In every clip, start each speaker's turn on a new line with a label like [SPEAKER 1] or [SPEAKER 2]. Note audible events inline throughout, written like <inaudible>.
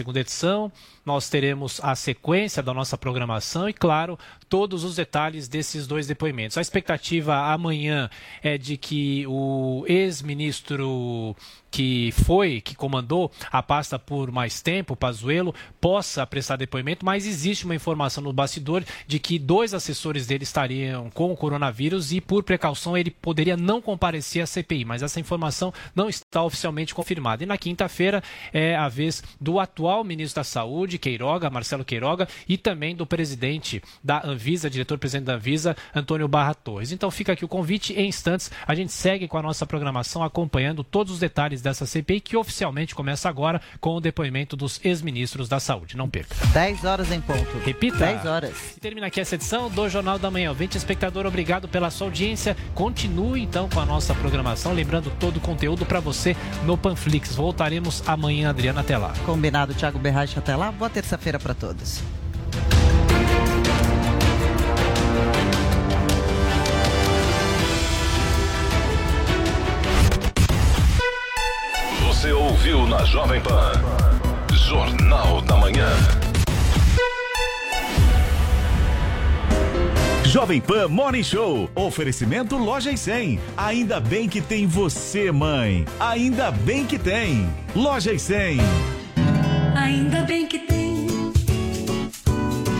[SPEAKER 1] segunda edição, nós teremos a sequência da nossa programação e, claro, todos os detalhes desses dois depoimentos. A expectativa amanhã é de que o ex-ministro que foi, que comandou a pasta por mais tempo, Pazuello, possa prestar depoimento, mas existe uma informação no bastidor de que dois assessores dele estariam com o coronavírus e, por precaução, ele poderia não comparecer à CPI, mas essa informação não está oficialmente confirmada. E na quinta-feira é a vez do atual ministro da Saúde, Queiroga, Marcelo Queiroga, e também do presidente da Anvisa, diretor-presidente da Anvisa, Antônio Barra Torres. Então fica aqui o convite, em instantes a gente segue com a nossa programação acompanhando todos os detalhes dessa CPI, que oficialmente começa agora com o depoimento dos ex-ministros da Saúde. Não perca.
[SPEAKER 2] 10 horas em ponto.
[SPEAKER 1] Repita.
[SPEAKER 2] 10 horas.
[SPEAKER 1] E termina aqui essa edição do Jornal da Manhã. Ouvinte espectador, obrigado pela sua audiência. Continue então com a nossa programação, lembrando todo o conteúdo para você no Panflix. Voltaremos amanhã, Adriana, até lá.
[SPEAKER 2] Combinado, Thiago Berraich, até lá. Boa terça-feira para todos.
[SPEAKER 3] Você ouviu na Jovem Pan. Jornal da Manhã.
[SPEAKER 4] Jovem Pan Morning Show. Oferecimento Loja e 100. Ainda bem que tem você, mãe. Ainda bem que tem. Loja e 100.
[SPEAKER 5] Ainda bem que tem.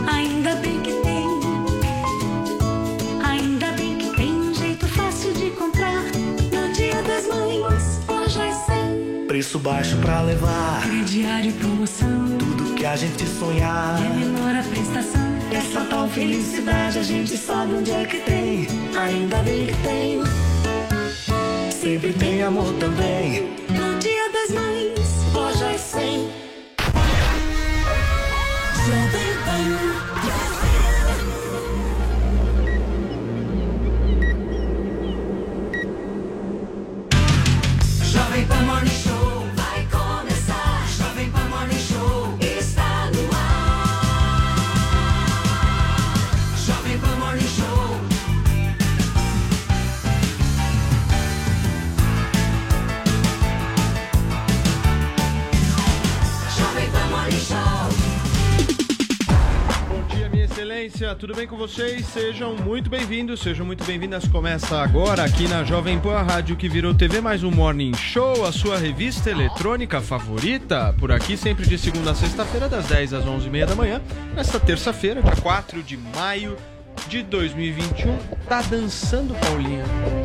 [SPEAKER 5] Ainda bem que tem. Ainda bem que tem um jeito fácil de comprar. No dia das mães, loja é 100.
[SPEAKER 6] Preço baixo pra levar
[SPEAKER 5] Crediário e promoção.
[SPEAKER 6] tudo que a gente sonhar.
[SPEAKER 5] É menor a prestação.
[SPEAKER 6] Essa tal felicidade a gente sabe onde é que tem. Ainda bem que tem. Sempre tem amor também.
[SPEAKER 5] No dia das mães,
[SPEAKER 6] Loja é 100.
[SPEAKER 5] Jovem
[SPEAKER 7] excelência, tudo bem com vocês? Sejam muito bem-vindos, sejam muito bem-vindas. Começa agora aqui na Jovem Pan, a rádio que virou TV, mais um Morning Show, a sua revista eletrônica favorita. Por aqui, sempre de segunda a sexta-feira, das 10 às 11h30 da manhã. Nesta terça-feira, dia 4 de maio de 2021. Tá dançando, Paulinha?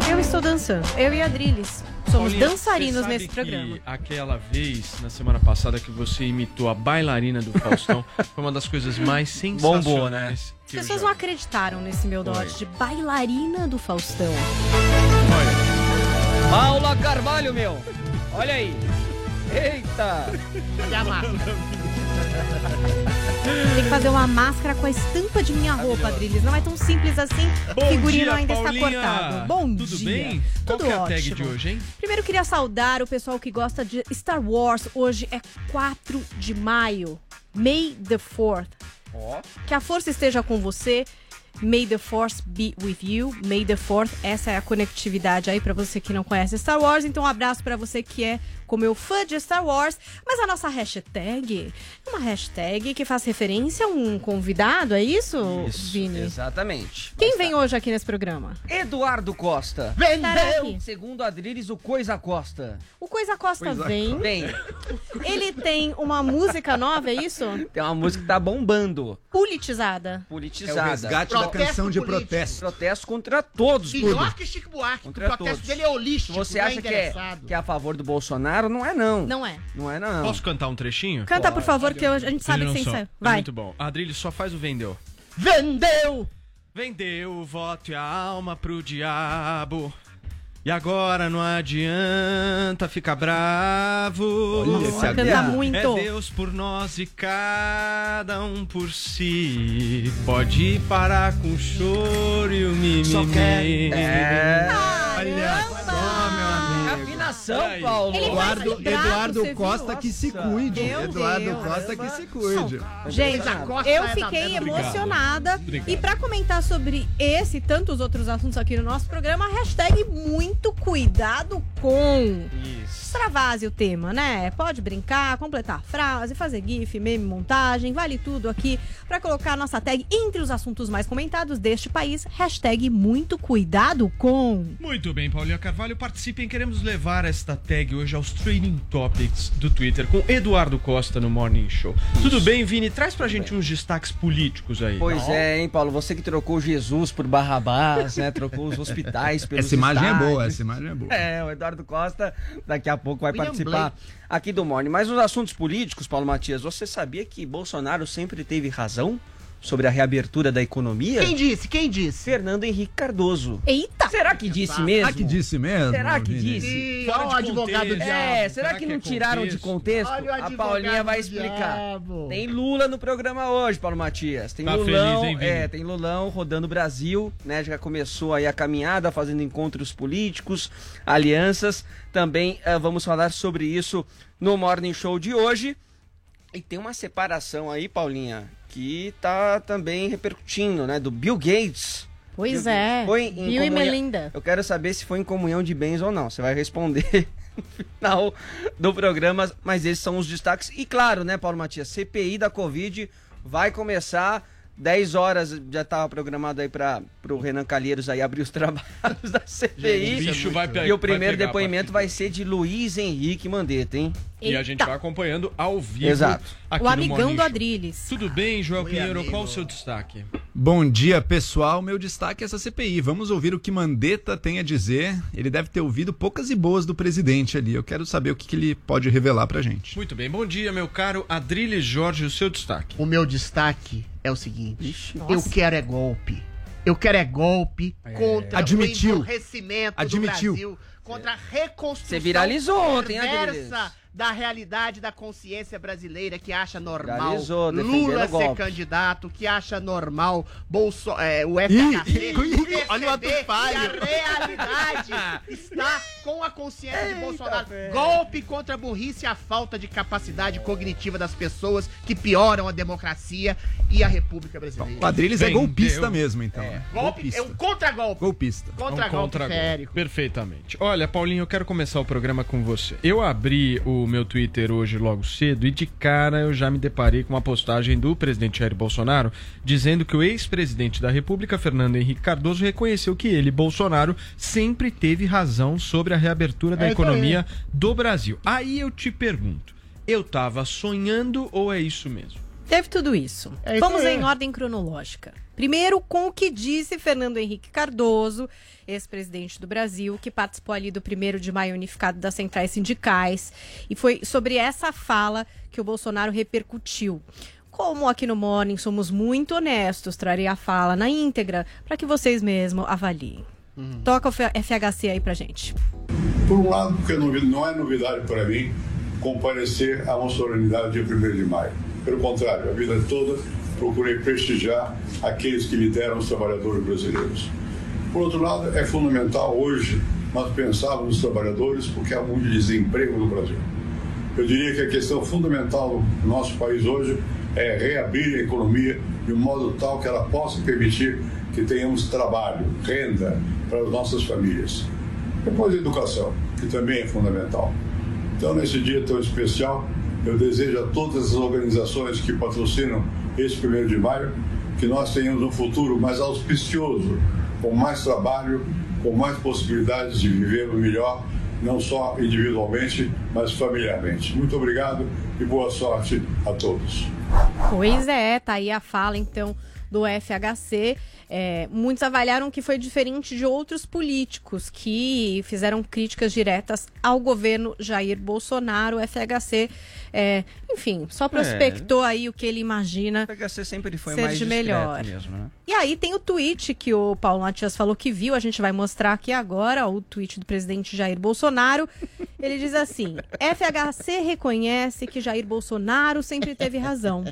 [SPEAKER 8] Eu estou dançando. Eu e a Drilis. Somos
[SPEAKER 7] Paulinha,
[SPEAKER 8] dançarinos
[SPEAKER 7] você sabe
[SPEAKER 8] nesse
[SPEAKER 7] que
[SPEAKER 8] programa.
[SPEAKER 7] Aquela vez, na semana passada, que você imitou a bailarina do Faustão, <laughs> foi uma das coisas mais sensacionais.
[SPEAKER 9] Bombou, né?
[SPEAKER 8] As pessoas não acreditaram nesse meu dote de bailarina do Faustão.
[SPEAKER 7] Olha,
[SPEAKER 9] Paula Carvalho, meu. Olha aí. Eita. <laughs>
[SPEAKER 8] Tem que fazer uma máscara com a estampa de minha roupa, Drilis. Não é tão simples assim.
[SPEAKER 7] Bom
[SPEAKER 8] o figurino
[SPEAKER 7] dia,
[SPEAKER 8] ainda
[SPEAKER 7] Paulinha.
[SPEAKER 8] está cortado. Bom
[SPEAKER 7] Tudo
[SPEAKER 8] dia.
[SPEAKER 7] bem? Qual
[SPEAKER 8] Tudo
[SPEAKER 7] que é a tag de hoje, hein?
[SPEAKER 8] Primeiro queria saudar o pessoal que gosta de Star Wars. Hoje é 4 de maio. May the 4th.
[SPEAKER 9] Ó.
[SPEAKER 8] Que a força esteja com você. May the Force be with you. May the Fourth. Essa é a conectividade aí pra você que não conhece Star Wars. Então, um abraço pra você que é como eu fã de Star Wars. Mas a nossa hashtag é uma hashtag que faz referência a um convidado, é isso,
[SPEAKER 9] Isso,
[SPEAKER 8] Vini?
[SPEAKER 9] exatamente.
[SPEAKER 8] Quem vem hoje aqui nesse programa?
[SPEAKER 9] Eduardo Costa.
[SPEAKER 8] Estará aqui.
[SPEAKER 9] Segundo Adriles, o Coisa Costa.
[SPEAKER 8] O Coisa Costa vem.
[SPEAKER 9] Bem,
[SPEAKER 8] Ele tem uma música nova, é isso?
[SPEAKER 9] tem uma música que tá bombando.
[SPEAKER 8] Politizada.
[SPEAKER 9] Politizada.
[SPEAKER 10] É o resgate da canção de
[SPEAKER 11] político.
[SPEAKER 10] protesto.
[SPEAKER 9] Protesto contra todos,
[SPEAKER 11] Melhor que Chico Buarque, que o
[SPEAKER 9] Contra
[SPEAKER 11] protesto
[SPEAKER 9] todos.
[SPEAKER 11] dele é holístico,
[SPEAKER 9] você
[SPEAKER 11] não
[SPEAKER 9] acha
[SPEAKER 11] é
[SPEAKER 9] que é, que é a favor do Bolsonaro, não é não.
[SPEAKER 8] Não é.
[SPEAKER 9] Não é não.
[SPEAKER 7] Posso cantar um trechinho?
[SPEAKER 8] Canta, por favor, que eu- a gente sabe que você
[SPEAKER 7] só,
[SPEAKER 8] ensaiou.
[SPEAKER 7] É
[SPEAKER 8] Vai.
[SPEAKER 7] muito bom. Adrilho só faz o vendeu.
[SPEAKER 11] Vendeu!
[SPEAKER 7] Vendeu o voto e a alma pro diabo. E agora não adianta ficar bravo.
[SPEAKER 10] Olha esse
[SPEAKER 8] Canta
[SPEAKER 10] aguiar.
[SPEAKER 8] muito.
[SPEAKER 7] É Deus por nós e cada um por si. Pode parar com o choro e o mimimi.
[SPEAKER 10] Só quer-
[SPEAKER 9] É.
[SPEAKER 10] Olha só, meu amigo.
[SPEAKER 9] Nação. Paulo.
[SPEAKER 8] Ele vai
[SPEAKER 10] Eduardo, Eduardo? Costa que se cuide.
[SPEAKER 8] Meu
[SPEAKER 10] Eduardo
[SPEAKER 8] Deus.
[SPEAKER 10] Costa que se cuide.
[SPEAKER 8] Gente,
[SPEAKER 11] a
[SPEAKER 8] eu
[SPEAKER 11] é
[SPEAKER 8] fiquei emocionada.
[SPEAKER 7] Obrigado.
[SPEAKER 8] E pra comentar sobre esse e tantos outros assuntos aqui no nosso programa, hashtag muito cuidado com. Extravase o tema, né? Pode brincar, completar frase, fazer gif, meme, montagem, vale tudo aqui pra colocar a nossa tag entre os assuntos mais comentados deste país. Hashtag muito cuidado com.
[SPEAKER 7] Muito bem, Paulinha Carvalho, participem. Queremos levar esta tag hoje aos Training Topics do Twitter com Eduardo Costa no Morning Show. Tudo bem, Vini? Traz pra gente uns destaques políticos aí.
[SPEAKER 9] Pois é, hein, Paulo? Você que trocou Jesus por Barrabás, né? Trocou os hospitais <laughs> pelos
[SPEAKER 10] Essa imagem é
[SPEAKER 9] estádios.
[SPEAKER 10] boa, essa imagem é boa.
[SPEAKER 9] É, o Eduardo Costa daqui a pouco vai
[SPEAKER 11] William
[SPEAKER 9] participar aqui do Morning. Mas nos assuntos políticos, Paulo Matias, você sabia que Bolsonaro sempre teve razão sobre a reabertura da economia?
[SPEAKER 11] Quem disse? Quem disse?
[SPEAKER 9] Fernando Henrique Cardoso.
[SPEAKER 8] Eita!
[SPEAKER 9] Será que disse mesmo?
[SPEAKER 10] Será que disse mesmo?
[SPEAKER 9] Será que
[SPEAKER 10] Vini?
[SPEAKER 9] disse?
[SPEAKER 7] Fora
[SPEAKER 11] ó, o
[SPEAKER 7] de
[SPEAKER 11] advogado
[SPEAKER 7] contexto.
[SPEAKER 11] diabo.
[SPEAKER 9] É, será
[SPEAKER 7] Será
[SPEAKER 9] que
[SPEAKER 7] que
[SPEAKER 9] não
[SPEAKER 7] é
[SPEAKER 9] tiraram de
[SPEAKER 7] contexto?
[SPEAKER 9] contexto?
[SPEAKER 11] Olha o
[SPEAKER 9] A Paulinha vai
[SPEAKER 11] do
[SPEAKER 9] explicar.
[SPEAKER 11] diabo.
[SPEAKER 9] Tem Lula no programa hoje, Paulo Matias. Tem
[SPEAKER 7] Tá
[SPEAKER 9] Lulão,
[SPEAKER 7] feliz, hein, Vini?
[SPEAKER 9] é, tem Lulão rodando o Brasil, né? Já começou aí a caminhada, fazendo encontros políticos, alianças. Também eh, vamos falar sobre isso no Morning Show de hoje. E tem uma separação aí, Paulinha, que tá também repercutindo, né? Do Bill Gates.
[SPEAKER 8] Pois
[SPEAKER 9] Bill
[SPEAKER 8] é.
[SPEAKER 9] Gates. Foi em
[SPEAKER 8] Bill e
[SPEAKER 9] comunhão-
[SPEAKER 8] Melinda.
[SPEAKER 9] Eu quero saber se foi em comunhão de bens ou não. Você vai responder <laughs> no final do programa, mas esses são os destaques. E claro, né, Paulo Matias, CPI da Covid vai começar 10 horas, já estava programado aí para o Renan Calheiros aí abrir os <laughs> trabalhos da CPI.
[SPEAKER 7] o bicho vai pe-
[SPEAKER 9] e o
[SPEAKER 7] vai
[SPEAKER 9] primeiro
[SPEAKER 7] pegar a
[SPEAKER 9] depoimento vai ser de Luiz Henrique Mandetta, hein?
[SPEAKER 7] E a gente
[SPEAKER 8] Eita.
[SPEAKER 7] vai acompanhando ao vivo
[SPEAKER 9] Exato.
[SPEAKER 7] aqui
[SPEAKER 8] O amigão do. Adrilles.
[SPEAKER 7] Tudo bem, Joel
[SPEAKER 11] Oi,
[SPEAKER 7] Pinheiro? Qual o seu destaque?
[SPEAKER 10] Bom dia, pessoal. Meu destaque é essa CPI. Vamos ouvir o que Mandetta tem a dizer. Ele deve ter ouvido poucas e boas do presidente ali. Eu quero saber o que, que ele pode revelar pra gente.
[SPEAKER 7] Muito bem, bom dia, meu caro Adrilles Jorge, o seu destaque.
[SPEAKER 11] O meu destaque é o seguinte:
[SPEAKER 9] Ixi,
[SPEAKER 11] eu quero é golpe. Eu quero é golpe contra
[SPEAKER 10] Admitiu.
[SPEAKER 11] o emborrecimento
[SPEAKER 10] Admitiu.
[SPEAKER 11] do Brasil, contra a reconstrução
[SPEAKER 9] Você viralizou ontem, Adriles?
[SPEAKER 11] Da realidade da consciência brasileira que acha normal
[SPEAKER 9] defendendo
[SPEAKER 11] Lula ser
[SPEAKER 9] golpe.
[SPEAKER 11] candidato, que acha normal Bolso, é, o FHC
[SPEAKER 10] olha o ato falho.
[SPEAKER 11] que a realidade <laughs> está com a consciência de Bolsonaro. Golpe contra a burrice e a falta de capacidade cognitiva das pessoas que pioram a democracia e a República Brasileira.
[SPEAKER 10] O Adriles é golpista mesmo, então. né?
[SPEAKER 11] Golpe
[SPEAKER 10] Golpista.
[SPEAKER 11] é um contra-golpe.
[SPEAKER 10] Golpista.
[SPEAKER 7] É um
[SPEAKER 11] Contra-golpe,
[SPEAKER 7] contra-golpe.
[SPEAKER 11] sério.
[SPEAKER 7] Perfeitamente. Olha, Paulinho, eu quero começar o programa com você. Eu abri o meu Twitter hoje logo cedo e de cara eu já me deparei com uma postagem do presidente Jair Bolsonaro dizendo que o ex-presidente da República, Fernando Henrique Cardoso, reconheceu que ele, Bolsonaro, sempre teve razão sobre a reabertura da
[SPEAKER 11] É
[SPEAKER 7] economia do Brasil. Aí eu te pergunto, eu tava sonhando ou é isso mesmo?
[SPEAKER 8] Teve tudo isso.
[SPEAKER 11] É isso
[SPEAKER 8] Vamos em ordem cronológica. Primeiro, com o que disse Fernando Henrique Cardoso, ex-presidente do Brasil, que participou ali do primeiro de maio unificado das centrais sindicais. E foi sobre essa fala que o Bolsonaro repercutiu. Como aqui no Morning somos muito honestos, trarei a fala na íntegra para que vocês mesmos avaliem. Toca o FHC aí pra gente.
[SPEAKER 12] Por um lado, porque não não é novidade para mim comparecer a uma solenidade dia 1 de maio. Pelo contrário, a vida toda procurei prestigiar aqueles que lideram os trabalhadores brasileiros. Por outro lado, é fundamental hoje nós pensarmos nos trabalhadores porque há muito desemprego no Brasil. Eu diria que a questão fundamental do nosso país hoje é reabrir a economia de um modo tal que ela possa permitir que tenhamos trabalho, renda para as nossas famílias. Depois a educação, que também é fundamental. Então, nesse dia tão especial, eu desejo a todas as organizações que patrocinam esse primeiro de maio que nós tenhamos um futuro mais auspicioso, com mais trabalho, com mais possibilidades de viver melhor, não só individualmente, mas familiarmente. Muito obrigado e boa sorte a todos.
[SPEAKER 8] Pois é, tá aí a fala então do FHC. É, muitos avaliaram que foi diferente de outros políticos que fizeram críticas diretas ao governo Jair Bolsonaro. O FHC, é, enfim, só prospectou aí o que ele imagina.
[SPEAKER 9] O FHC sempre foi
[SPEAKER 8] Ser
[SPEAKER 9] mais
[SPEAKER 8] de melhor.
[SPEAKER 9] mesmo, né?
[SPEAKER 8] E aí tem o tweet que o Paulo Matias falou que viu, a gente vai mostrar aqui agora, o tweet do presidente Jair Bolsonaro. Ele diz assim: FHC reconhece que Jair Bolsonaro sempre teve razão.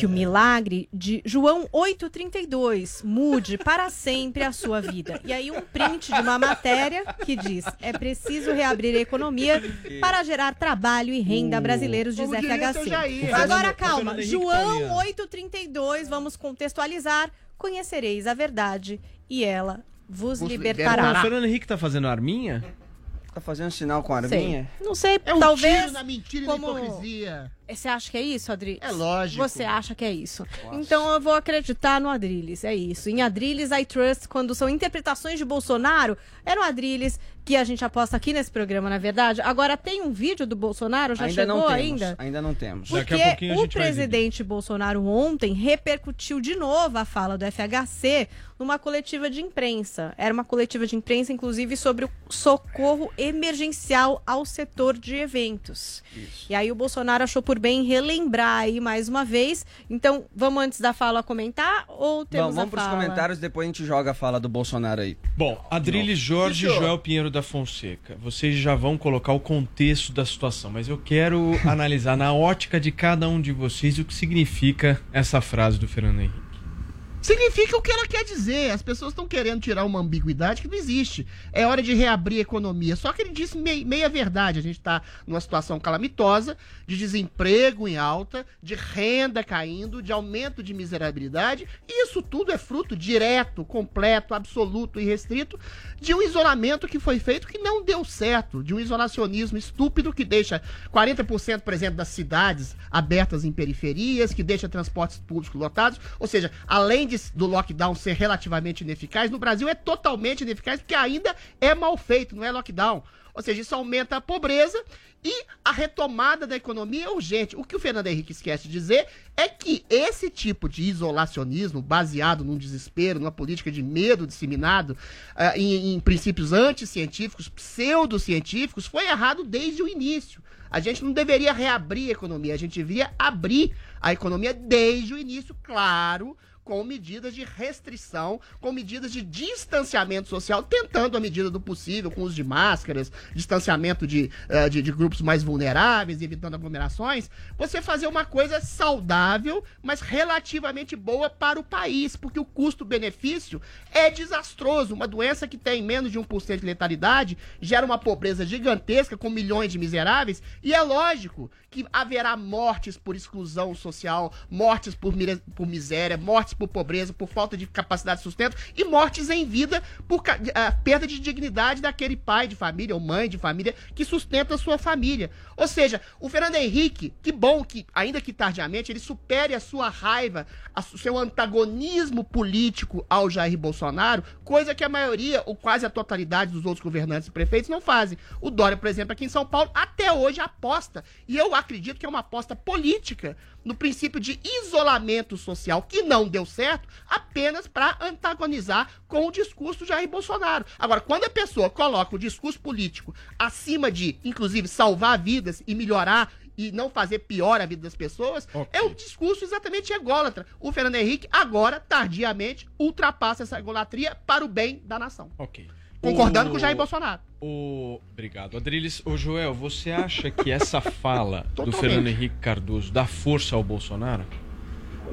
[SPEAKER 8] Que o milagre de João 8,32 mude para sempre a sua vida. E aí, um print de uma matéria que diz: é preciso reabrir a economia para gerar trabalho e renda a brasileiros, diz
[SPEAKER 11] Como
[SPEAKER 8] FHC. Agora, calma. João
[SPEAKER 7] Italiano.
[SPEAKER 8] 8,32, vamos contextualizar. Conhecereis a verdade e ela vos
[SPEAKER 11] Vos
[SPEAKER 8] libertará.
[SPEAKER 7] O Fernando Henrique tá fazendo arminha?
[SPEAKER 9] Tá fazendo sinal com a
[SPEAKER 8] Sei.
[SPEAKER 9] arminha?
[SPEAKER 8] Não sei,
[SPEAKER 11] É um
[SPEAKER 8] talvez.
[SPEAKER 11] tiro na mentira e
[SPEAKER 8] como-
[SPEAKER 11] na hipocrisia.
[SPEAKER 8] Você acha que é isso, Adriles?
[SPEAKER 11] É lógico.
[SPEAKER 8] Você acha que é isso. Então eu vou acreditar no Adriles, é isso. Em Adriles I Trust, quando são interpretações de Bolsonaro, é no Adriles que a gente aposta aqui nesse programa, na verdade. Agora tem um vídeo do Bolsonaro, já
[SPEAKER 9] ainda
[SPEAKER 8] chegou
[SPEAKER 9] não temos.
[SPEAKER 8] ainda?
[SPEAKER 9] Ainda não temos.
[SPEAKER 7] Daqui a
[SPEAKER 8] Porque
[SPEAKER 7] pouquinho a
[SPEAKER 8] o presidente Bolsonaro ontem repercutiu de novo a fala do FHC numa coletiva de imprensa. Era uma coletiva de imprensa, inclusive, sobre o socorro emergencial ao setor de eventos. E aí o Bolsonaro achou por bem relembrar aí mais uma vez. Então, vamos antes da fala comentar ou temos
[SPEAKER 9] Vamos, vamos
[SPEAKER 8] a
[SPEAKER 9] pros
[SPEAKER 8] fala?
[SPEAKER 9] comentários, depois a gente joga a fala do Bolsonaro aí.
[SPEAKER 7] Bom, Adriles Jorge e. Joel Pinheiro da Fonseca, vocês já vão colocar o contexto da situação, mas eu quero <laughs> analisar na ótica de cada um de vocês o que significa essa frase do Fernando Henrique.
[SPEAKER 11] Significa o que ela quer dizer. As pessoas estão querendo tirar uma ambiguidade que não existe. É hora de reabrir a economia. Só que ele disse mei- meia verdade. A gente está numa situação calamitosa, de desemprego em alta, de renda caindo, de aumento de miserabilidade. E isso tudo é fruto direto, completo, absoluto e restrito de um isolamento que foi feito que não deu certo, de um isolacionismo estúpido que deixa 40%, por exemplo, das cidades abertas em periferias, que deixa transportes públicos lotados. Ou seja, além de- do lockdown ser relativamente ineficaz, no Brasil é totalmente ineficaz porque ainda é mal feito, não é lockdown. Ou seja, isso aumenta a pobreza e a retomada da economia é urgente. O que o Fernando Henrique esquece de dizer é que esse tipo de isolacionismo, baseado num desespero, numa política de medo disseminado ah, em, em princípios anticientíficos, pseudocientíficos, foi errado desde o início. A gente não deveria reabrir a economia, a gente deveria abrir a economia desde o início, claro, com medidas de restrição, com medidas de distanciamento social, tentando, à medida do possível, com uso de máscaras, distanciamento de, eh, de, de grupos mais vulneráveis, evitando aglomerações, você fazer uma coisa saudável, mas relativamente boa para o país, porque o custo-benefício é desastroso. Uma doença que tem menos de 1% de letalidade gera uma pobreza gigantesca com milhões de miseráveis, e é lógico que haverá mortes por exclusão social, mortes por, por miséria, mortes por pobreza, por falta de capacidade de sustento e mortes em vida por ah, perda de dignidade daquele pai de família ou mãe de família que sustenta a sua família. Ou seja, o Fernando Henrique, que bom que, ainda que tardiamente, ele supere a sua raiva, su- seu antagonismo político ao Jair Bolsonaro, coisa que a maioria, ou quase a totalidade dos outros governantes e prefeitos não fazem. O Dória, por exemplo, aqui em São Paulo, até hoje aposta, e eu acredito que é uma aposta política, no princípio de isolamento social, que não deu certo, apenas para antagonizar com o discurso do Jair Bolsonaro. Agora, quando a pessoa coloca o discurso político acima de, inclusive, salvar vidas e melhorar e não fazer pior a vida das pessoas, é um discurso exatamente ególatra. O Fernando Henrique, agora, tardiamente, ultrapassa essa egolatria para o bem da nação.
[SPEAKER 7] Ok.
[SPEAKER 11] Concordando
[SPEAKER 7] O-
[SPEAKER 11] com o Jair Bolsonaro.
[SPEAKER 7] O... Obrigado, Adriles. Ô, Joel, você acha que essa fala <laughs> do. Fernando Henrique Cardoso dá força ao Bolsonaro?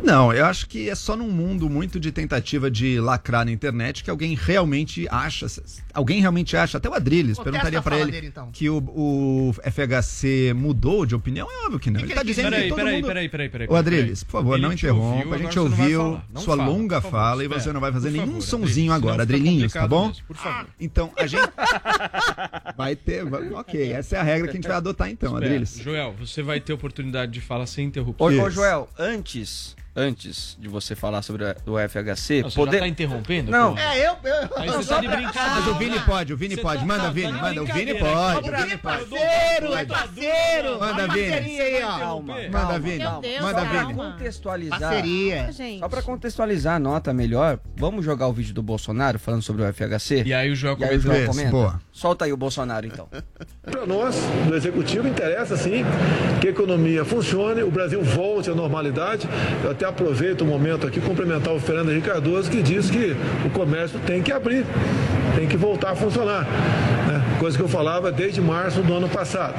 [SPEAKER 10] Não, eu acho que é só num mundo muito de tentativa de lacrar na internet que alguém realmente acha. Alguém realmente acha, até o Adrilles,
[SPEAKER 11] Contesta
[SPEAKER 10] perguntaria
[SPEAKER 11] a
[SPEAKER 10] pra
[SPEAKER 11] fala
[SPEAKER 10] ele
[SPEAKER 11] dele, então.
[SPEAKER 10] que o, o FHC mudou de opinião. É óbvio que não.
[SPEAKER 11] Que
[SPEAKER 10] ele
[SPEAKER 11] que
[SPEAKER 10] tá dizendo
[SPEAKER 7] Peraí,
[SPEAKER 10] que todo
[SPEAKER 7] peraí,
[SPEAKER 10] mundo...
[SPEAKER 7] peraí, peraí, peraí.
[SPEAKER 10] Ô Adrilles, por favor,
[SPEAKER 7] Ele
[SPEAKER 10] não interrompa. A gente ouviu sua
[SPEAKER 7] fala,
[SPEAKER 10] longa
[SPEAKER 7] favor,
[SPEAKER 10] fala e
[SPEAKER 7] espera.
[SPEAKER 10] você não vai fazer nenhum
[SPEAKER 7] favor,
[SPEAKER 10] sonzinho
[SPEAKER 7] Adriles,
[SPEAKER 10] agora, Adrilinhos, tá bom?
[SPEAKER 7] mesmo, Por favor.
[SPEAKER 10] Então, a gente. <laughs> vai ter. vai- Ok, essa é a regra que a gente vai adotar então,
[SPEAKER 7] Espera,
[SPEAKER 10] Adrilles.
[SPEAKER 7] Joel, você vai ter oportunidade de falar sem interrupção.
[SPEAKER 9] Ô. Joel, antes, antes de você falar sobre o FHC,
[SPEAKER 7] Você
[SPEAKER 9] poder...
[SPEAKER 7] já tá interrompendo?
[SPEAKER 9] Não.
[SPEAKER 7] porra?
[SPEAKER 11] É, eu. eu
[SPEAKER 7] Aí você tá de brincadeira.
[SPEAKER 10] Mas o Vini pode, o Vini
[SPEAKER 7] Você
[SPEAKER 10] pode.
[SPEAKER 7] tá-
[SPEAKER 10] Manda,
[SPEAKER 7] tá
[SPEAKER 10] Vini,
[SPEAKER 7] de
[SPEAKER 10] manda. O Vini pode.
[SPEAKER 11] É
[SPEAKER 10] O Vini pode.
[SPEAKER 11] parceiro, é parceiro.
[SPEAKER 10] Manda, Vini.
[SPEAKER 11] parceria aí, ó.
[SPEAKER 9] Calma,
[SPEAKER 10] Manda,
[SPEAKER 9] calma,
[SPEAKER 10] Vini. Manda. Vini.
[SPEAKER 9] contextualizar.
[SPEAKER 11] Parceria.
[SPEAKER 9] Só pra contextualizar a nota melhor, vamos jogar o vídeo do Bolsonaro falando sobre o FHC?
[SPEAKER 7] E aí o Joel
[SPEAKER 9] aí o
[SPEAKER 7] comenta.
[SPEAKER 9] Joel
[SPEAKER 10] Isso,
[SPEAKER 9] comenta?
[SPEAKER 10] boa.
[SPEAKER 9] Solta aí o Bolsonaro, então.
[SPEAKER 13] Para nós, do Executivo, interessa sim que a economia funcione, o Brasil volte à normalidade. Eu até aproveito o momento aqui complementar o Fernando Henrique Cardoso, que diz que o comércio tem que abrir, tem que voltar a funcionar. né? coisa que eu falava desde março do ano passado.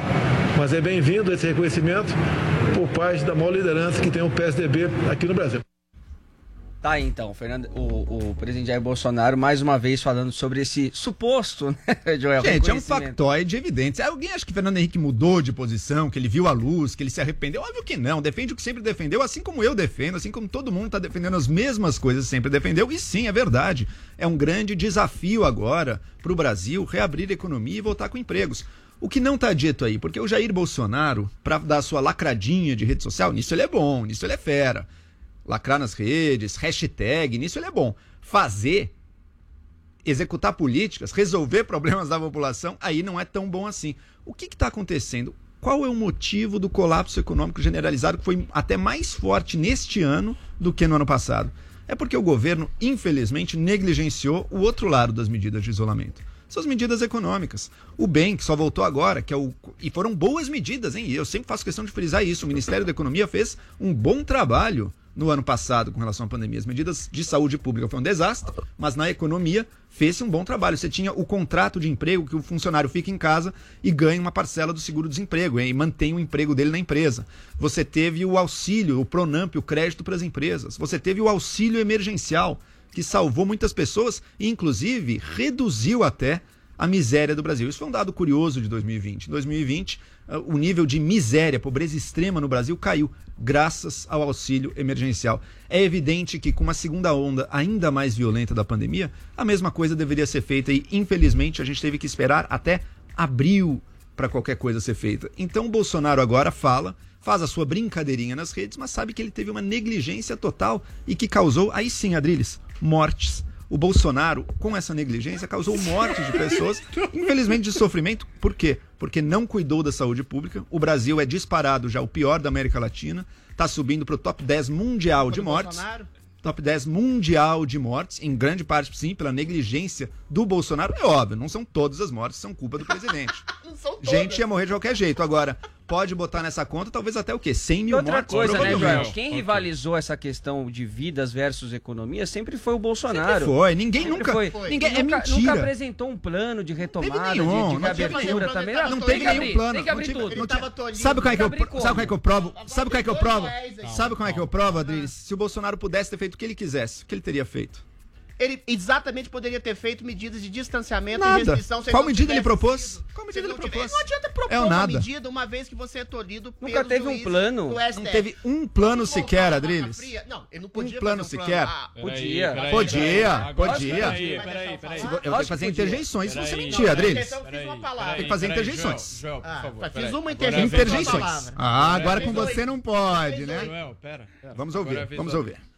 [SPEAKER 13] Mas é bem-vindo esse reconhecimento por parte da maior liderança que tem o PSDB aqui no Brasil.
[SPEAKER 9] Tá aí, então, Fernando, o, o presidente Jair Bolsonaro mais uma vez falando sobre esse suposto, <laughs> né, Joel?
[SPEAKER 10] Gente, é um factoide evidente. Alguém acha que Fernando Henrique mudou de posição, que ele viu a luz, que ele se arrependeu? Óbvio que não. Defende o que sempre defendeu, assim como eu defendo, assim como todo mundo está defendendo as mesmas coisas que sempre defendeu. E sim, é verdade. É um grande desafio agora para o Brasil reabrir a economia e voltar com empregos. O que não está dito aí, porque o Jair Bolsonaro, para dar sua lacradinha de rede social, nisso ele é bom, nisso ele é fera. Lacrar nas redes, hashtag, nisso ele é bom. Fazer executar políticas, resolver problemas da população, aí não é tão bom assim. O que está acontecendo? Qual é o motivo do colapso econômico generalizado que foi até mais forte neste ano do que no ano passado? É porque o governo, infelizmente, negligenciou o outro lado das medidas de isolamento. Suas medidas econômicas. O bem, que só voltou agora, que é o. E foram boas medidas, hein? E eu sempre faço questão de frisar isso. O Ministério da Economia fez um bom trabalho no ano passado com relação à pandemia. As medidas de saúde pública foi um desastre, mas na economia fez-se um bom trabalho. Você tinha o contrato de emprego que o funcionário fica em casa e ganha uma parcela do seguro-desemprego e mantém o emprego dele na empresa. Você teve o auxílio, o Pronamp, o crédito para as empresas. Você teve o auxílio emergencial que salvou muitas pessoas e inclusive reduziu até a miséria do Brasil. Isso foi um dado curioso de 2020. Em 2020, uh, o nível de miséria, pobreza extrema no Brasil caiu graças ao auxílio emergencial. É evidente que com uma segunda onda ainda mais violenta da pandemia, a mesma coisa deveria ser feita e infelizmente a gente teve que esperar até abril para qualquer coisa ser feita. Então o Bolsonaro agora fala, faz a sua brincadeirinha nas redes, mas sabe que ele teve uma negligência total e que causou, aí sim, Adriles, mortes o Bolsonaro, com essa negligência, causou mortes de <laughs> pessoas, infelizmente de sofrimento. Por quê? Porque não cuidou da saúde pública. O Brasil é disparado já o pior da América Latina, está subindo para o top 10 mundial de mortes.
[SPEAKER 11] Bolsonaro?
[SPEAKER 10] Top 10 mundial de mortes, em grande parte, sim, pela negligência do Bolsonaro. É óbvio, não são todas as mortes, são culpa do presidente. <laughs>
[SPEAKER 11] Não são todas.
[SPEAKER 10] Gente ia morrer de qualquer jeito. Agora, pode botar nessa conta talvez até o quê? 100
[SPEAKER 9] E
[SPEAKER 10] mil
[SPEAKER 9] outra
[SPEAKER 10] mortes?
[SPEAKER 9] coisa, né. Joel? Quem rivalizou essa questão de vidas versus economia sempre foi o Bolsonaro.
[SPEAKER 10] Sempre foi. Ninguém
[SPEAKER 9] Sempre
[SPEAKER 10] nunca-
[SPEAKER 9] Foi.
[SPEAKER 10] ninguém- é
[SPEAKER 9] nunca,
[SPEAKER 10] mentira.
[SPEAKER 9] nunca apresentou um plano de retomada,
[SPEAKER 10] nenhum,
[SPEAKER 9] de,
[SPEAKER 10] não
[SPEAKER 9] reabertura também.
[SPEAKER 10] Não
[SPEAKER 9] tem
[SPEAKER 10] teve nenhum plano.
[SPEAKER 9] Tem que abrir
[SPEAKER 10] Não
[SPEAKER 9] tudo.
[SPEAKER 10] não. Sabe como é que eu, sabe como é que eu provo? Sabe como é que eu provo? Sabe como é que eu provo, Adriles? Se o Bolsonaro pudesse ter feito o que ele quisesse, o que ele teria feito?
[SPEAKER 11] Ele exatamente poderia ter feito medidas de distanciamento
[SPEAKER 10] Nada.
[SPEAKER 11] e restrição.
[SPEAKER 10] Qual
[SPEAKER 11] não
[SPEAKER 10] medida ele propôs? Qual medida ele propôs?
[SPEAKER 11] Não adianta propor
[SPEAKER 10] É
[SPEAKER 11] uma
[SPEAKER 10] nada.
[SPEAKER 11] medida uma vez que você é tolhido
[SPEAKER 9] Nunca teve um plano.
[SPEAKER 10] Não teve um plano
[SPEAKER 11] Vamos
[SPEAKER 10] sequer, Adriles.
[SPEAKER 11] Não, ele não
[SPEAKER 10] Um
[SPEAKER 11] podia
[SPEAKER 10] plano
[SPEAKER 11] fazer
[SPEAKER 10] sequer.
[SPEAKER 11] Ah,
[SPEAKER 9] Podia.
[SPEAKER 1] peraí,
[SPEAKER 10] Podia, podia.
[SPEAKER 1] Peraí, peraí,
[SPEAKER 10] Eu tenho que fazer interjeições se você mentir, Adriles.
[SPEAKER 11] Então eu fiz uma palavra.
[SPEAKER 10] Tem que fazer interjeições.
[SPEAKER 11] Ah,
[SPEAKER 1] favor,
[SPEAKER 11] fiz uma interjeição.
[SPEAKER 1] é
[SPEAKER 10] Interjeições. Ah, agora com você não pode,
[SPEAKER 11] Fez
[SPEAKER 10] né? Vamos
[SPEAKER 1] é a
[SPEAKER 10] ouvir, vamos ouvir.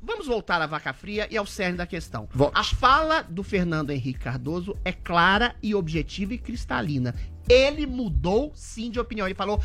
[SPEAKER 11] Vamos voltar à vaca fria e ao cerne da questão.
[SPEAKER 10] Volte.
[SPEAKER 11] A fala do Fernando Henrique Cardoso é clara e objetiva e cristalina. Ele mudou sim de opinião. Ele falou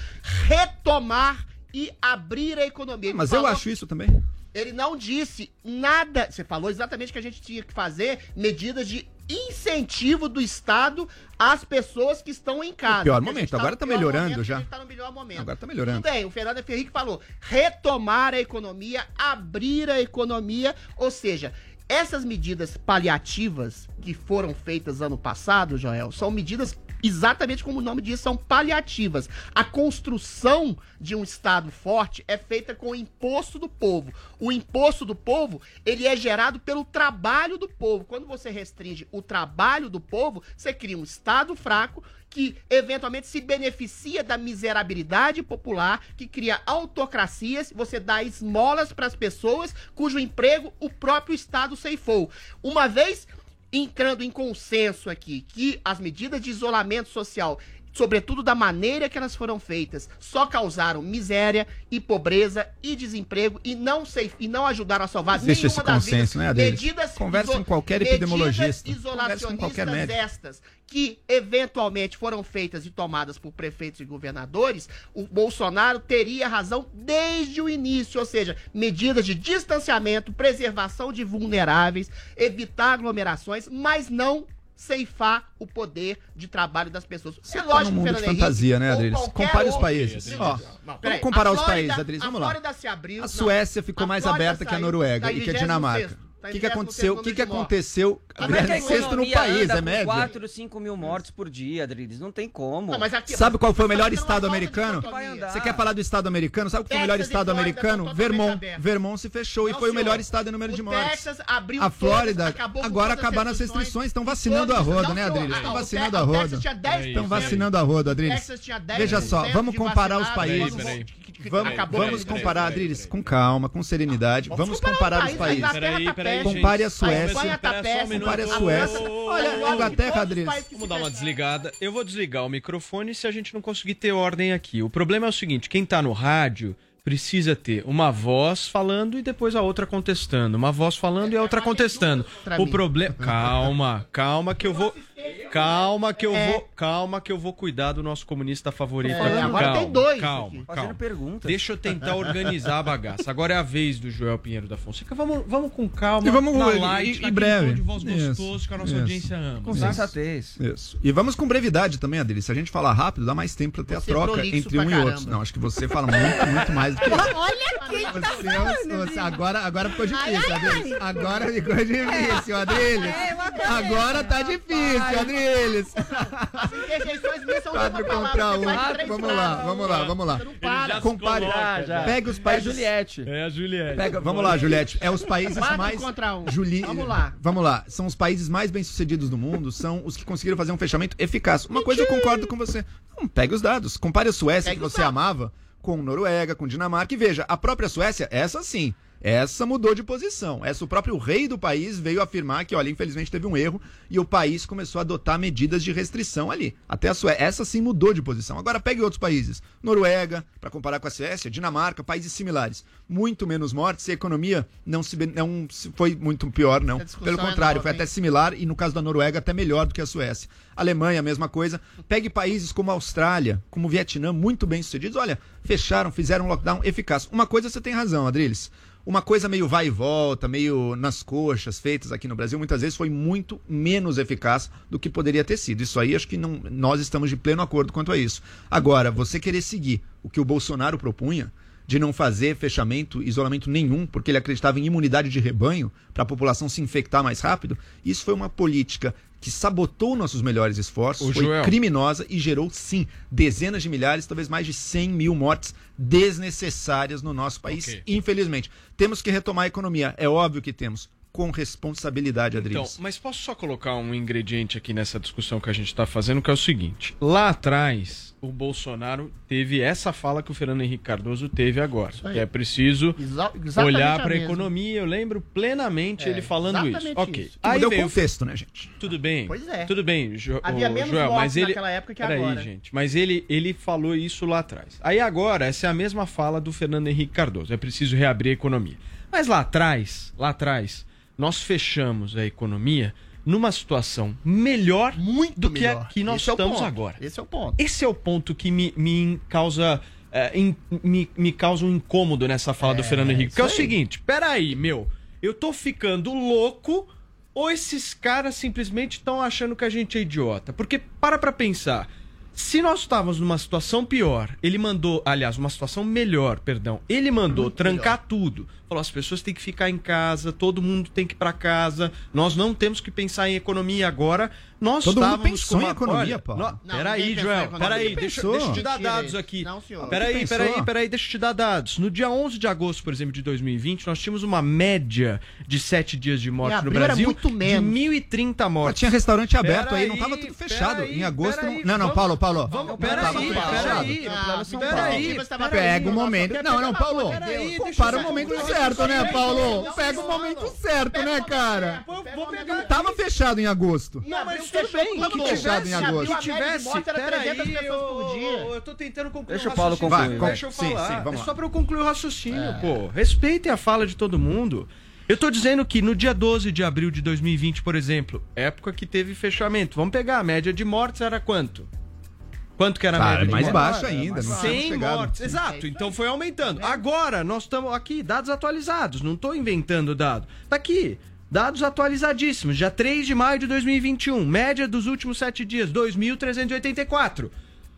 [SPEAKER 11] retomar e abrir a economia. Ele
[SPEAKER 10] Mas eu
[SPEAKER 11] falou-
[SPEAKER 10] acho isso também.
[SPEAKER 11] Ele não disse nada. Você falou exatamente que a gente tinha que fazer medidas de incentivo do Estado às pessoas que estão em casa.
[SPEAKER 10] pior
[SPEAKER 11] a gente
[SPEAKER 10] momento, agora tá
[SPEAKER 11] pior
[SPEAKER 10] melhorando
[SPEAKER 11] momento,
[SPEAKER 10] já.
[SPEAKER 11] A gente tá no melhor momento.
[SPEAKER 10] Agora tá melhorando.
[SPEAKER 11] Tudo bem, o Fernando Henrique falou retomar a economia, abrir a economia, ou seja, essas medidas paliativas que foram feitas ano passado, Joel, são medidas exatamente como o nome diz, são paliativas. A construção de um Estado forte é feita com o imposto do povo. O imposto do povo, ele é gerado pelo trabalho do povo. Quando você restringe o trabalho do povo, você cria um Estado fraco que eventualmente se beneficia da miserabilidade popular, que cria autocracias, você dá esmolas para as pessoas cujo emprego o próprio Estado ceifou. Uma vez entrando em consenso aqui que as medidas de isolamento social, sobretudo da maneira que elas foram feitas, só causaram miséria e pobreza e desemprego e não sei e não ajudaram a salvar
[SPEAKER 10] Existe
[SPEAKER 11] nenhuma
[SPEAKER 10] esse
[SPEAKER 11] das
[SPEAKER 10] consenso,
[SPEAKER 11] vidas.
[SPEAKER 10] né?
[SPEAKER 11] Medidas
[SPEAKER 10] Conversa com qualquer
[SPEAKER 11] medidas
[SPEAKER 10] epidemiologista. Conversa com
[SPEAKER 11] isolacionistas
[SPEAKER 10] qualquer médico.
[SPEAKER 11] estas que eventualmente foram feitas e tomadas por prefeitos e governadores, o Bolsonaro teria razão desde o início, ou seja, medidas de distanciamento, preservação de vulneráveis, evitar aglomerações, mas não ceifar o poder de trabalho das pessoas.
[SPEAKER 10] Você
[SPEAKER 11] é
[SPEAKER 10] tá
[SPEAKER 11] lógico,
[SPEAKER 10] mundo de
[SPEAKER 11] Fernando
[SPEAKER 10] fantasia,
[SPEAKER 11] Henrique,
[SPEAKER 10] né, Adriles? Compare os países. Ó,
[SPEAKER 11] Não,
[SPEAKER 10] vamos comparar
[SPEAKER 11] A
[SPEAKER 10] os
[SPEAKER 11] Flórida-
[SPEAKER 10] países, Adriles, vamos
[SPEAKER 11] a
[SPEAKER 10] lá.
[SPEAKER 11] Flórida se abriu.
[SPEAKER 10] A. Suécia ficou
[SPEAKER 11] A
[SPEAKER 10] mais
[SPEAKER 11] Flórida
[SPEAKER 10] aberta que a Noruega e que a
[SPEAKER 11] 26º. Tá
[SPEAKER 10] O
[SPEAKER 11] em
[SPEAKER 10] que, que
[SPEAKER 11] 16º
[SPEAKER 10] aconteceu? O que, que aconteceu?
[SPEAKER 9] Como é que a
[SPEAKER 10] Sexto no país, é
[SPEAKER 9] com
[SPEAKER 10] média.
[SPEAKER 9] 4, 5 mil mortes por dia, Adriles. Não tem como.
[SPEAKER 11] Não, mas aqui-
[SPEAKER 10] Sabe qual foi o melhor
[SPEAKER 11] tá
[SPEAKER 10] estado americano? Você quer falar do estado americano? Sabe qual foi o melhor
[SPEAKER 11] e
[SPEAKER 10] estado americano? Vermont. Vermont se fechou e
[SPEAKER 11] Não,
[SPEAKER 10] foi o
[SPEAKER 11] senhor.
[SPEAKER 10] melhor estado em número de
[SPEAKER 11] O
[SPEAKER 10] mortes.
[SPEAKER 11] Texas abriu
[SPEAKER 10] A
[SPEAKER 11] todas,
[SPEAKER 10] Flórida, agora
[SPEAKER 11] todas as
[SPEAKER 10] acabaram as
[SPEAKER 11] restrições.
[SPEAKER 10] estão vacinando a roda, né. Adriles?
[SPEAKER 11] Ah,
[SPEAKER 10] Estão
[SPEAKER 11] o
[SPEAKER 10] vacinando a
[SPEAKER 11] o
[SPEAKER 10] roda.
[SPEAKER 11] Texas tinha 10%.
[SPEAKER 10] Estão vacinando a roda, Adriles.
[SPEAKER 11] Texas tinha 10%
[SPEAKER 10] Veja só, vamos comparar os países.
[SPEAKER 11] Peraí, peraí.
[SPEAKER 10] Vamos,
[SPEAKER 11] Acabou
[SPEAKER 10] vamos comparar, Adriles, com calma, com serenidade. Vamos comparar os
[SPEAKER 11] A
[SPEAKER 10] países.
[SPEAKER 11] Tá péssima.
[SPEAKER 10] Compare a
[SPEAKER 11] A
[SPEAKER 10] Suécia.
[SPEAKER 11] Tá péssima.
[SPEAKER 10] Compare a
[SPEAKER 11] A
[SPEAKER 10] Suécia. Olha, a Inglaterra, Adriles.
[SPEAKER 7] Vamos dar uma desligada. Eu vou desligar o microfone se a gente não conseguir ter ordem aqui. O problema é o seguinte: quem tá no rádio precisa ter uma voz falando e depois a outra contestando. Uma voz falando e a outra contestando. O problema. Calma, calma que eu vou. Calma que eu
[SPEAKER 11] É.
[SPEAKER 7] vou. Calma que eu vou cuidar do nosso comunista favorito.
[SPEAKER 11] É,
[SPEAKER 7] aqui.
[SPEAKER 11] agora
[SPEAKER 7] calma,
[SPEAKER 11] tem dois
[SPEAKER 7] Calma, calma.
[SPEAKER 9] Fazendo perguntas.
[SPEAKER 7] Deixa eu tentar organizar a bagaça. Agora é a vez do Joel Pinheiro da Fonseca. Vamos, vamos com calma.
[SPEAKER 10] E vamos
[SPEAKER 7] na
[SPEAKER 10] e-
[SPEAKER 7] light,
[SPEAKER 10] e- e breve.
[SPEAKER 7] de voz
[SPEAKER 10] Isso,
[SPEAKER 7] gostoso que a nossa
[SPEAKER 10] isso.
[SPEAKER 7] audiência ama.
[SPEAKER 9] Com sensatez.
[SPEAKER 10] Isso. E vamos com brevidade também, Adriles. Se a gente falar rápido, dá mais tempo pra ter
[SPEAKER 11] Você
[SPEAKER 10] a troca
[SPEAKER 11] prolixo
[SPEAKER 10] entre um e outro. Não, acho que você fala muito, muito mais.
[SPEAKER 8] Olha quem tá falando.
[SPEAKER 10] você- agora, agora ficou difícil, Adriles. Agora ficou difícil, Adriles.
[SPEAKER 8] É, coisa.
[SPEAKER 10] Agora tá difícil, Adriles.
[SPEAKER 11] As interjeições minhas são
[SPEAKER 10] Quatro contra um. Vamos lá, vamos lá, vamos lá.
[SPEAKER 11] Você não para.
[SPEAKER 10] Compare. Pega os
[SPEAKER 9] É
[SPEAKER 10] países.
[SPEAKER 9] Juliette.
[SPEAKER 7] É a Juliette.
[SPEAKER 10] Pega, vamos lá, Juliette. É os países
[SPEAKER 11] Quatro
[SPEAKER 10] mais.
[SPEAKER 11] contra um.
[SPEAKER 10] Juli...
[SPEAKER 11] Vamos lá.
[SPEAKER 10] Vamos lá. São os países mais bem-sucedidos do mundo, são os que conseguiram fazer um fechamento eficaz. Uma coisa eu concordo com você. Não, pega os dados. Compare a Suécia,
[SPEAKER 11] Pega
[SPEAKER 10] que você amava, com Noruega, com Dinamarca. E veja, a própria Suécia, essa sim. Essa mudou de posição. Essa, o próprio rei do país veio afirmar que, olha, infelizmente teve um erro e o país começou a adotar medidas de restrição ali. Até a Suécia, essa sim mudou de posição. Agora pegue outros países. Noruega, para comparar com a Suécia, Dinamarca, países similares. Muito menos mortes e a economia não, se, não foi muito pior, não. Pelo
[SPEAKER 11] é
[SPEAKER 10] contrário,
[SPEAKER 11] nova,
[SPEAKER 10] foi até similar e no caso da Noruega até melhor do que a Suécia. Alemanha, a mesma coisa. Pegue países como a Austrália, como o Vietnã, muito bem sucedidos. Olha, fecharam, fizeram um lockdown eficaz. Uma coisa você tem razão, Adriles. Uma coisa meio vai e volta, meio nas coxas, feitas aqui no Brasil, muitas vezes foi muito menos eficaz do que poderia ter sido. Isso aí acho que não, nós estamos de pleno acordo quanto a isso. Agora, você querer seguir o que o Bolsonaro propunha, de não fazer fechamento, isolamento nenhum, porque ele acreditava em imunidade de rebanho para a população se infectar mais rápido, isso foi uma política que sabotou nossos melhores esforços, foi
[SPEAKER 7] Joel.
[SPEAKER 10] criminosa e gerou, sim, dezenas de milhares, talvez mais de 100 mil mortes desnecessárias no nosso país,
[SPEAKER 7] Ok.
[SPEAKER 10] infelizmente. Temos que retomar a economia, é óbvio que temos, com responsabilidade,
[SPEAKER 7] Então,
[SPEAKER 10] Adriles.
[SPEAKER 7] mas posso só colocar um ingrediente aqui nessa discussão que a gente está fazendo, que é o seguinte: lá atrás, o Bolsonaro teve essa fala que o Fernando Henrique Cardoso teve agora. Que é preciso
[SPEAKER 11] Exa-
[SPEAKER 7] olhar para a
[SPEAKER 11] mesma.
[SPEAKER 7] economia. Eu lembro plenamente
[SPEAKER 11] É,
[SPEAKER 7] ele falando isso.
[SPEAKER 11] exatamente
[SPEAKER 7] Ok.
[SPEAKER 11] isso.
[SPEAKER 7] Aí
[SPEAKER 10] o
[SPEAKER 7] veio
[SPEAKER 10] contexto, né, gente?
[SPEAKER 7] Tudo bem.
[SPEAKER 11] Pois é.
[SPEAKER 7] Tudo bem, jo
[SPEAKER 11] Havia menos
[SPEAKER 7] Joel, mas ele
[SPEAKER 11] naquela época que
[SPEAKER 7] Peraí,
[SPEAKER 11] agora.
[SPEAKER 7] gente, mas ele ele falou isso lá atrás. Aí agora essa é a mesma fala do Fernando Henrique Cardoso. É preciso reabrir a economia. Mas lá atrás, lá atrás, nós fechamos a economia numa situação melhor
[SPEAKER 11] Muito
[SPEAKER 7] do que a
[SPEAKER 11] melhor.
[SPEAKER 7] que nós
[SPEAKER 11] Esse é
[SPEAKER 7] estamos
[SPEAKER 11] ponto.
[SPEAKER 7] agora.
[SPEAKER 11] Esse é o ponto.
[SPEAKER 7] Esse é o ponto que me, me causa. é, in- me, me causa um incômodo nessa fala do Fernando Henrique. Que é o
[SPEAKER 11] aí.
[SPEAKER 7] seguinte: peraí, meu, eu tô ficando louco ou esses caras simplesmente estão achando que a gente é idiota? Porque para pra pensar. Se nós estávamos numa situação pior, ele mandou, aliás, uma situação melhor, perdão, ele mandou trancar tudo. Falou, as pessoas têm que ficar em casa, todo mundo tem que ir pra casa, nós não temos que pensar em economia agora. Nós
[SPEAKER 10] Todo mundo
[SPEAKER 7] estávamos
[SPEAKER 10] pensou
[SPEAKER 7] com
[SPEAKER 10] em
[SPEAKER 7] uma...
[SPEAKER 10] economia,
[SPEAKER 7] Olha,
[SPEAKER 10] Paulo.
[SPEAKER 7] nó-
[SPEAKER 11] Não,
[SPEAKER 7] Peraí,
[SPEAKER 11] em
[SPEAKER 7] Joel,
[SPEAKER 11] economia.
[SPEAKER 7] peraí, deixa, deixa eu te dar dados aqui.
[SPEAKER 11] Não, senhor.
[SPEAKER 7] Peraí, peraí, peraí, deixa eu te dar dados. No dia 11 de agosto, por exemplo, de 2020, nós tínhamos uma média de 7 dias de morte
[SPEAKER 11] Em
[SPEAKER 7] no
[SPEAKER 11] abril era
[SPEAKER 7] Brasil
[SPEAKER 11] muito menos.
[SPEAKER 7] de 1.030
[SPEAKER 10] Pô,
[SPEAKER 7] mortes.
[SPEAKER 10] tinha restaurante aberto
[SPEAKER 7] Pera
[SPEAKER 10] aí, não
[SPEAKER 7] aí,
[SPEAKER 10] tava tudo fechado.
[SPEAKER 7] aí,
[SPEAKER 10] em agosto. não...
[SPEAKER 7] aí,
[SPEAKER 10] não, não,
[SPEAKER 7] vamos-
[SPEAKER 10] Paulo, Paulo.
[SPEAKER 7] Vamos, peraí,
[SPEAKER 10] tava tudo fechado.
[SPEAKER 7] peraí.
[SPEAKER 11] Estava
[SPEAKER 10] Pega o momento. Não, não, Paulo. Compara o momento
[SPEAKER 7] concluir
[SPEAKER 10] certo, né, Paulo? Pega o momento certo, né, cara? Tava fechado em agosto.
[SPEAKER 7] Não, mas tudo
[SPEAKER 11] fechou
[SPEAKER 7] bem, que
[SPEAKER 10] fechado em
[SPEAKER 11] Se
[SPEAKER 10] agosto.
[SPEAKER 11] de
[SPEAKER 7] tivesse,
[SPEAKER 11] morte era 300
[SPEAKER 7] peraí, eu, tô tentando concluir
[SPEAKER 9] Deixa o Paulo
[SPEAKER 7] raciocínio.
[SPEAKER 9] concluir.
[SPEAKER 7] Deixa eu falar. é só pra eu concluir o raciocínio, pô. Respeitem a fala de todo mundo. Eu tô dizendo que no dia 12 de abril de 2020, por exemplo, época que teve fechamento, vamos pegar a média de mortes era quanto? Quanto que era a
[SPEAKER 10] Tá,
[SPEAKER 7] média?
[SPEAKER 10] mais baixo ainda. Não tínhamos
[SPEAKER 7] 100
[SPEAKER 10] chegado.
[SPEAKER 7] mortes, exato. Então foi aumentando. Agora nós estamos aqui, dados atualizados, não estou inventando dado. Tá aqui, dados atualizadíssimos, dia 3 de maio de 2021, média dos últimos 7 dias, 2.384.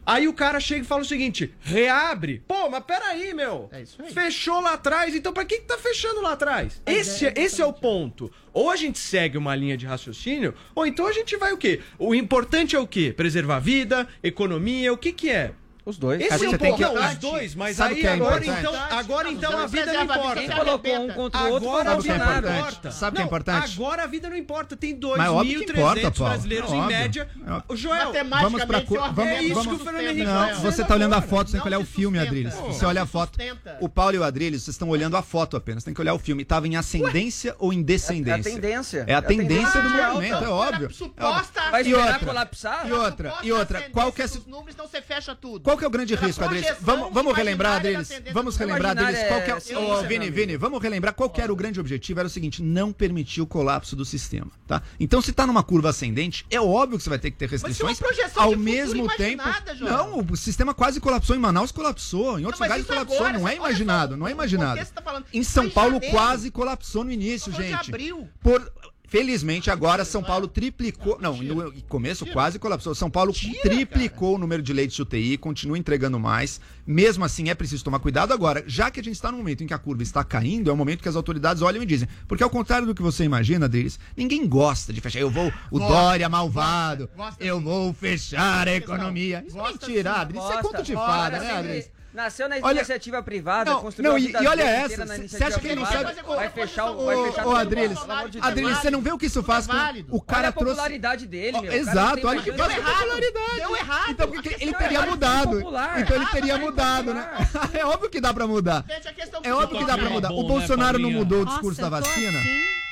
[SPEAKER 7] Aí o cara chega e fala o seguinte: reabre. Pô, mas peraí, meu.
[SPEAKER 11] É isso aí.
[SPEAKER 7] Fechou lá atrás, então pra que, que tá fechando lá atrás? Esse, é, esse é o ponto. Ou a gente segue uma linha de raciocínio, ou então a gente vai o quê? O importante é o quê? Preservar a vida, economia, o que que é?
[SPEAKER 9] Os dois.
[SPEAKER 7] Esse
[SPEAKER 10] Acho
[SPEAKER 7] é
[SPEAKER 10] que
[SPEAKER 7] o
[SPEAKER 10] você tem
[SPEAKER 7] ponto.
[SPEAKER 10] que-
[SPEAKER 7] Não, os dois, mas
[SPEAKER 10] Sabe o
[SPEAKER 7] aí
[SPEAKER 10] que é
[SPEAKER 7] agora
[SPEAKER 10] importante?
[SPEAKER 7] então, agora então a vida não importa.
[SPEAKER 11] você
[SPEAKER 9] Quem colocou um contra o outro
[SPEAKER 7] Agora a
[SPEAKER 10] Sabe o que é
[SPEAKER 7] vida não
[SPEAKER 10] importante?
[SPEAKER 7] importa.
[SPEAKER 10] Sabe o que é
[SPEAKER 7] Não,
[SPEAKER 10] importante?
[SPEAKER 7] Agora a vida não importa. Tem
[SPEAKER 10] Mas óbvio que importa,
[SPEAKER 7] 2.300
[SPEAKER 10] Paulo.
[SPEAKER 7] brasileiros
[SPEAKER 10] É
[SPEAKER 7] em
[SPEAKER 10] óbvio.
[SPEAKER 7] média.
[SPEAKER 10] É.
[SPEAKER 7] O Joel,
[SPEAKER 10] Vamos pra co-
[SPEAKER 11] seu
[SPEAKER 10] vamos-
[SPEAKER 7] é isso
[SPEAKER 10] vamos-
[SPEAKER 7] que o Fernando Henrique
[SPEAKER 10] Não, você tá olhando a foto sem
[SPEAKER 11] Não
[SPEAKER 10] olhar o
[SPEAKER 11] se
[SPEAKER 10] filme. Adriles. Se você olha a
[SPEAKER 11] não se
[SPEAKER 10] foto, o Paulo e o Adriles, vocês estão olhando a foto apenas. Tem que olhar o filme. Tava em ascendência ou em descendência?
[SPEAKER 9] É a tendência.
[SPEAKER 10] É a tendência do movimento,
[SPEAKER 9] então.
[SPEAKER 10] é óbvio.
[SPEAKER 11] Suposta
[SPEAKER 9] Vai esperar colapsar?
[SPEAKER 10] E outra, e outra, qual que é,
[SPEAKER 11] Os números, então você fecha tudo.
[SPEAKER 10] Qual que é o grande risco, Adriles? Vamos, vamos relembrar, Adriles. Vamos relembrar, Adriles. Qual que é,
[SPEAKER 9] é ciência,
[SPEAKER 10] Vini, Vini, vamos relembrar qual que era o grande objetivo. Era o seguinte, não permitir o colapso do sistema, tá? Então, se tá numa curva ascendente, é óbvio que você vai ter que ter
[SPEAKER 11] Mas isso é
[SPEAKER 10] restrições.
[SPEAKER 11] uma projeção
[SPEAKER 10] Ao mesmo tempo, não, o sistema quase colapsou em Manaus, colapsou, em outros
[SPEAKER 11] mas
[SPEAKER 10] lugares colapsou,
[SPEAKER 11] agora,
[SPEAKER 10] não é
[SPEAKER 11] olha só,
[SPEAKER 10] imaginado, não é imaginado.
[SPEAKER 11] tá falando-
[SPEAKER 10] Em São Paulo
[SPEAKER 11] janeiro.
[SPEAKER 10] quase colapsou no início, gente.
[SPEAKER 11] abril.
[SPEAKER 10] Por Felizmente, agora São Paulo triplicou. Não, no começo quase colapsou. São Paulo triplicou o número de leitos de UTI, continua entregando mais. Mesmo assim, é preciso tomar cuidado. Agora, já que a gente está no momento em que a curva está caindo, é o momento que as autoridades olham e dizem. Porque, ao contrário do que você imagina, deles, ninguém gosta de fechar. Eu vou, o
[SPEAKER 11] Gosta,
[SPEAKER 10] Dória malvado,
[SPEAKER 11] gosta
[SPEAKER 10] eu vou fechar a economia. Isso é
[SPEAKER 11] Gosta
[SPEAKER 10] mentira, Adriles. Isso é
[SPEAKER 9] Gosta,
[SPEAKER 10] conto de
[SPEAKER 9] gosta,
[SPEAKER 10] fada, né, Adriles?
[SPEAKER 9] Nasceu na
[SPEAKER 10] Olha-
[SPEAKER 9] iniciativa privada,
[SPEAKER 10] Não,
[SPEAKER 9] construiu
[SPEAKER 10] não,
[SPEAKER 9] a
[SPEAKER 10] e-
[SPEAKER 9] vida
[SPEAKER 10] e olha essa,
[SPEAKER 9] inteira na
[SPEAKER 10] cê-
[SPEAKER 9] iniciativa
[SPEAKER 10] cê acha que ele não sabe-
[SPEAKER 9] Vai fechar, o-
[SPEAKER 10] Ô,
[SPEAKER 9] vai fechar
[SPEAKER 10] ô. Adriles. Adriles, você não vê o que isso faz com o cara
[SPEAKER 9] olha a
[SPEAKER 10] trouxe
[SPEAKER 9] popularidade dele, meu.
[SPEAKER 10] Exato, olha que faz
[SPEAKER 9] chance.
[SPEAKER 10] popularidade.
[SPEAKER 11] Deu errado.
[SPEAKER 10] Então porque
[SPEAKER 11] A
[SPEAKER 10] ele
[SPEAKER 11] questão
[SPEAKER 10] teria
[SPEAKER 9] é,
[SPEAKER 10] mudado. Então ele teria mudado, né? <laughs> É óbvio que dá pra mudar.
[SPEAKER 11] Gente, a questão
[SPEAKER 10] É óbvio que dá pra mudar. O Bolsonaro não mudou o discurso da vacina.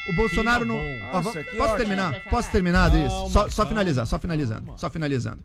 [SPEAKER 10] O Bolsonaro não.
[SPEAKER 9] Nossa,
[SPEAKER 10] Posso terminar? Posso terminar, Adriles? Só, só finalizar, só finalizando. Só finalizando.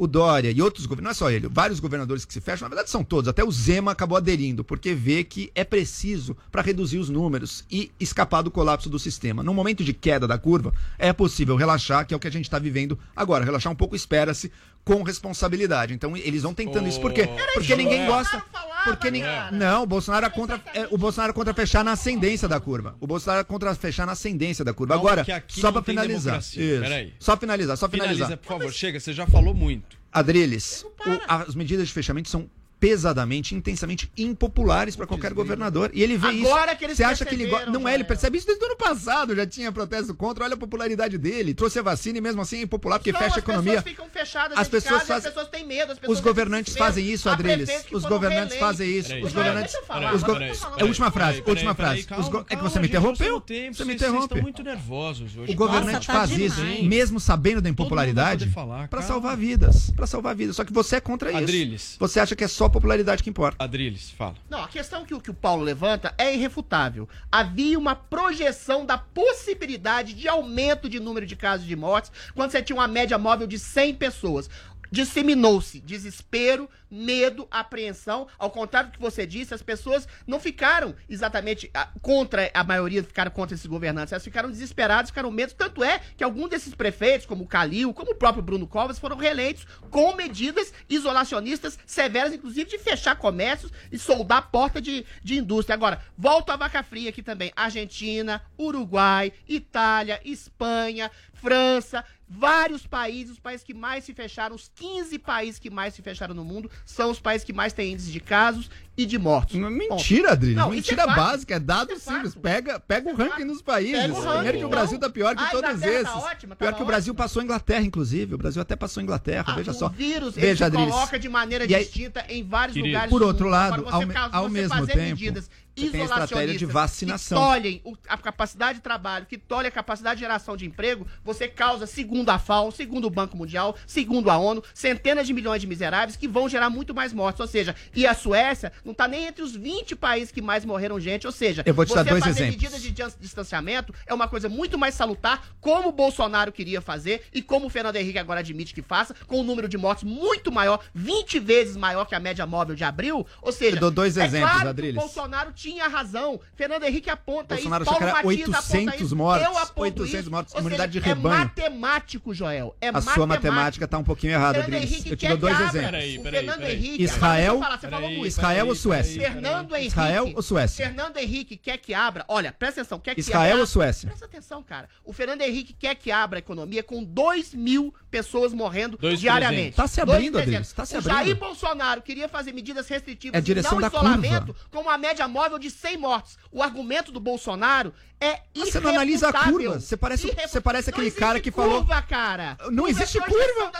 [SPEAKER 10] O Dória e outros governadores, não é só ele, vários governadores que se fecham, na verdade são todos, até o Zema acabou aderindo, porque vê que é preciso para reduzir os números e escapar do colapso do sistema. No momento de queda da curva, é possível relaxar, que é o que a gente está vivendo agora. Relaxar um pouco, espera-se, com responsabilidade. Então eles vão tentando isso, por quê? Porque ninguém gosta. Porque ninguém. Não, o Bolsonaro é contra, é, o Bolsonaro é contra fechar na ascendência da curva. O Bolsonaro é contra fechar na ascendência da curva.
[SPEAKER 7] Não,
[SPEAKER 10] Agora, só para finalizar. Isso.
[SPEAKER 7] Peraí.
[SPEAKER 10] Só finalizar, só finalizar.
[SPEAKER 7] Finaliza, por favor. Chega, você já falou muito.
[SPEAKER 10] Adriles, o- as medidas de fechamento são pesadamente, intensamente impopulares para qualquer governador. E ele vê
[SPEAKER 11] Agora
[SPEAKER 10] isso.
[SPEAKER 11] que eles
[SPEAKER 10] Você acha que ele? Não é, ele
[SPEAKER 11] Joel.
[SPEAKER 10] percebe isso desde o ano passado. Já tinha protesto contra. Olha a popularidade dele. Trouxe a vacina e mesmo assim é impopular porque
[SPEAKER 11] Só
[SPEAKER 10] fecha a
[SPEAKER 11] as
[SPEAKER 10] economia.
[SPEAKER 11] pessoas ficam fechadas
[SPEAKER 10] As pessoas
[SPEAKER 11] casa e as pessoas têm medo. as pessoas
[SPEAKER 10] Os governantes fazem isso, Adriles. Os governantes
[SPEAKER 11] reeleitos.
[SPEAKER 10] fazem isso.
[SPEAKER 7] Peraí,
[SPEAKER 10] Os governantes. Os go-. É a última frase, última frase.
[SPEAKER 7] calma,
[SPEAKER 10] É que você me interrompeu.
[SPEAKER 7] tempo,
[SPEAKER 10] Você me
[SPEAKER 7] vocês- Vocês
[SPEAKER 10] interrompe.
[SPEAKER 7] estão muito nervosos hoje.
[SPEAKER 10] O governante faz
[SPEAKER 8] demais.
[SPEAKER 10] isso, mesmo sabendo da impopularidade, para salvar vidas. Para salvar vidas. Só que você é contra isso.
[SPEAKER 7] Adriles.
[SPEAKER 10] Você acha que é só a popularidade que importa.
[SPEAKER 7] Adriles, fala.
[SPEAKER 11] Não, a questão que, o- que o Paulo levanta é irrefutável. Havia uma projeção da possibilidade de aumento de número de casos de mortes quando você tinha uma média móvel de 100 pessoas. Disseminou-se desespero, medo, apreensão. Ao contrário do que você disse, as pessoas não ficaram exatamente ah, contra, a maioria ficaram contra esses governantes, elas ficaram desesperadas, ficaram medo. Tanto é que alguns desses prefeitos, como o Calil, como o próprio Bruno Covas, foram reeleitos com medidas isolacionistas severas, inclusive de fechar comércios e soldar porta de, de indústria. Agora, volto à vaca fria aqui também. Argentina, Uruguai, Itália, Espanha, França, vários países, os países que mais se fecharam, os 15 países que mais se fecharam no mundo, são os países que mais têm índice de casos e de mortos.
[SPEAKER 10] Mentira.
[SPEAKER 11] Não, isso
[SPEAKER 10] Mentira
[SPEAKER 11] é
[SPEAKER 10] básica, é dado
[SPEAKER 11] Isso é
[SPEAKER 10] simples. Pega, pega o ranking nos países.
[SPEAKER 11] Pega o ranking,
[SPEAKER 10] Primeiro que o Brasil tá pior que
[SPEAKER 11] A
[SPEAKER 10] todos
[SPEAKER 11] Inglaterra
[SPEAKER 10] esses.
[SPEAKER 11] tá ótima,
[SPEAKER 10] pior
[SPEAKER 11] tá
[SPEAKER 10] que o Brasil passou a Inglaterra, inclusive. O Brasil até passou a Inglaterra,
[SPEAKER 11] Ah,
[SPEAKER 10] veja
[SPEAKER 11] o
[SPEAKER 10] só.
[SPEAKER 11] vírus ele
[SPEAKER 10] Veja,
[SPEAKER 11] se
[SPEAKER 10] Adriles.
[SPEAKER 11] coloca de maneira
[SPEAKER 10] E aí-
[SPEAKER 11] distinta em vários
[SPEAKER 10] Querido.
[SPEAKER 11] lugares
[SPEAKER 10] Por
[SPEAKER 11] do
[SPEAKER 10] outro
[SPEAKER 11] mundo.
[SPEAKER 10] lado,
[SPEAKER 11] Agora,
[SPEAKER 10] ao
[SPEAKER 11] você,
[SPEAKER 10] ao
[SPEAKER 11] você
[SPEAKER 10] mesmo
[SPEAKER 11] fazer
[SPEAKER 10] tempo,
[SPEAKER 11] medidas
[SPEAKER 10] você tem a estratégia de vacinação.
[SPEAKER 11] que tolhem o- a capacidade de trabalho, que tolhem a capacidade de geração de emprego, você causa, segundo a FAO, segundo o Banco Mundial, segundo a ONU, centenas de milhões de miseráveis que vão gerar muito mais mortes. Ou seja, e a Suécia não está nem entre os 20 países que mais morreram gente. Ou seja,
[SPEAKER 10] Eu vou te
[SPEAKER 11] você
[SPEAKER 10] dar dois
[SPEAKER 11] fazer
[SPEAKER 10] exemplos.
[SPEAKER 11] medidas de distanciamento é uma coisa muito mais salutar, como o Bolsonaro queria fazer e como o Fernando Henrique agora admite que faça, com um número de mortes muito maior, 20 vezes maior que a média móvel de abril. Ou seja,
[SPEAKER 10] Eu dou dois
[SPEAKER 11] é
[SPEAKER 10] exemplos,
[SPEAKER 11] claro
[SPEAKER 10] Adriles.
[SPEAKER 11] o Bolsonaro tinha razão. Fernando Henrique aponta
[SPEAKER 10] Bolsonaro
[SPEAKER 11] isso, Paulo Matias aponta
[SPEAKER 10] 800
[SPEAKER 11] isso,
[SPEAKER 10] mortes,
[SPEAKER 11] eu aponto
[SPEAKER 10] 800
[SPEAKER 11] isso.
[SPEAKER 10] imunidade
[SPEAKER 11] seja,
[SPEAKER 10] de rebanho.
[SPEAKER 11] É matemático, Joel. É
[SPEAKER 10] A sua matemática tá um pouquinho errada,
[SPEAKER 11] Fernando
[SPEAKER 10] Adriles.
[SPEAKER 11] Henrique
[SPEAKER 10] Eu te
[SPEAKER 11] quer
[SPEAKER 10] dou dois
[SPEAKER 11] que abra.
[SPEAKER 10] exemplos.
[SPEAKER 7] Peraí, peraí,
[SPEAKER 11] Fernando
[SPEAKER 7] peraí.
[SPEAKER 11] Henrique,
[SPEAKER 10] Israel,
[SPEAKER 11] falar, você falou muito.
[SPEAKER 10] Israel ou Suécia?
[SPEAKER 11] Fernando Henrique.
[SPEAKER 10] Israel ou Suécia?
[SPEAKER 11] Fernando Henrique quer que abra. Olha, presta atenção. Quer que
[SPEAKER 10] Israel
[SPEAKER 11] abra,
[SPEAKER 10] ou Suécia?
[SPEAKER 11] Presta atenção, cara. O Fernando Henrique quer que abra a economia com 2 mil pessoas morrendo
[SPEAKER 10] Dois
[SPEAKER 11] diariamente.
[SPEAKER 10] presentes. Tá se abrindo. Adriles, tá se
[SPEAKER 11] o
[SPEAKER 10] abrindo.
[SPEAKER 11] Jair Bolsonaro queria fazer medidas restritivas
[SPEAKER 10] É a direção
[SPEAKER 11] não
[SPEAKER 10] da
[SPEAKER 11] isolamento
[SPEAKER 10] curva.
[SPEAKER 11] com uma média móvel de 100 mortes. O argumento do Bolsonaro é
[SPEAKER 10] Mas você não analisa a curva. Você parece, você parece aquele cara que
[SPEAKER 11] curva,
[SPEAKER 10] falou.
[SPEAKER 11] cara.
[SPEAKER 10] Não
[SPEAKER 11] Curva
[SPEAKER 10] existe
[SPEAKER 11] é
[SPEAKER 10] curva.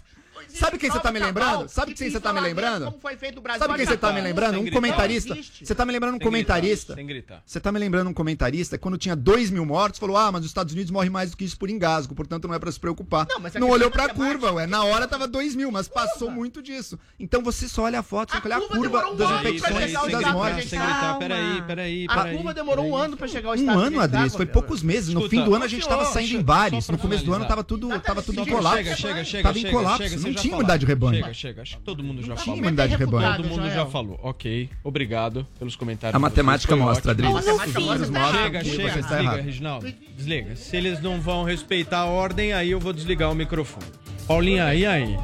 [SPEAKER 10] <laughs> Sabe quem você tá me lembrando? Sabe
[SPEAKER 11] que
[SPEAKER 10] quem você tá me lembrando?
[SPEAKER 11] Como foi feito no Brasil,
[SPEAKER 10] Sabe quem você tá me
[SPEAKER 11] acabou.
[SPEAKER 10] lembrando?
[SPEAKER 11] Sem
[SPEAKER 10] Um comentarista. Você tá me lembrando um comentarista.
[SPEAKER 7] gritar, sem gritar.
[SPEAKER 10] Você tá me lembrando um comentarista quando tinha 2 mil mortos, falou: Ah, mas os Estados Unidos morrem mais do que isso por engasgo, portanto não é pra se preocupar. Não,
[SPEAKER 11] mas a
[SPEAKER 10] não olhou
[SPEAKER 11] é
[SPEAKER 10] pra
[SPEAKER 11] matemática.
[SPEAKER 10] curva, ué. Na hora tava 2 mil, mas passou muito disso. Então você só olha a foto, você olhar a
[SPEAKER 11] curva um
[SPEAKER 10] das infecções e das mortes.
[SPEAKER 7] Peraí, peraí,
[SPEAKER 11] A curva demorou um ano pra chegar ao
[SPEAKER 10] Um
[SPEAKER 11] estado
[SPEAKER 10] ano, Adriles, foi poucos meses. No fim do ano a gente tava saindo em
[SPEAKER 7] só
[SPEAKER 10] No começo do ano tava tudo, tava tudo em
[SPEAKER 7] Chega,
[SPEAKER 10] colapso.
[SPEAKER 7] Chega, chega, chega,
[SPEAKER 10] Tava em
[SPEAKER 7] chega,
[SPEAKER 10] colapso. Não tinha
[SPEAKER 7] falaram.
[SPEAKER 10] imunidade de rebanho.
[SPEAKER 7] Chega, chega. Acho que todo mundo já
[SPEAKER 10] tinha
[SPEAKER 7] falou.
[SPEAKER 10] imunidade de rebanho.
[SPEAKER 7] Todo mundo já falou. Ok. Obrigado pelos comentários.
[SPEAKER 10] A matemática mostra,
[SPEAKER 7] ótimo.
[SPEAKER 10] Adriles. A matemática mostra,
[SPEAKER 7] Chega,
[SPEAKER 10] tá
[SPEAKER 7] chega,
[SPEAKER 10] está
[SPEAKER 7] Desliga,
[SPEAKER 10] errado.
[SPEAKER 7] Reginaldo. Desliga. Se eles não vão respeitar a ordem, aí eu vou desligar o microfone. Paulinha, e aí?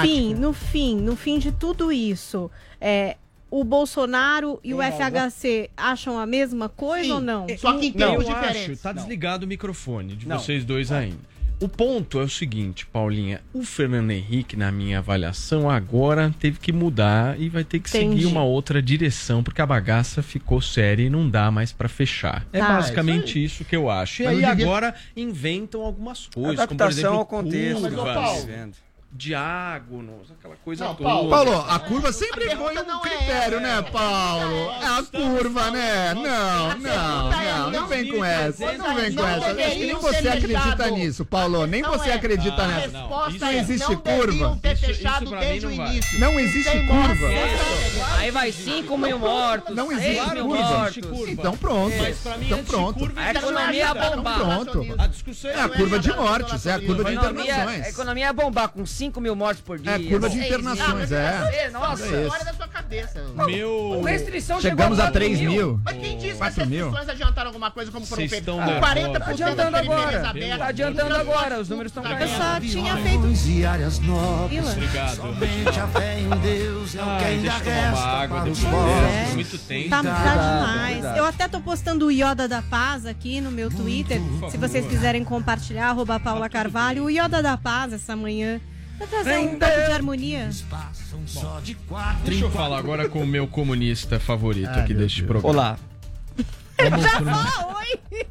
[SPEAKER 8] Fim, no fim, no fim de tudo isso, é, o Bolsonaro e o FHC acham a mesma coisa ou não?
[SPEAKER 11] Só que em
[SPEAKER 7] Não,
[SPEAKER 11] tempos diferentes.
[SPEAKER 7] acho, tá desligado o microfone de
[SPEAKER 11] Não.
[SPEAKER 7] vocês dois ainda. O ponto é o seguinte, Paulinha. O Fernando Henrique, na minha avaliação, agora teve que mudar e vai ter que
[SPEAKER 8] Entendi.
[SPEAKER 7] seguir uma outra direção, porque a bagaça ficou séria e não dá mais pra fechar. É
[SPEAKER 9] Tá,
[SPEAKER 7] basicamente isso, que eu acho. E aí
[SPEAKER 9] devia-
[SPEAKER 7] agora inventam algumas coisas, como por
[SPEAKER 9] Adaptação
[SPEAKER 7] exemplo,
[SPEAKER 9] ao contexto.
[SPEAKER 7] curvas,
[SPEAKER 9] Mas, ô, Paulo,
[SPEAKER 7] diágonos, aquela coisa
[SPEAKER 10] Não,
[SPEAKER 7] toda.
[SPEAKER 10] Paulo, Paulo, a curva sempre
[SPEAKER 11] A
[SPEAKER 10] foi um
[SPEAKER 11] é
[SPEAKER 10] critério,
[SPEAKER 11] essa.
[SPEAKER 10] né, Paulo? É a curva, né? Não, não, não, não vem com essa. Não vem com essa. Acho que nem você acredita nisso, Paulo. Nem você acredita nessa. Não
[SPEAKER 11] é,
[SPEAKER 10] existe curva.
[SPEAKER 7] não
[SPEAKER 10] existe curva.
[SPEAKER 14] Aí vai 5 mil mortos.
[SPEAKER 10] Não
[SPEAKER 14] 6
[SPEAKER 10] existe curva. Então pronto. Então pronto.
[SPEAKER 14] A economia ia
[SPEAKER 10] Então
[SPEAKER 14] bombar.
[SPEAKER 10] pronto.
[SPEAKER 7] A discussão
[SPEAKER 10] É a curva de mortes, é a curva de
[SPEAKER 14] economia, a
[SPEAKER 10] internações.
[SPEAKER 14] economia ia bombar com 5 mil mortos por dia.
[SPEAKER 10] É curva de
[SPEAKER 14] Seis
[SPEAKER 10] internações,
[SPEAKER 14] mil.
[SPEAKER 10] é.
[SPEAKER 14] Nossa,
[SPEAKER 10] É.
[SPEAKER 11] História da sua cabeça.
[SPEAKER 7] Meu.
[SPEAKER 14] Com restrição
[SPEAKER 10] Chegamos a 3 mil.
[SPEAKER 11] Mas quem disse que as
[SPEAKER 10] 4 mil.
[SPEAKER 11] restrições adiantaram alguma coisa como foram feitas?
[SPEAKER 7] estão
[SPEAKER 11] Com
[SPEAKER 7] nervosos.
[SPEAKER 11] 40% das
[SPEAKER 14] Adiantando agora.
[SPEAKER 11] abertas.
[SPEAKER 14] Tá adiantando agora, os números estão
[SPEAKER 8] Eu
[SPEAKER 14] caindo.
[SPEAKER 8] só tinha feito.
[SPEAKER 6] e áreas novas.
[SPEAKER 7] Obrigado.
[SPEAKER 6] Somente a fé em Deus é o que
[SPEAKER 7] Ai,
[SPEAKER 6] ainda
[SPEAKER 7] eu
[SPEAKER 6] resta
[SPEAKER 7] água,
[SPEAKER 6] para os pobres.
[SPEAKER 7] livre. Muito tempo.
[SPEAKER 8] Tá, tá demais. Eu até tô postando o Yoda da Paz aqui no meu Twitter. Se vocês quiserem compartilhar, arroba Paula Carvalho. O Yoda da Paz essa manhã. Pra trazer um pouco de harmonia.
[SPEAKER 6] Passam só de quatro
[SPEAKER 7] Deixa eu falar agora com o meu comunista favorito aqui deste programa.
[SPEAKER 9] Olá.
[SPEAKER 7] Vamos
[SPEAKER 8] Já fala, oi!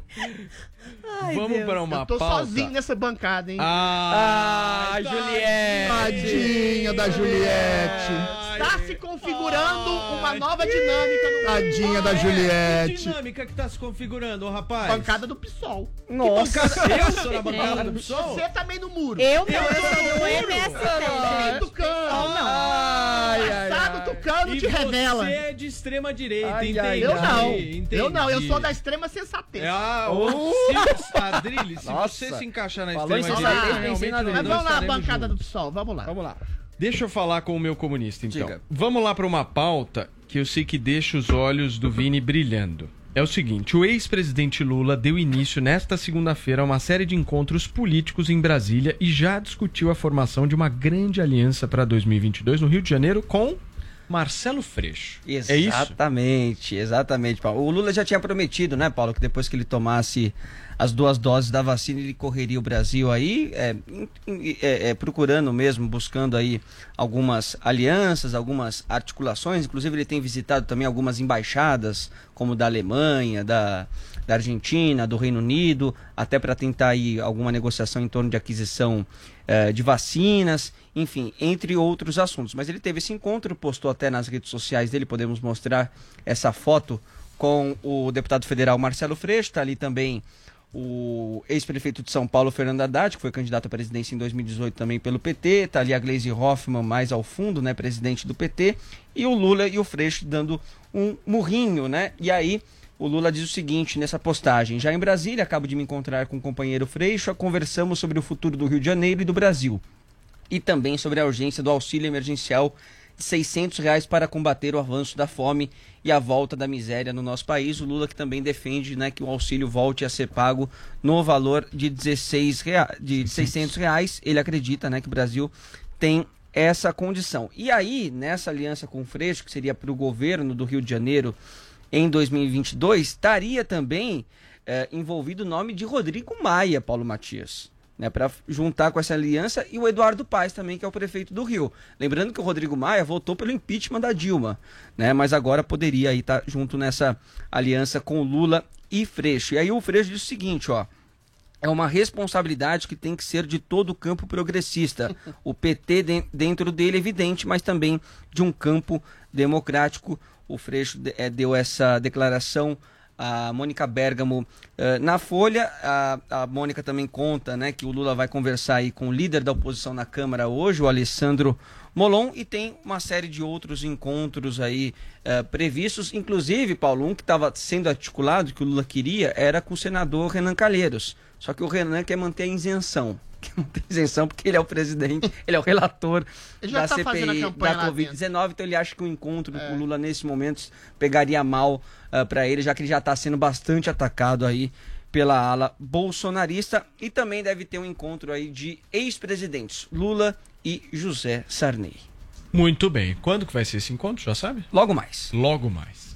[SPEAKER 8] Ai,
[SPEAKER 7] vamos
[SPEAKER 8] Deus.
[SPEAKER 7] pra uma
[SPEAKER 11] Eu tô
[SPEAKER 7] pauta.
[SPEAKER 11] sozinho nessa bancada, hein?
[SPEAKER 7] Ah,
[SPEAKER 14] Ah, Juliette.
[SPEAKER 10] Tadinha da Juliette.
[SPEAKER 11] Está se configurando uma nova dinâmica no
[SPEAKER 10] Tadinha da
[SPEAKER 7] Que
[SPEAKER 10] Juliette.
[SPEAKER 7] dinâmica que tá se configurando, ô rapaz?
[SPEAKER 11] bancada do PSOL.
[SPEAKER 9] Nossa.
[SPEAKER 7] Eu sou na bancada do PSOL?
[SPEAKER 11] Você também no muro.
[SPEAKER 8] Eu não, eu sou do MST.
[SPEAKER 11] Tucano.
[SPEAKER 14] Ai, ai,
[SPEAKER 11] Passado
[SPEAKER 14] ai.
[SPEAKER 11] Tucano
[SPEAKER 7] E
[SPEAKER 11] te revela.
[SPEAKER 7] você é de extrema direita,
[SPEAKER 14] Ai,
[SPEAKER 7] entendi.
[SPEAKER 14] ai,
[SPEAKER 11] Eu não.
[SPEAKER 7] entendi.
[SPEAKER 11] Eu não, eu sou da extrema sensatez.
[SPEAKER 7] Ah, ô, se, Adrilles, se
[SPEAKER 14] Nossa.
[SPEAKER 7] você se encaixar na
[SPEAKER 14] Falou em
[SPEAKER 7] extrema direita, realmente
[SPEAKER 14] na
[SPEAKER 11] Mas vamos lá, bancada
[SPEAKER 7] juntos.
[SPEAKER 11] do PSOL, vamos lá.
[SPEAKER 14] Vamos lá.
[SPEAKER 7] Deixa eu falar com o meu comunista, então.
[SPEAKER 9] Diga.
[SPEAKER 7] Vamos lá para uma pauta que eu sei que deixa os olhos do Vini brilhando. É o seguinte, o ex-presidente Lula deu início nesta segunda-feira a uma série de encontros políticos em Brasília e já discutiu a formação de uma grande aliança para 2022 no Rio de Janeiro com Marcelo Freixo. É isso?
[SPEAKER 9] Exatamente, exatamente, Paulo. O Lula já tinha prometido, né, Paulo, que depois que ele tomasse as duas doses da vacina, ele correria o Brasil aí, é, é, é, procurando mesmo, buscando aí algumas alianças, algumas articulações. Inclusive, ele tem visitado também algumas embaixadas, como da Alemanha, da, da Argentina, do Reino Unido, até para tentar aí alguma negociação em torno de aquisição eh, de vacinas, enfim, entre outros assuntos. Mas ele teve esse encontro, postou até nas redes sociais dele, podemos mostrar essa foto com o deputado federal Marcelo Freixo, está ali também o ex-prefeito de São Paulo, Fernando Haddad, que foi candidato à presidência em 2018 também pelo PT, está ali a Gleisi Hoffmann mais ao fundo, né, presidente do PT, e o Lula e o Freixo dando um murrinho, né? E aí o Lula diz o seguinte nessa postagem: Já em Brasília, acabo de me encontrar com o companheiro Freixo, conversamos sobre o futuro do Rio de Janeiro e do Brasil. E também sobre a urgência do auxílio emergencial 600 reais para combater o avanço da fome e a volta da miséria no nosso país. O Lula que também defende né, que o auxílio volte a ser pago no valor de 16 rea... de 600 reais. Ele acredita né, que o Brasil tem essa condição. E aí, nessa aliança com o Freixo, que seria para o governo do Rio de Janeiro em 2022, estaria também eh, envolvido o nome de Rodrigo Maia, Paulo Matias. Né, para juntar com essa aliança e o Eduardo Paes também, que é o prefeito do Rio. Lembrando que o Rodrigo Maia votou pelo impeachment da Dilma, né, mas agora poderia estar junto nessa aliança com Lula e Freixo. E aí o Freixo diz o seguinte, ó, é uma responsabilidade que tem que ser de todo o campo progressista. O PT de- dentro dele, evidente, mas também de um campo democrático. O Freixo de- eh, deu essa declaração a Mônica Bergamo eh, na Folha. A, a Mônica também conta né, que o Lula vai conversar aí com o líder da oposição na Câmara hoje, o Alessandro Molon, e tem uma série de outros encontros aí eh, previstos, inclusive, Paulo, um que estava sendo articulado, que o Lula queria, era com o senador Renan Calheiros. Só que o Renan quer manter a isenção. Quer manter a isenção porque ele é o presidente, <laughs> ele é o relator
[SPEAKER 11] Ele já
[SPEAKER 9] da
[SPEAKER 11] tá
[SPEAKER 9] CPI da
[SPEAKER 11] lá
[SPEAKER 9] Covid-19, então ele acha que o encontro
[SPEAKER 11] É.
[SPEAKER 9] com o Lula nesse momento pegaria mal para pra ele, já que ele já está sendo bastante atacado aí pela ala bolsonarista e também deve ter um encontro aí de ex-presidentes, Lula e José Sarney.
[SPEAKER 7] Muito bem. Quando que vai ser esse encontro, já sabe?
[SPEAKER 9] Logo mais.
[SPEAKER 7] Logo mais.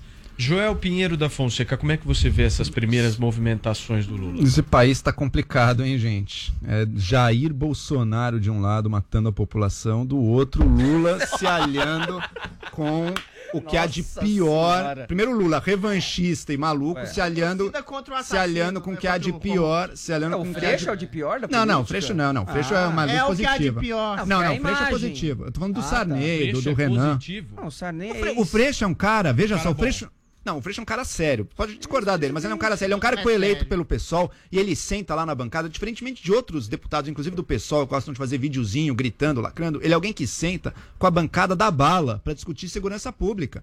[SPEAKER 7] Joel Pinheiro da Fonseca, como é que você vê essas primeiras movimentações do Lula?
[SPEAKER 10] Esse país está complicado, hein, gente? É Jair Bolsonaro de um lado matando a população, do outro Lula <laughs> se aliando com o que há de pior.
[SPEAKER 11] Senhora.
[SPEAKER 10] Primeiro Lula, revanchista e maluco,
[SPEAKER 9] É.
[SPEAKER 10] se aliando,
[SPEAKER 11] Torcida contra o
[SPEAKER 10] se aliando com o que há de pior, se aliando
[SPEAKER 9] É,
[SPEAKER 10] com
[SPEAKER 9] o
[SPEAKER 10] o que
[SPEAKER 9] Freixo
[SPEAKER 10] de
[SPEAKER 9] é o de pior da
[SPEAKER 10] Não, não? Freixo não, não. Freixo é
[SPEAKER 9] Ah.
[SPEAKER 10] uma luz
[SPEAKER 11] É o que há de
[SPEAKER 10] positiva.
[SPEAKER 11] pior.
[SPEAKER 10] Não,
[SPEAKER 9] Não,
[SPEAKER 10] não,
[SPEAKER 9] é
[SPEAKER 10] Freixo é positivo. Eu tô falando do
[SPEAKER 9] Ah, tá.
[SPEAKER 10] Sarney, do,
[SPEAKER 7] Freixo
[SPEAKER 10] do
[SPEAKER 7] é
[SPEAKER 10] Renan.
[SPEAKER 7] positivo?
[SPEAKER 9] Não, o Sarney
[SPEAKER 10] O,
[SPEAKER 9] é
[SPEAKER 10] Fre- o
[SPEAKER 9] ex-
[SPEAKER 10] Freixo é um cara, veja
[SPEAKER 7] Cara
[SPEAKER 10] só, o
[SPEAKER 7] bom.
[SPEAKER 10] Não, o Freixo é um cara sério. Pode discordar dele, mas ele é um cara sério. Ele é um cara que
[SPEAKER 11] É
[SPEAKER 10] foi eleito
[SPEAKER 11] sério.
[SPEAKER 10] pelo PSOL e ele senta lá na bancada, diferentemente de outros deputados, inclusive do PSOL, que gostam de fazer videozinho, gritando, lacrando. Ele é alguém que senta com a bancada da bala para discutir segurança pública.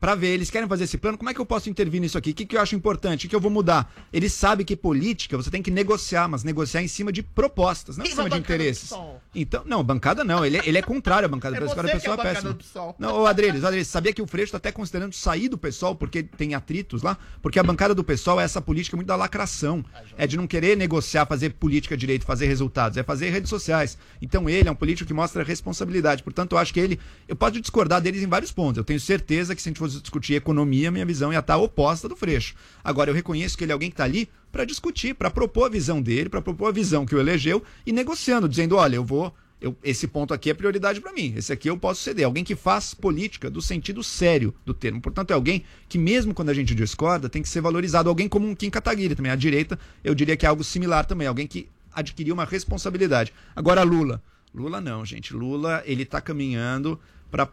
[SPEAKER 10] Pra ver, eles querem fazer esse plano, como é que eu posso intervir nisso aqui? O que, que eu acho importante? O que, que eu vou mudar? Ele sabe que política você tem que negociar, mas negociar em cima de propostas, não em cima
[SPEAKER 11] a
[SPEAKER 10] de
[SPEAKER 11] do
[SPEAKER 10] interesses.
[SPEAKER 11] PSOL.
[SPEAKER 10] Então, não, bancada não. Ele, é- ele é contrário à bancada
[SPEAKER 11] É
[SPEAKER 10] do PSOL. O
[SPEAKER 11] é
[SPEAKER 10] é
[SPEAKER 11] a bancada
[SPEAKER 10] péssimo.
[SPEAKER 11] do PSOL.
[SPEAKER 10] Não, ô Adriles, Adriles, sabia que o Freixo tá até considerando sair do PSOL porque tem atritos lá? Porque a bancada do PSOL é essa política muito da lacração. É de não querer negociar, fazer política direito, fazer resultados. É fazer redes sociais. Então ele é um político que mostra responsabilidade. Portanto, eu acho que ele. Eu posso discordar deles em vários pontos. Eu tenho certeza que se a gente fosse discutir economia, minha visão ia estar oposta do Freixo. Agora, eu reconheço que ele é alguém que está ali para discutir, para propor a visão dele, para propor a visão que o elegeu e negociando, dizendo: olha, eu vou. Eu, esse ponto aqui é prioridade para mim. Esse aqui eu posso ceder. Alguém que faz política do sentido sério do termo. Portanto, é alguém que, mesmo quando a gente discorda, tem que ser valorizado. Alguém como um Kim Kataguiri também. À direita, eu diria que é algo similar também. Alguém que adquiriu uma responsabilidade. Agora, Lula. Lula não, gente. Lula, ele tá caminhando para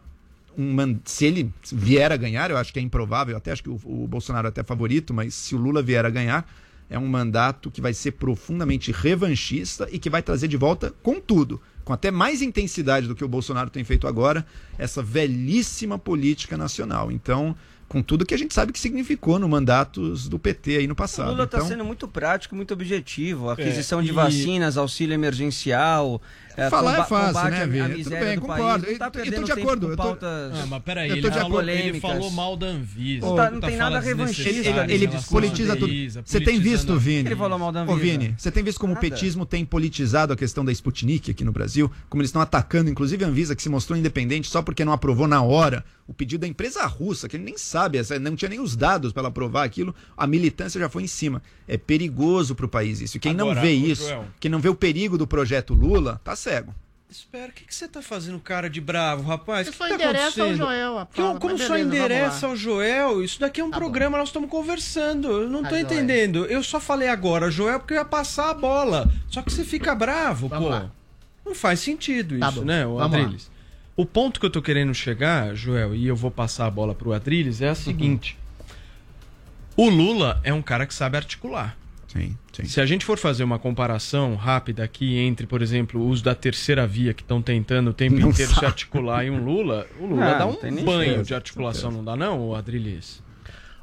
[SPEAKER 10] um se ele vier a ganhar, eu acho que é improvável, eu até acho que o, o Bolsonaro é até favorito, mas se o Lula vier a ganhar, é um mandato que vai ser profundamente revanchista e que vai trazer de volta com tudo, com até mais intensidade do que o Bolsonaro tem feito agora, essa velhíssima política nacional. Então, com tudo que a gente sabe que significou no mandatos do PT aí no
[SPEAKER 9] O
[SPEAKER 10] passado.
[SPEAKER 9] Lula está
[SPEAKER 10] então,
[SPEAKER 9] sendo muito prático, muito objetivo. Aquisição
[SPEAKER 7] É,
[SPEAKER 9] de
[SPEAKER 7] e-
[SPEAKER 9] vacinas, auxílio emergencial. É,
[SPEAKER 10] Falar é fácil, né, Vini? Tudo bem,
[SPEAKER 9] país.
[SPEAKER 10] concordo.
[SPEAKER 9] Não tá
[SPEAKER 10] Eu tô- de acordo, eu tô-
[SPEAKER 9] pautas-
[SPEAKER 7] Ah, mas peraí, ele
[SPEAKER 10] de
[SPEAKER 7] falou,
[SPEAKER 10] acordo.
[SPEAKER 7] ele falou mal da Anvisa.
[SPEAKER 9] Não tá-
[SPEAKER 7] tá
[SPEAKER 9] não tem nada revanchista
[SPEAKER 10] ele, ele, politiza tudo. Você tem visto, Vini?
[SPEAKER 9] Ele falou mal da
[SPEAKER 10] Ô,
[SPEAKER 9] Anvisa.
[SPEAKER 10] Vini, você tem visto como
[SPEAKER 9] Nada.
[SPEAKER 10] o petismo tem politizado a questão da Sputnik aqui no Brasil? Como eles estão atacando, inclusive a Anvisa, que se mostrou independente só porque não aprovou na hora o pedido da empresa russa, que ele nem sabe, não tinha nem os dados para ela aprovar aquilo, a militância já foi em cima. É perigoso para o país isso. E quem
[SPEAKER 7] Agora,
[SPEAKER 10] não vê isso,
[SPEAKER 7] Joel.
[SPEAKER 10] quem não vê o perigo do projeto Lula, tá cego.
[SPEAKER 7] Espera, o que, que você tá fazendo cara de bravo, rapaz?
[SPEAKER 11] Você
[SPEAKER 7] O que
[SPEAKER 11] só
[SPEAKER 7] tá
[SPEAKER 11] endereça ao? Joel a
[SPEAKER 7] Que- como só
[SPEAKER 11] beleza, vamos
[SPEAKER 7] endereça ao Joel? Isso daqui é um
[SPEAKER 11] Tá
[SPEAKER 7] programa, nós estamos conversando. Eu não
[SPEAKER 11] Tá
[SPEAKER 7] tô
[SPEAKER 11] joia.
[SPEAKER 7] entendendo. Eu só falei agora, Joel, porque eu ia passar a bola. Só que você fica bravo,
[SPEAKER 11] Vamos
[SPEAKER 7] pô.
[SPEAKER 11] lá.
[SPEAKER 7] Não faz sentido
[SPEAKER 11] Tá
[SPEAKER 7] isso,
[SPEAKER 11] bom,
[SPEAKER 7] né, o
[SPEAKER 11] vamos lá.
[SPEAKER 7] O ponto que eu tô querendo chegar, Joel, e eu vou passar a bola pro Adriles, é a seguinte. O Lula é um cara que sabe articular.
[SPEAKER 10] Sim, sim.
[SPEAKER 7] Se a gente for fazer uma comparação rápida aqui entre, por exemplo, o uso da terceira via que estão tentando o tempo
[SPEAKER 10] Não
[SPEAKER 7] inteiro se
[SPEAKER 10] sabe.
[SPEAKER 7] articular e um Lula, o Lula
[SPEAKER 9] Não,
[SPEAKER 7] dá um banho
[SPEAKER 10] certeza,
[SPEAKER 7] de articulação, não dá não, Adrilis?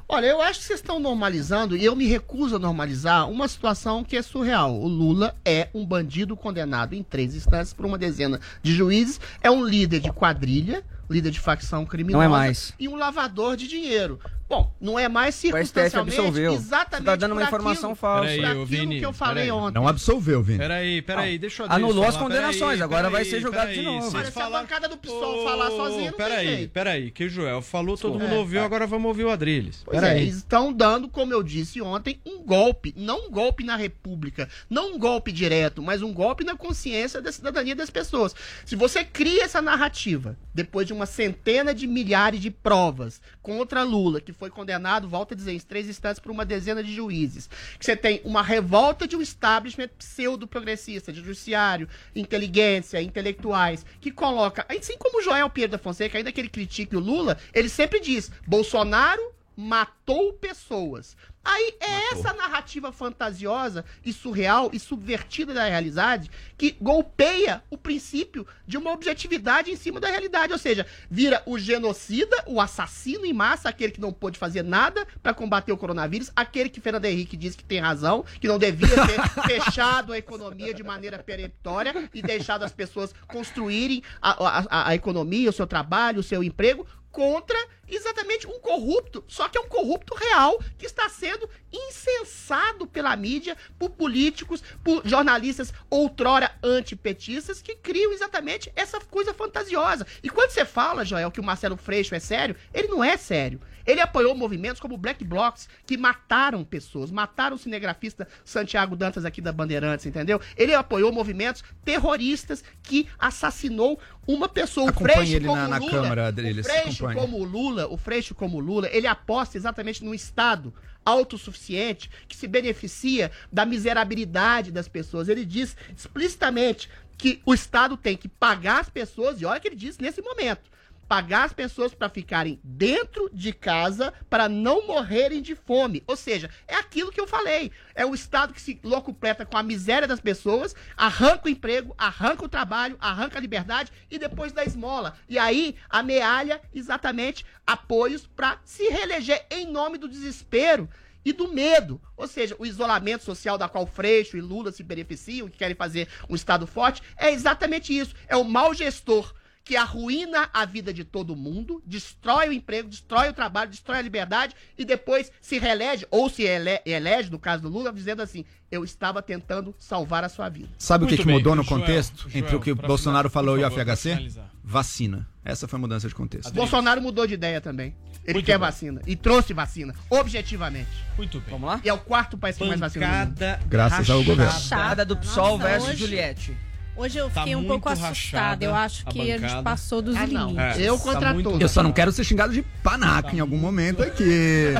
[SPEAKER 11] Olha, eu acho que vocês estão normalizando, e eu me recuso a normalizar, uma situação que é surreal. O Lula é um bandido condenado em três instâncias por uma dezena de juízes, é um líder de quadrilha, líder de facção criminosa
[SPEAKER 9] Não é mais.
[SPEAKER 11] e um lavador de dinheiro. Bom, não é mais
[SPEAKER 9] STF
[SPEAKER 11] circunstancialmente
[SPEAKER 9] absolveu.
[SPEAKER 11] exatamente
[SPEAKER 9] Você tá dando uma informação
[SPEAKER 11] aquilo-
[SPEAKER 9] falsa.
[SPEAKER 7] Peraí,
[SPEAKER 11] aquilo
[SPEAKER 7] Vini,
[SPEAKER 11] que eu falei
[SPEAKER 7] peraí.
[SPEAKER 11] ontem.
[SPEAKER 10] Não absolveu, Vini.
[SPEAKER 7] Peraí, peraí, deixa eu
[SPEAKER 9] Anulou as condenações,
[SPEAKER 7] Peraí,
[SPEAKER 9] agora vai ser julgado de novo.
[SPEAKER 11] Olha, se a bancada do PSOL falar sozinha, não tem
[SPEAKER 7] Peraí,
[SPEAKER 11] jeito.
[SPEAKER 7] peraí, que o Joel falou, todo mundo
[SPEAKER 11] É,
[SPEAKER 7] ouviu, agora vamos ouvir o Adriles.
[SPEAKER 11] Pois é,
[SPEAKER 7] Peraí.
[SPEAKER 11] eles estão dando, como eu disse ontem, um golpe. Não um golpe na República, não um golpe direto, mas um golpe na consciência da cidadania das pessoas. Se você cria essa narrativa, depois de uma centena de milhares de provas contra Lula, que foi condenado, volta a dizer, em três instantes por uma dezena de juízes, que você tem uma revolta de um establishment pseudo-progressista, de judiciário, inteligência, intelectuais, que coloca, assim como Joel Pedro da Fonseca, ainda que ele critique o Lula, ele sempre diz, Bolsonaro matou pessoas. Aí é essa narrativa fantasiosa e surreal e subvertida da realidade que golpeia o princípio de uma objetividade em cima da realidade. Ou seja, vira o genocida, o assassino em massa, aquele que não pôde fazer nada para combater o coronavírus, aquele que Fernando Henrique diz que tem razão, que não devia ter <laughs> fechado a economia de maneira peremptória e deixado as pessoas construírem a, a- a economia, o seu trabalho, o seu emprego, contra exatamente um corrupto, só que é um corrupto real que está sendo incensado pela mídia, por políticos, por jornalistas outrora antipetistas que criam exatamente essa coisa fantasiosa. E quando você fala, Joel, que o Marcelo Freixo é sério, ele não é sério. Ele apoiou movimentos como Black Blocs, que mataram pessoas, mataram o cinegrafista Santiago Dantas aqui da Bandeirantes, entendeu? Ele apoiou movimentos terroristas que assassinou uma pessoa.
[SPEAKER 10] Acompanhe
[SPEAKER 11] o Freixo
[SPEAKER 10] ele
[SPEAKER 11] como
[SPEAKER 10] na- na
[SPEAKER 11] Lula,
[SPEAKER 10] Câmara, Adriles,
[SPEAKER 11] o Freixo como o Lula, o Freixo como Lula, ele aposta exatamente no Estado autossuficiente que se beneficia da miserabilidade das pessoas. Ele diz explicitamente que o Estado tem que pagar as pessoas, e olha o que ele diz nesse momento. Pagar as pessoas para ficarem dentro de casa para não morrerem de fome. Ou seja, é aquilo que eu falei. É o Estado que se locupleta com a miséria das pessoas, arranca o emprego, arranca o trabalho, arranca a liberdade e depois dá esmola. E aí amealha exatamente apoios para se reeleger em nome do desespero e do medo. Ou seja, o isolamento social da qual Freixo e Lula se beneficiam, que querem fazer um Estado forte, é exatamente isso. É o mau gestor que arruína a vida de todo mundo, destrói o emprego, destrói o trabalho, destrói a liberdade e depois se reelege, ou se ele- elege, no caso do Lula, dizendo assim: eu estava tentando salvar a sua vida.
[SPEAKER 10] Sabe o que,
[SPEAKER 7] Muito
[SPEAKER 10] que
[SPEAKER 7] bem,
[SPEAKER 10] mudou no
[SPEAKER 7] Joel,
[SPEAKER 10] contexto
[SPEAKER 7] Joel,
[SPEAKER 10] entre o que Bolsonaro falou
[SPEAKER 7] por
[SPEAKER 10] e o
[SPEAKER 7] favor,
[SPEAKER 10] FHC? Vacina. Essa foi a mudança de contexto.
[SPEAKER 11] Bolsonaro mudou de ideia também. Ele
[SPEAKER 7] Muito
[SPEAKER 11] quer
[SPEAKER 7] bem.
[SPEAKER 11] vacina. E trouxe vacina, objetivamente.
[SPEAKER 7] Muito bem.
[SPEAKER 9] Vamos lá?
[SPEAKER 11] E é o quarto país que mais vacina.
[SPEAKER 10] Graças ao governo.
[SPEAKER 9] Nada do PSOL
[SPEAKER 8] Nossa,
[SPEAKER 9] versus
[SPEAKER 8] hoje-
[SPEAKER 9] Juliette.
[SPEAKER 8] Hoje eu
[SPEAKER 7] Tá
[SPEAKER 8] fiquei um
[SPEAKER 7] muito
[SPEAKER 8] pouco assustada. Eu acho
[SPEAKER 7] a
[SPEAKER 8] que a gente
[SPEAKER 7] bancada.
[SPEAKER 8] passou dos
[SPEAKER 11] Ah,
[SPEAKER 8] limites.
[SPEAKER 11] Eu
[SPEAKER 7] Tá
[SPEAKER 11] contra
[SPEAKER 7] muito
[SPEAKER 11] todos.
[SPEAKER 10] Eu só não quero ser xingado de panaca em algum momento aqui.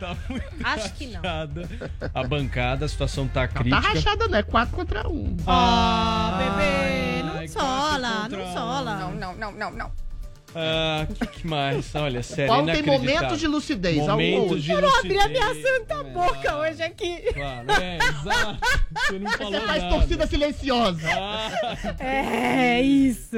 [SPEAKER 7] Tá muito
[SPEAKER 8] Acho que não.
[SPEAKER 7] A bancada, a situação tá
[SPEAKER 11] Não tá
[SPEAKER 7] crítica.
[SPEAKER 11] rachada, não. É 4 contra 1.
[SPEAKER 8] Ah, bebê, não sola, não sola.
[SPEAKER 9] Não, não, não, não, não.
[SPEAKER 7] Ah, que, que mais? Olha, sério,
[SPEAKER 11] Paulo tem momentos de lucidez.
[SPEAKER 7] Momentos de
[SPEAKER 8] Eu não abri a minha
[SPEAKER 7] lucidez.
[SPEAKER 8] santa boca hoje aqui.
[SPEAKER 7] Claro, é, exato. Você não falou
[SPEAKER 11] Você faz
[SPEAKER 7] nada.
[SPEAKER 11] torcida silenciosa.
[SPEAKER 7] Ah,
[SPEAKER 8] É, isso.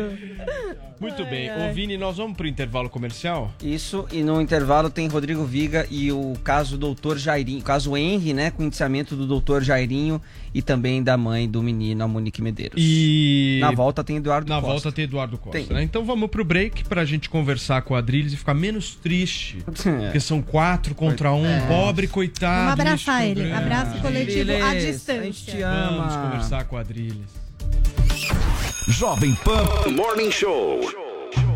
[SPEAKER 7] muito
[SPEAKER 8] Ai,
[SPEAKER 7] bem.
[SPEAKER 8] ai.
[SPEAKER 7] Ô, Vini, nós vamos pro intervalo comercial?
[SPEAKER 9] Isso, e no intervalo tem Rodrigo Viga e o caso Doutor Jairinho, o caso Henry, né, com o indiciamento do Doutor Jairinho e também da mãe do menino, a Monique Medeiros.
[SPEAKER 7] E
[SPEAKER 9] Na volta tem Eduardo
[SPEAKER 7] na
[SPEAKER 9] Costa.
[SPEAKER 7] volta tem Eduardo Costa,
[SPEAKER 9] Tem.
[SPEAKER 7] né? Então vamos pro break pra gente conversar com a Adriles e ficar menos triste. <laughs> Porque são quatro contra um, pobre, coitado.
[SPEAKER 8] Vamos abraçar ele.
[SPEAKER 7] programa.
[SPEAKER 8] Abraço coletivo à
[SPEAKER 9] Adriles, a gente
[SPEAKER 8] distância.
[SPEAKER 9] te
[SPEAKER 7] Vamos
[SPEAKER 9] ama.
[SPEAKER 7] conversar com a Adriles.
[SPEAKER 4] Jovem Pan.
[SPEAKER 3] Morning Show.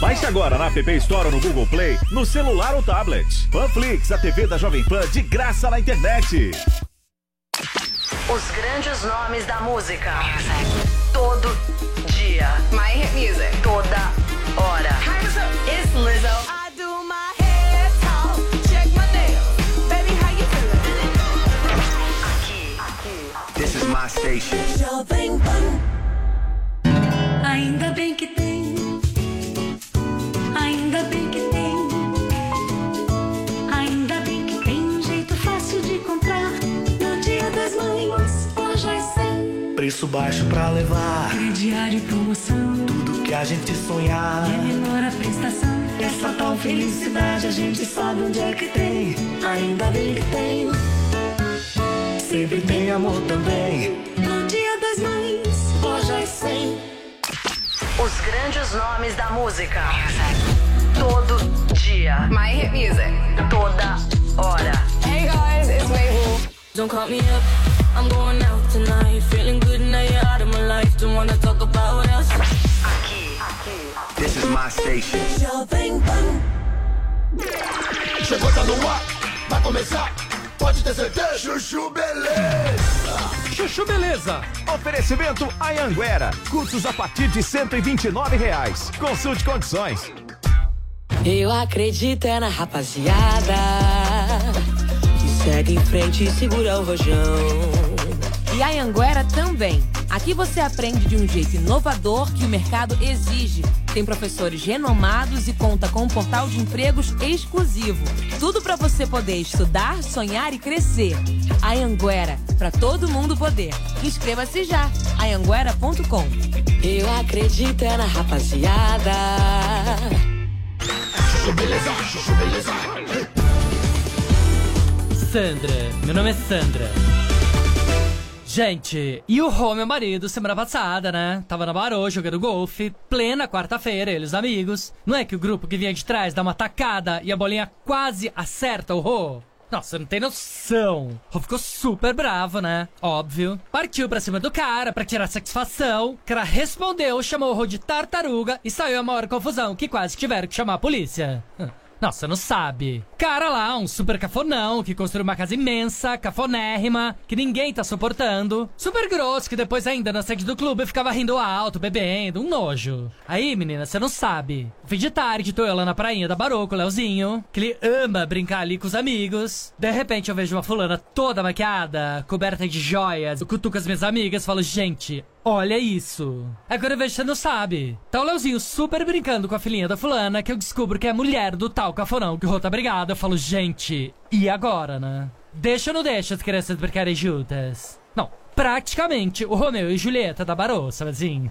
[SPEAKER 4] Baixe agora na App Store ou no Google Play, no celular ou tablet. Panflix, a TV da Jovem Pan de graça na internet.
[SPEAKER 15] Os grandes nomes da música. Todo dia. My Hit Music. Toda hora. It's Lizzo. I do my hair talk, check my nails. Baby, how you feeling? Aqui, aqui.
[SPEAKER 16] This is my station.
[SPEAKER 5] Jovem Pan.
[SPEAKER 6] Preço baixo pra levar.
[SPEAKER 5] Crediário e promoção.
[SPEAKER 6] Tudo que a gente sonhar.
[SPEAKER 5] É menor a prestação.
[SPEAKER 6] Essa tal felicidade a gente sabe onde é que tem. Ainda bem que tem. Sempre tem amor também.
[SPEAKER 5] No dia das mães, lojas 100.
[SPEAKER 15] Os grandes nomes da música. Todo dia. My Hit Music. Toda hora.
[SPEAKER 17] Hey guys, it's Mabel. Don't call me up. I'm going out tonight. Feeling good now you're out of my life. Don't wanna talk about us.
[SPEAKER 15] Aqui, aqui.
[SPEAKER 16] This is my station.
[SPEAKER 5] Jovem Pan.
[SPEAKER 6] Chegou, tá no ar, vai começar. Pode ter certeza. Chuchu Beleza.
[SPEAKER 4] Chuchu Beleza. Oferecimento Anhanguera. Cursos a partir de 129 reais. Consulte condições.
[SPEAKER 17] Eu acredito é na rapaziada que segue em frente e segura o rojão.
[SPEAKER 18] E a Anguera também. Aqui você aprende de um jeito inovador que o mercado exige. Tem professores renomados e conta com um portal de empregos exclusivo. Tudo para você poder estudar, sonhar e crescer. A Anguera, para todo mundo poder. Inscreva-se já. Anguera.com.
[SPEAKER 17] Eu acredito é na rapaziada.
[SPEAKER 6] Chuchu Beleza, Chuchu Beleza.
[SPEAKER 19] Sandra, meu nome é Sandra. Gente, e o Rô, meu marido, semana passada, né? Tava na Barô jogando golfe, plena quarta-feira, eles amigos. Não é que o grupo que vinha de trás dá uma tacada e a bolinha quase acerta o Rô? Nossa, não tem noção. Rô ficou super bravo, né? Óbvio. Partiu pra cima do cara pra tirar satisfação. O cara respondeu, chamou o Rô de tartaruga e saiu a maior confusão que quase tiveram que chamar a polícia. Nossa, não sabe. Cara lá, um super cafonão, que construiu uma casa imensa, cafonérrima, que ninguém tá suportando. Super grosso, que depois ainda na sede do clube ficava rindo alto, bebendo, um nojo. Aí, menina, você não sabe. Fim de tarde, tô eu lá na prainha da Baroco, Leozinho, que ele ama brincar ali com os amigos. De repente eu vejo uma fulana toda maquiada, coberta de joias. Eu cutuco as minhas amigas e falo, gente, Olha isso. Agora vejo que você não sabe. Tá o Leozinho super brincando com a filhinha da fulana, que eu descubro que é mulher do tal cafonão que Rô tá brigado. Eu falo, gente, e agora, né? Deixa ou não deixa as crianças brincarem juntas? Não, praticamente o Romeu e Julieta da Barô, sabe assim?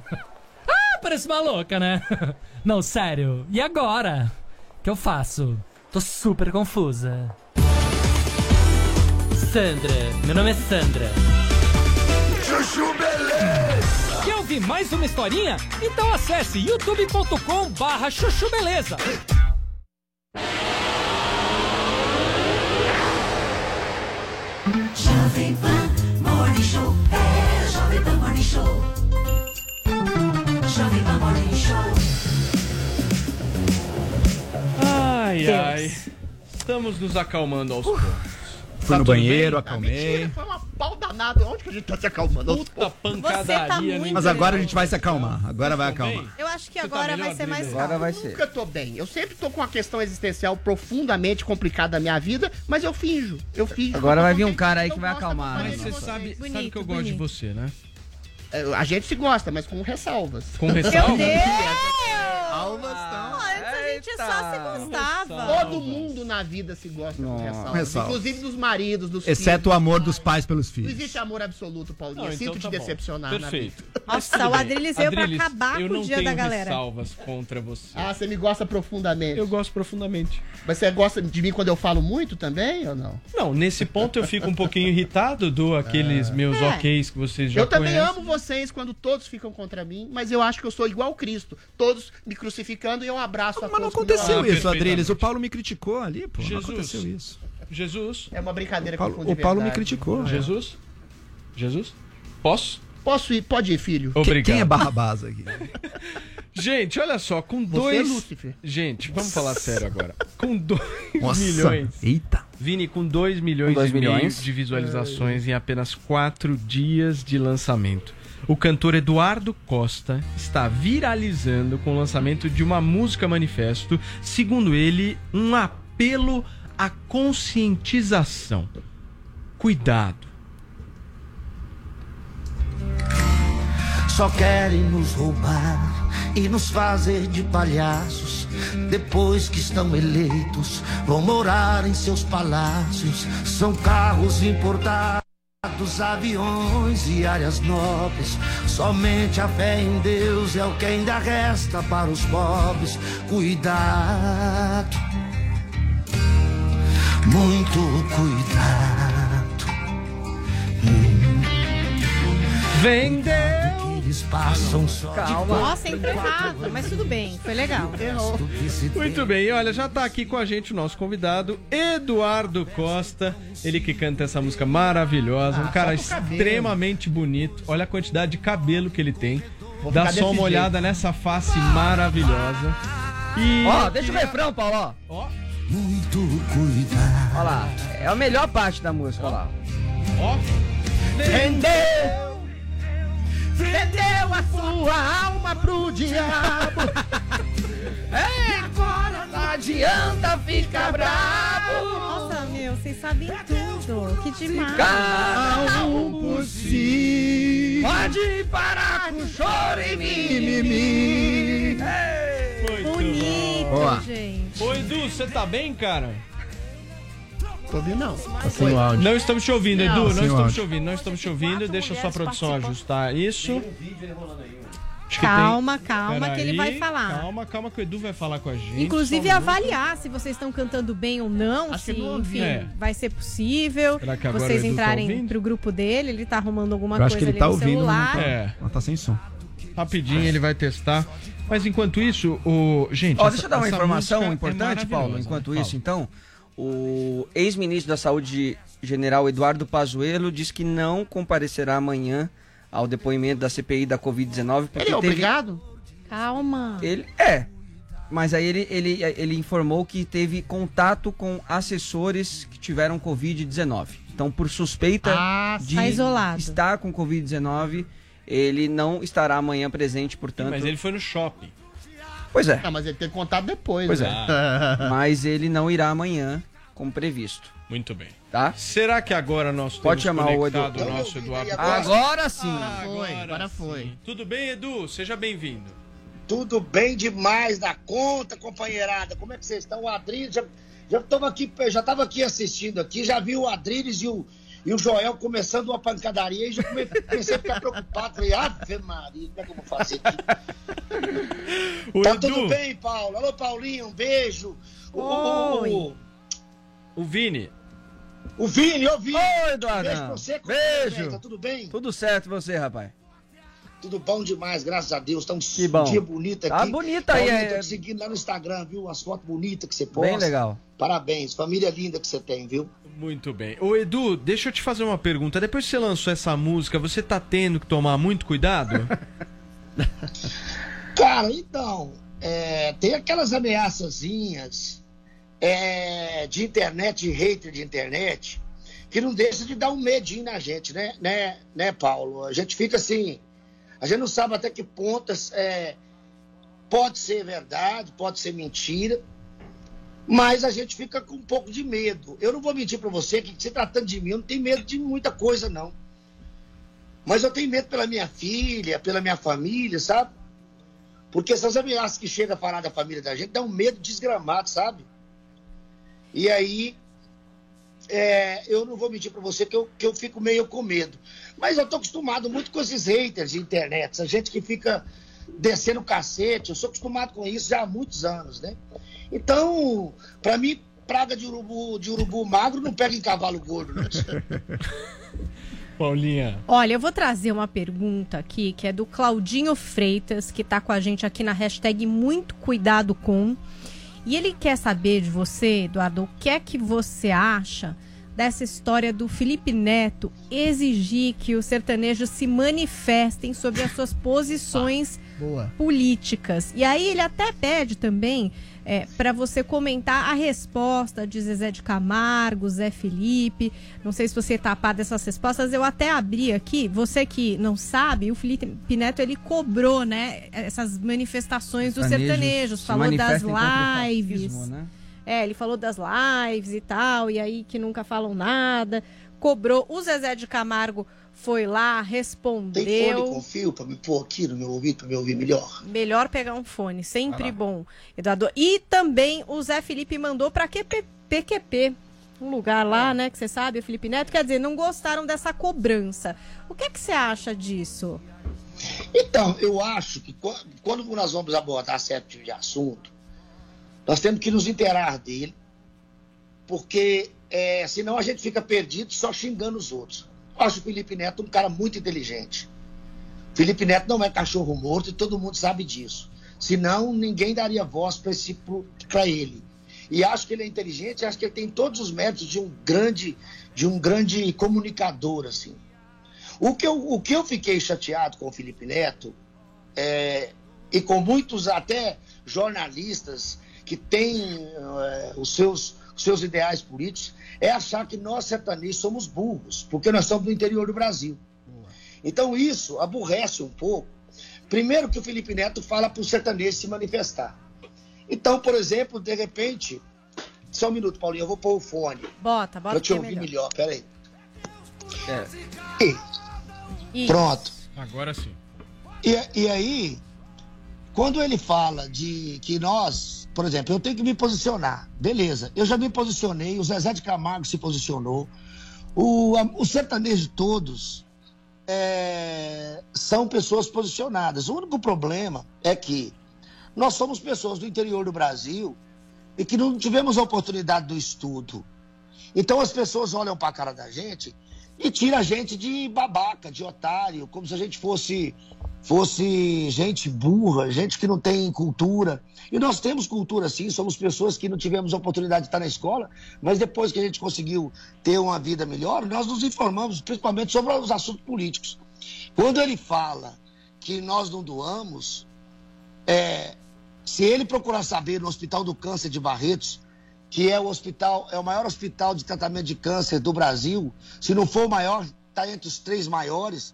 [SPEAKER 19] ah, parece uma louca, né? <laughs> não, sério. E agora? O que eu faço? Tô super confusa. Sandra, meu nome é Sandra.
[SPEAKER 6] Chuchu
[SPEAKER 1] ouvir mais uma historinha? Então acesse youtube.com barra chuchu beleza.
[SPEAKER 5] Jovem Pan Morning Show. É Jovem Pan Morning Show. Jovem Pan Morning Show.
[SPEAKER 7] Ai,
[SPEAKER 5] Deus.
[SPEAKER 7] ai. Estamos nos acalmando aos poucos.
[SPEAKER 10] Fui
[SPEAKER 7] Tá
[SPEAKER 10] no banheiro,
[SPEAKER 7] bem?
[SPEAKER 10] acalmei.
[SPEAKER 11] Foi uma pau danada. Onde que a gente tá se acalmando?
[SPEAKER 7] Puta pancadaria.
[SPEAKER 8] muito
[SPEAKER 10] Mas agora a gente vai se acalmar. Agora vai acalmar.
[SPEAKER 8] Eu acho que
[SPEAKER 7] tá
[SPEAKER 8] agora
[SPEAKER 7] melhor,
[SPEAKER 8] vai ser mais calmo.
[SPEAKER 9] vai
[SPEAKER 11] Eu Nunca tô bem. Eu sempre tô com uma questão existencial profundamente complicada da minha vida, mas eu finjo. Eu finjo.
[SPEAKER 9] Agora
[SPEAKER 11] Eu
[SPEAKER 9] vai vir um cara aí que vai acalmar,
[SPEAKER 11] companhia
[SPEAKER 7] Mas
[SPEAKER 11] de
[SPEAKER 7] você
[SPEAKER 11] vocês.
[SPEAKER 7] sabe, sabe
[SPEAKER 8] Bonito,
[SPEAKER 7] que eu gosto de
[SPEAKER 8] bonito.
[SPEAKER 7] você, né?
[SPEAKER 11] É, A gente se gosta, mas com ressalvas.
[SPEAKER 7] Com ressalva?
[SPEAKER 11] Almas estão.
[SPEAKER 8] Antes a gente só se gostava.
[SPEAKER 11] Todo mundo na vida se gosta com
[SPEAKER 10] Nossa.
[SPEAKER 11] ressalvas.
[SPEAKER 10] Ressalvas.
[SPEAKER 11] Inclusive dos maridos, dos
[SPEAKER 10] Exceto o
[SPEAKER 11] filhos.
[SPEAKER 10] amor dos pais pelos
[SPEAKER 11] Não
[SPEAKER 10] filhos.
[SPEAKER 11] existe amor absoluto, Paulinho.
[SPEAKER 7] Não,
[SPEAKER 11] Sinto
[SPEAKER 7] então
[SPEAKER 11] te
[SPEAKER 7] tá bom.
[SPEAKER 11] decepcionar
[SPEAKER 7] Perfeito.
[SPEAKER 11] na vida.
[SPEAKER 8] Nossa, o Adriles veio pra acabar
[SPEAKER 7] eu
[SPEAKER 8] com o
[SPEAKER 7] não
[SPEAKER 8] dia
[SPEAKER 7] tenho
[SPEAKER 8] da galera.
[SPEAKER 7] ressalvas contra você.
[SPEAKER 11] Ah, você me gosta profundamente.
[SPEAKER 7] Eu gosto profundamente.
[SPEAKER 11] Mas você gosta de mim quando eu falo muito também, ou não?
[SPEAKER 7] Não, nesse ponto eu fico um pouquinho irritado do aqueles meus
[SPEAKER 11] É.
[SPEAKER 7] ok's que vocês já
[SPEAKER 11] eu também
[SPEAKER 7] conhecem.
[SPEAKER 11] amo vocês quando todos ficam contra mim, mas eu acho que eu sou igual Cristo. Todos me crucificando e eu abraço a
[SPEAKER 10] Mas não
[SPEAKER 11] com
[SPEAKER 10] aconteceu isso,
[SPEAKER 7] perfeitamente.
[SPEAKER 10] Adriles. O Paulo me criticou ali, pô. Não
[SPEAKER 7] Jesus.
[SPEAKER 10] aconteceu isso.
[SPEAKER 7] Jesus.
[SPEAKER 11] É uma brincadeira
[SPEAKER 10] O Paulo,
[SPEAKER 11] com
[SPEAKER 10] o Paulo me criticou.
[SPEAKER 7] Jesus? Jesus? Posso?
[SPEAKER 11] Posso ir? Pode ir, filho.
[SPEAKER 7] Obrigado.
[SPEAKER 10] Quem é Barrabás aqui? <laughs>
[SPEAKER 7] Gente, olha só, com
[SPEAKER 11] Você é
[SPEAKER 7] dois.
[SPEAKER 11] Lúcifer.
[SPEAKER 7] Gente, vamos falar sério agora. Com 2
[SPEAKER 10] Nossa,
[SPEAKER 7] milhões.
[SPEAKER 10] Eita.
[SPEAKER 7] Vini, com 2 milhões
[SPEAKER 9] Com dois
[SPEAKER 7] e meio
[SPEAKER 9] milhões?
[SPEAKER 7] de visualizações em apenas 4 dias de lançamento. O cantor Eduardo Costa está viralizando com o lançamento de uma música manifesto, segundo ele, um apelo à conscientização. Cuidado.
[SPEAKER 20] Só querem nos roubar e nos fazer de palhaços. Depois que estão eleitos, vão morar em seus palácios. São carros importados, aviões e áreas nobres. Somente a fé em Deus é o que ainda resta para os pobres. Cuidado, muito cuidado.
[SPEAKER 7] Vendeu!
[SPEAKER 20] Eles passam só
[SPEAKER 8] Calma. Nossa, sempre errado, mas tudo bem, foi legal.
[SPEAKER 11] Errou.
[SPEAKER 7] Muito bem, e olha, já tá aqui com a gente o nosso convidado, Eduardo Costa. Ele que canta essa música maravilhosa, um
[SPEAKER 11] Ah,
[SPEAKER 7] cara extremamente bonito. Olha a quantidade de cabelo que ele tem. Dá só uma olhada nessa face maravilhosa. E
[SPEAKER 14] Ó, deixa o refrão, Paulo, ó.
[SPEAKER 20] Muito cuidado.
[SPEAKER 14] Olha lá. É a melhor parte da música, olha lá.
[SPEAKER 7] Ó.
[SPEAKER 11] Vendeu! Vendeu a sua alma pro diabo! <laughs>
[SPEAKER 20] É, agora não adianta ficar bravo.
[SPEAKER 8] Nossa, meu, vocês sabem tudo. Que demais.
[SPEAKER 20] Calmo por si. Pode parar com choro e mimimi.
[SPEAKER 8] Bonito,
[SPEAKER 7] Boa.
[SPEAKER 8] gente.
[SPEAKER 7] Ô Edu, você tá bem, cara?
[SPEAKER 11] Tô ouvindo não.
[SPEAKER 10] Tá sem o áudio.
[SPEAKER 7] Não estamos te ouvindo,
[SPEAKER 11] Não.
[SPEAKER 7] Edu. Não
[SPEAKER 10] Sem
[SPEAKER 7] estamos
[SPEAKER 10] áudio.
[SPEAKER 7] te ouvindo, não estamos te ouvindo. Deixa a sua produção ajustar isso. Acho que
[SPEAKER 8] Calma,
[SPEAKER 7] tem-
[SPEAKER 8] calma, que ele vai falar.
[SPEAKER 7] Calma, calma que o Edu vai falar com a gente.
[SPEAKER 8] Inclusive
[SPEAKER 7] Só um minuto.
[SPEAKER 8] avaliar se vocês estão cantando bem ou não,
[SPEAKER 11] Acho
[SPEAKER 8] se
[SPEAKER 11] que eu não ouvi.
[SPEAKER 8] enfim,
[SPEAKER 7] É.
[SPEAKER 8] vai ser possível.
[SPEAKER 7] Será que agora
[SPEAKER 8] vocês
[SPEAKER 7] o Edu tá
[SPEAKER 8] entrarem
[SPEAKER 7] ouvindo?
[SPEAKER 8] pro grupo dele, ele tá arrumando alguma
[SPEAKER 10] Eu acho
[SPEAKER 8] coisa
[SPEAKER 10] que ele
[SPEAKER 8] ali
[SPEAKER 10] tá
[SPEAKER 8] no
[SPEAKER 10] ouvindo,
[SPEAKER 8] celular.
[SPEAKER 10] não tá.
[SPEAKER 7] É.
[SPEAKER 10] Mas tá sem som.
[SPEAKER 7] Rapidinho ele vai testar. Mas enquanto isso, o. Gente.
[SPEAKER 9] Ó,
[SPEAKER 7] essa-
[SPEAKER 9] deixa eu dar uma
[SPEAKER 7] essa
[SPEAKER 9] informação
[SPEAKER 7] música é
[SPEAKER 9] importante, Paulo.
[SPEAKER 7] maravilhosa.
[SPEAKER 9] Enquanto
[SPEAKER 7] Fala.
[SPEAKER 9] isso, então, o ex-ministro da Saúde, general Eduardo Pazuello, diz que não comparecerá amanhã ao depoimento da CPI da Covid-19. porque
[SPEAKER 11] Ele é
[SPEAKER 9] teve-
[SPEAKER 11] obrigado?
[SPEAKER 8] Calma.
[SPEAKER 9] Ele é. Mas aí ele, ele, ele informou que teve contato com assessores que tiveram Covid-19. Então, por suspeita
[SPEAKER 11] Ah,
[SPEAKER 9] de
[SPEAKER 8] Tá isolado.
[SPEAKER 9] estar com Covid-19, ele não estará amanhã presente, portanto.
[SPEAKER 7] Mas ele foi no shopping.
[SPEAKER 9] Pois é.
[SPEAKER 11] Não, mas ele tem contato depois.
[SPEAKER 9] Pois
[SPEAKER 11] né?
[SPEAKER 9] é. <laughs> Mas ele não irá amanhã, como previsto.
[SPEAKER 7] Muito bem.
[SPEAKER 9] Tá?
[SPEAKER 7] Será que agora nós temos
[SPEAKER 9] Pode chamar o
[SPEAKER 7] conectado
[SPEAKER 9] Edu.
[SPEAKER 7] o nosso Eduardo
[SPEAKER 20] Agora sim.
[SPEAKER 7] Ah,
[SPEAKER 11] Foi, agora foi.
[SPEAKER 7] sim. Tudo bem, Edu? Seja bem-vindo.
[SPEAKER 21] Tudo bem demais da conta, companheirada. Como é que vocês estão? O Adriles, já, já, tava aqui, já tava aqui assistindo aqui, já vi o Adriles e o, e o Joel começando uma pancadaria e já come- comecei a ficar preocupado. Falei, Ave Maria, como é que eu vou fazer aqui? <laughs>
[SPEAKER 7] O
[SPEAKER 21] tá
[SPEAKER 7] Edu,
[SPEAKER 21] tudo bem, Paulo? Alô, Paulinho, um beijo. O, o, o,
[SPEAKER 7] o Vini.
[SPEAKER 21] o Vini, ô Vini.
[SPEAKER 9] Ô, Eduardo.
[SPEAKER 21] Beijo pra você,
[SPEAKER 9] Beijo.
[SPEAKER 21] Tá tudo bem?
[SPEAKER 9] Tudo certo, você, rapaz?
[SPEAKER 21] Tudo bom demais, graças a Deus. Tá um
[SPEAKER 9] Que bom.
[SPEAKER 21] dia bonito aqui.
[SPEAKER 9] Tá bonita aí, é-
[SPEAKER 21] Tô te seguindo lá no Instagram, viu? As fotos bonitas que você posta.
[SPEAKER 9] Bem legal.
[SPEAKER 21] Parabéns, família linda que você tem, viu?
[SPEAKER 7] Muito bem. Ô, Edu, deixa eu te fazer uma pergunta. Depois que você lançou essa música, você tá tendo que tomar muito cuidado? <laughs>
[SPEAKER 21] Cara, então, é, tem aquelas ameaçazinhas é, de internet, de hater de internet, que não deixa de dar um medinho na gente, né, né, né, Paulo? A gente fica assim, a gente não sabe até que pontas é, pode ser verdade, pode ser mentira, mas a gente fica com um pouco de medo. Eu não vou mentir pra você que se tratando de mim, eu não tenho medo de muita coisa, não. Mas eu tenho medo pela minha filha, pela minha família, sabe? Porque essas ameaças que chegam a falar da família da gente dá um medo desgramado, sabe? E aí, é, eu não vou mentir pra você que eu, que eu fico meio com medo. Mas eu tô acostumado muito com esses haters de internet, essa gente que fica descendo o cacete. Eu sou acostumado com isso já há muitos anos, né? Então, pra mim, praga de urubu, de urubu magro não pega em cavalo gordo, né? <laughs>
[SPEAKER 7] Paulinha.
[SPEAKER 8] Olha, eu vou trazer uma pergunta aqui que é do Claudinho Freitas, que tá com a gente aqui na hashtag Muito Cuidado Com. E ele quer saber de você, Eduardo, o que é que você acha dessa história do Felipe Neto exigir que os sertanejos se manifestem sobre as suas posições
[SPEAKER 11] Boa.
[SPEAKER 8] políticas. E aí ele até pede também é, para você comentar a resposta de Zezé de Camargo, Zé Felipe. Não sei se você tá par dessas respostas. Eu até abri aqui. Você que não sabe, o Felipe Neto ele cobrou, né, essas manifestações dos
[SPEAKER 9] Sertanejos
[SPEAKER 8] sertanejos.
[SPEAKER 9] se
[SPEAKER 8] Falou das lives.
[SPEAKER 9] né?
[SPEAKER 8] É, ele falou das lives e tal, e aí que nunca falam nada. Cobrou. O Zezé de Camargo foi lá,
[SPEAKER 21] Tem
[SPEAKER 8] respondeu.
[SPEAKER 21] fone com fio pra me pôr aqui no meu ouvido, pra me ouvir melhor?
[SPEAKER 8] Melhor pegar um fone, sempre bom. Eduardo. E também o Zé Felipe mandou para PQP, um lugar lá, né, que você sabe, o Felipe Neto. Quer dizer, não gostaram dessa cobrança. O que, é que você acha disso?
[SPEAKER 21] Então, eu acho que qu- quando nós vamos abordar certo tipo de assunto, nós temos que nos inteirar dele, porque é, senão a gente fica perdido só xingando os outros. Eu acho o Felipe Neto um cara muito inteligente. Felipe Neto não é cachorro morto e todo mundo sabe disso. Senão, ninguém daria voz para ele. E acho que ele é inteligente, acho que ele tem todos os méritos de um grande, de um grande comunicador, assim. O que eu, o que eu fiquei chateado com o Felipe Neto, é, e com muitos até jornalistas que têm é, os, seus, os seus ideais políticos, é achar que nós sertanejos somos burros, porque nós somos do interior do Brasil. Então isso aborrece um pouco. Primeiro que o Felipe Neto fala para o sertanejo se manifestar. Então, por exemplo, de repente. Só um minuto, Paulinho, eu vou pôr o fone.
[SPEAKER 8] Bota, bota.
[SPEAKER 21] Pra eu te
[SPEAKER 8] é
[SPEAKER 21] ouvir
[SPEAKER 8] melhor.
[SPEAKER 21] melhor, peraí.
[SPEAKER 8] Isso.
[SPEAKER 21] Pronto.
[SPEAKER 7] Agora sim.
[SPEAKER 21] E, e aí, quando ele fala de que nós, por exemplo, eu tenho que me posicionar, beleza, eu já me posicionei, o Zezé de Camargo se posicionou, o, os sertanejos todos é, são pessoas posicionadas. O único problema é que nós somos pessoas do interior do Brasil e que não tivemos a oportunidade do estudo. Então as pessoas olham para a cara da gente e tiram a gente de babaca, de otário, como se a gente fosse fosse gente burra, gente que não tem cultura. E nós temos cultura sim, somos pessoas que não tivemos a oportunidade de estar na escola, mas depois que a gente conseguiu ter uma vida melhor, nós nos informamos principalmente sobre os assuntos políticos. Quando ele fala que nós não doamos, é, se ele procurar saber no Hospital do Câncer de Barretos, que é o hospital, é o maior hospital de tratamento de câncer do Brasil, se não for o maior, está entre os três maiores,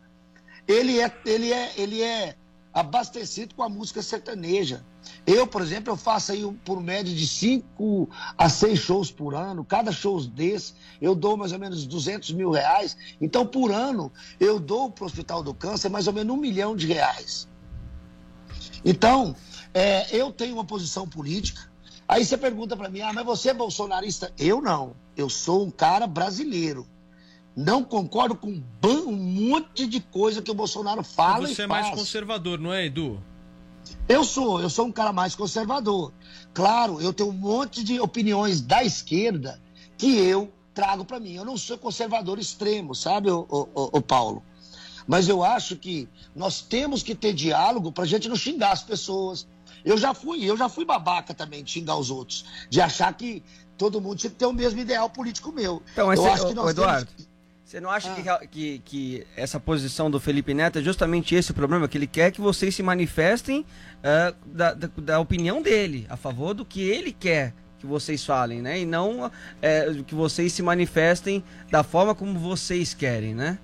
[SPEAKER 21] ele é, ele é, ele é abastecido com a música sertaneja. Eu, por exemplo, eu faço aí por média de 5 a 6 shows por ano. Cada show desse, eu dou mais ou menos 200 mil reais. Então, por ano, eu dou para o Hospital do Câncer mais ou menos um milhão de reais. Então, é, eu tenho uma posição política. Aí você pergunta para mim, ah, mas você é bolsonarista? Eu não. Eu sou um cara brasileiro. Não concordo com um monte de coisa que o Bolsonaro fala
[SPEAKER 7] Você
[SPEAKER 21] e
[SPEAKER 7] é
[SPEAKER 21] faz.
[SPEAKER 7] mais conservador, não é, Edu?
[SPEAKER 21] Eu sou, eu sou um cara mais conservador. Claro, eu tenho um monte de opiniões da esquerda que eu trago para mim. Eu não sou conservador extremo, sabe, o, o, Paulo? Mas eu acho que nós temos que ter diálogo para a gente não xingar as pessoas. Eu já fui, eu já fui babaca também de xingar os outros, de achar que todo mundo tinha que ter o mesmo ideal político meu.
[SPEAKER 9] Então, mas
[SPEAKER 21] eu
[SPEAKER 9] cê-
[SPEAKER 21] acho que
[SPEAKER 9] ô,
[SPEAKER 21] nós temos
[SPEAKER 9] você não acha que, que, que essa posição do Felipe Neto é justamente esse o problema? Que ele quer que vocês se manifestem ah, da, da, da opinião dele, a favor do que ele quer que vocês falem, né? E não eh, que vocês se manifestem da forma como vocês querem, né?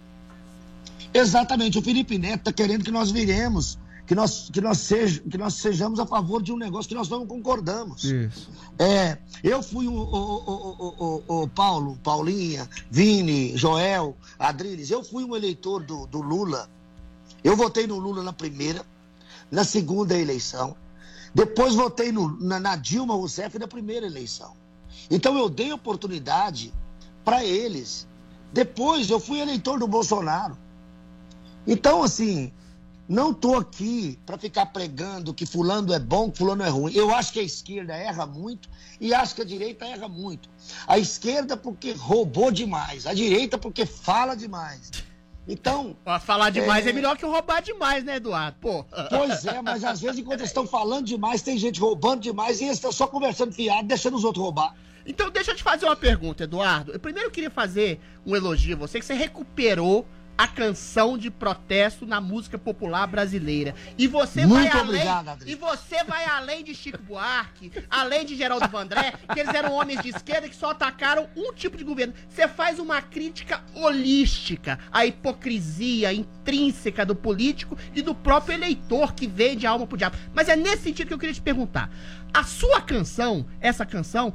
[SPEAKER 21] Exatamente, o Felipe Neto está querendo que nós viremos, que nós, que, nós seja, que nós sejamos a favor de um negócio que nós não concordamos.
[SPEAKER 9] Isso.
[SPEAKER 21] É, eu fui o, o, o, o, Paulo, Paulinha, Vini, Joel, Adriles, eu fui um eleitor do, do Lula. Eu votei no Lula na primeira, na segunda eleição. Depois votei no- na, na Dilma Rousseff na primeira eleição. Então eu dei oportunidade para eles. Depois eu fui eleitor do Bolsonaro. Então, assim, não tô aqui para ficar pregando que fulano é bom, que fulano é ruim. Eu acho que a esquerda erra muito e acho que a direita erra muito. A esquerda porque roubou demais, a direita porque fala demais. Então.
[SPEAKER 11] Falar demais é... melhor que roubar demais, né, Eduardo? Pô.
[SPEAKER 21] Pois é, mas às vezes, enquanto eles estão falando demais, tem gente roubando demais e eles estão só conversando fiado, deixando os outros roubar.
[SPEAKER 11] Então deixa eu te fazer uma pergunta, Eduardo. Eu primeiro queria fazer um elogio a você, que você recuperou a canção de protesto na música popular brasileira. E você
[SPEAKER 21] Muito
[SPEAKER 11] vai além,
[SPEAKER 21] obrigado, Adri.
[SPEAKER 11] e você vai além de Chico Buarque, além de Geraldo Vandré, que eles eram homens de esquerda que só atacaram um tipo de governo. Você faz uma crítica holística à hipocrisia intrínseca do político e do próprio eleitor que vende a alma pro diabo. Mas é nesse sentido que eu queria te perguntar. A sua canção, essa canção,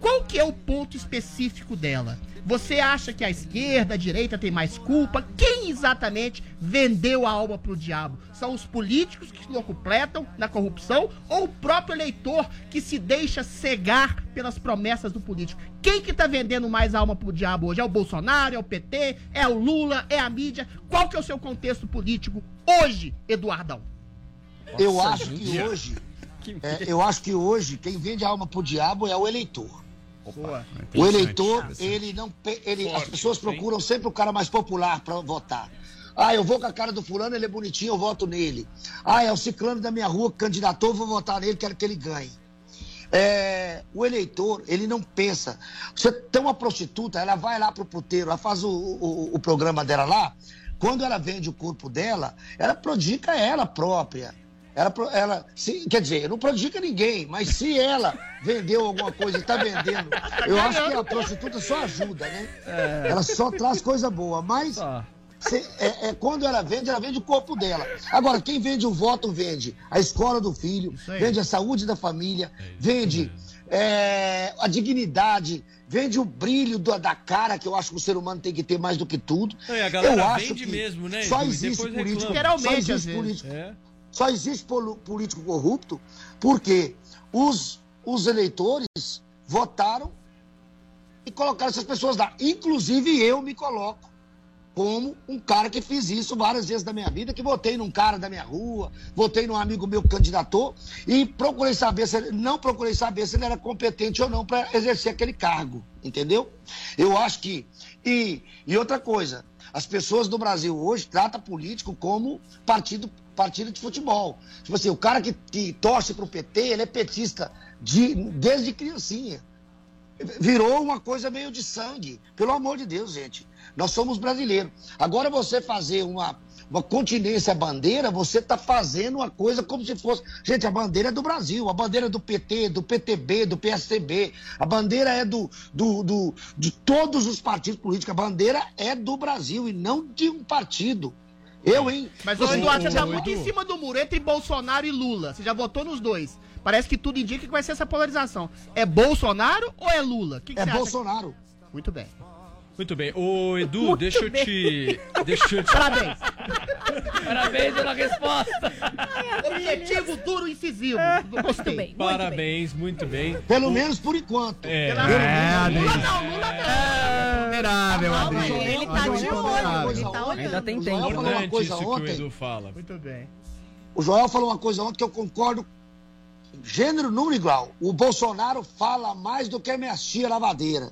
[SPEAKER 11] qual que é o ponto específico dela? Você acha que a esquerda, a direita tem mais culpa? Quem exatamente vendeu a alma pro diabo? São os políticos que se locupletam na corrupção ou o próprio eleitor que se deixa cegar pelas promessas do político? Quem que tá vendendo mais a alma pro diabo hoje? É o Bolsonaro, é o PT, é o Lula, é a mídia? Qual que é o seu contexto político hoje, Eduardão?
[SPEAKER 21] Eu
[SPEAKER 11] Nossa,
[SPEAKER 21] acho que hoje, <laughs> é, eu acho que hoje quem vende a alma pro diabo é o eleitor. O eleitor, ele não, pe- ele, as pessoas procuram sempre o cara mais popular para votar. Ah, eu vou com a cara do fulano, ele é bonitinho, eu voto nele. Ah, é o ciclano da minha rua que candidatou, vou votar nele, quero que ele ganhe. É, o eleitor, ele não pensa. Você tem uma prostituta, ela vai lá pro puteiro, ela faz o, o, o programa dela lá. Quando ela vende o corpo dela, ela prodica ela própria. Ela, ela se, quer dizer, não prodica ninguém, mas se ela vendeu alguma coisa e está vendendo, eu acho que a prostituta só ajuda, né?
[SPEAKER 9] É.
[SPEAKER 21] Ela só traz coisa boa, mas se- é, é quando ela vende, ela vende o corpo dela. Agora, quem vende o voto, vende a escola do filho, vende a saúde da família, vende é, a dignidade, vende o brilho da, da cara, que eu acho que o ser humano tem que ter mais do que tudo.
[SPEAKER 7] Não, a galera
[SPEAKER 21] eu acho
[SPEAKER 7] vende
[SPEAKER 21] que
[SPEAKER 7] mesmo, né,
[SPEAKER 21] Só existe político,
[SPEAKER 7] reclama.
[SPEAKER 21] só existe político,
[SPEAKER 7] É.
[SPEAKER 21] só existe político corrupto porque os, os eleitores votaram e colocaram essas pessoas lá. Inclusive eu me coloco como um cara que fiz isso várias vezes na minha vida, que votei num cara da minha rua, votei num amigo meu que candidatou e procurei saber se ele, não procurei saber se ele era competente ou não para exercer aquele cargo, entendeu? Eu acho que e, e outra coisa, as pessoas do Brasil hoje tratam político como partido partido de futebol. Tipo assim, o cara que, que torce pro PT, ele é petista de, desde criancinha virou uma coisa meio de sangue. Pelo amor de Deus, gente. Nós somos brasileiros. Agora você fazer uma, uma continência bandeira, você está fazendo uma coisa como se fosse. Gente, a bandeira é do Brasil, a bandeira é do PT, do PTB, do PSTB, a bandeira é do, do, do- de todos os partidos políticos. A bandeira é do Brasil e não de um partido. Eu, hein?
[SPEAKER 11] Mas o Eduardo já tá muito em cima do muro entre Bolsonaro e Lula. Você já votou nos dois. Parece que tudo indica que vai ser essa polarização. É Bolsonaro ou é Lula? O que que
[SPEAKER 21] É? Bolsonaro.
[SPEAKER 11] Muito bem.
[SPEAKER 7] Muito bem. Ô, Edu,
[SPEAKER 11] Muito
[SPEAKER 7] deixa eu
[SPEAKER 11] bem.
[SPEAKER 7] te. Deixa eu te.
[SPEAKER 11] Parabéns.
[SPEAKER 19] Parabéns pela resposta.
[SPEAKER 11] Objetivo duro e incisivo. Gostei.
[SPEAKER 8] bem.
[SPEAKER 7] Parabéns, muito bem.
[SPEAKER 21] Pelo menos por enquanto.
[SPEAKER 7] É.
[SPEAKER 10] É, Adri.
[SPEAKER 11] Lula não, Lula não.
[SPEAKER 10] Vulnerável, Adri.
[SPEAKER 8] Ele tá de olho, ele tá olhando.
[SPEAKER 21] Ainda tem tempo. O Joel falou uma
[SPEAKER 7] Importante
[SPEAKER 21] coisa
[SPEAKER 7] isso que o
[SPEAKER 21] ontem.
[SPEAKER 7] Edu fala.
[SPEAKER 11] Muito bem.
[SPEAKER 21] O Joel falou uma coisa ontem que eu concordo. Gênero, número igual. O Bolsonaro fala mais do que a minha tia lavadeira.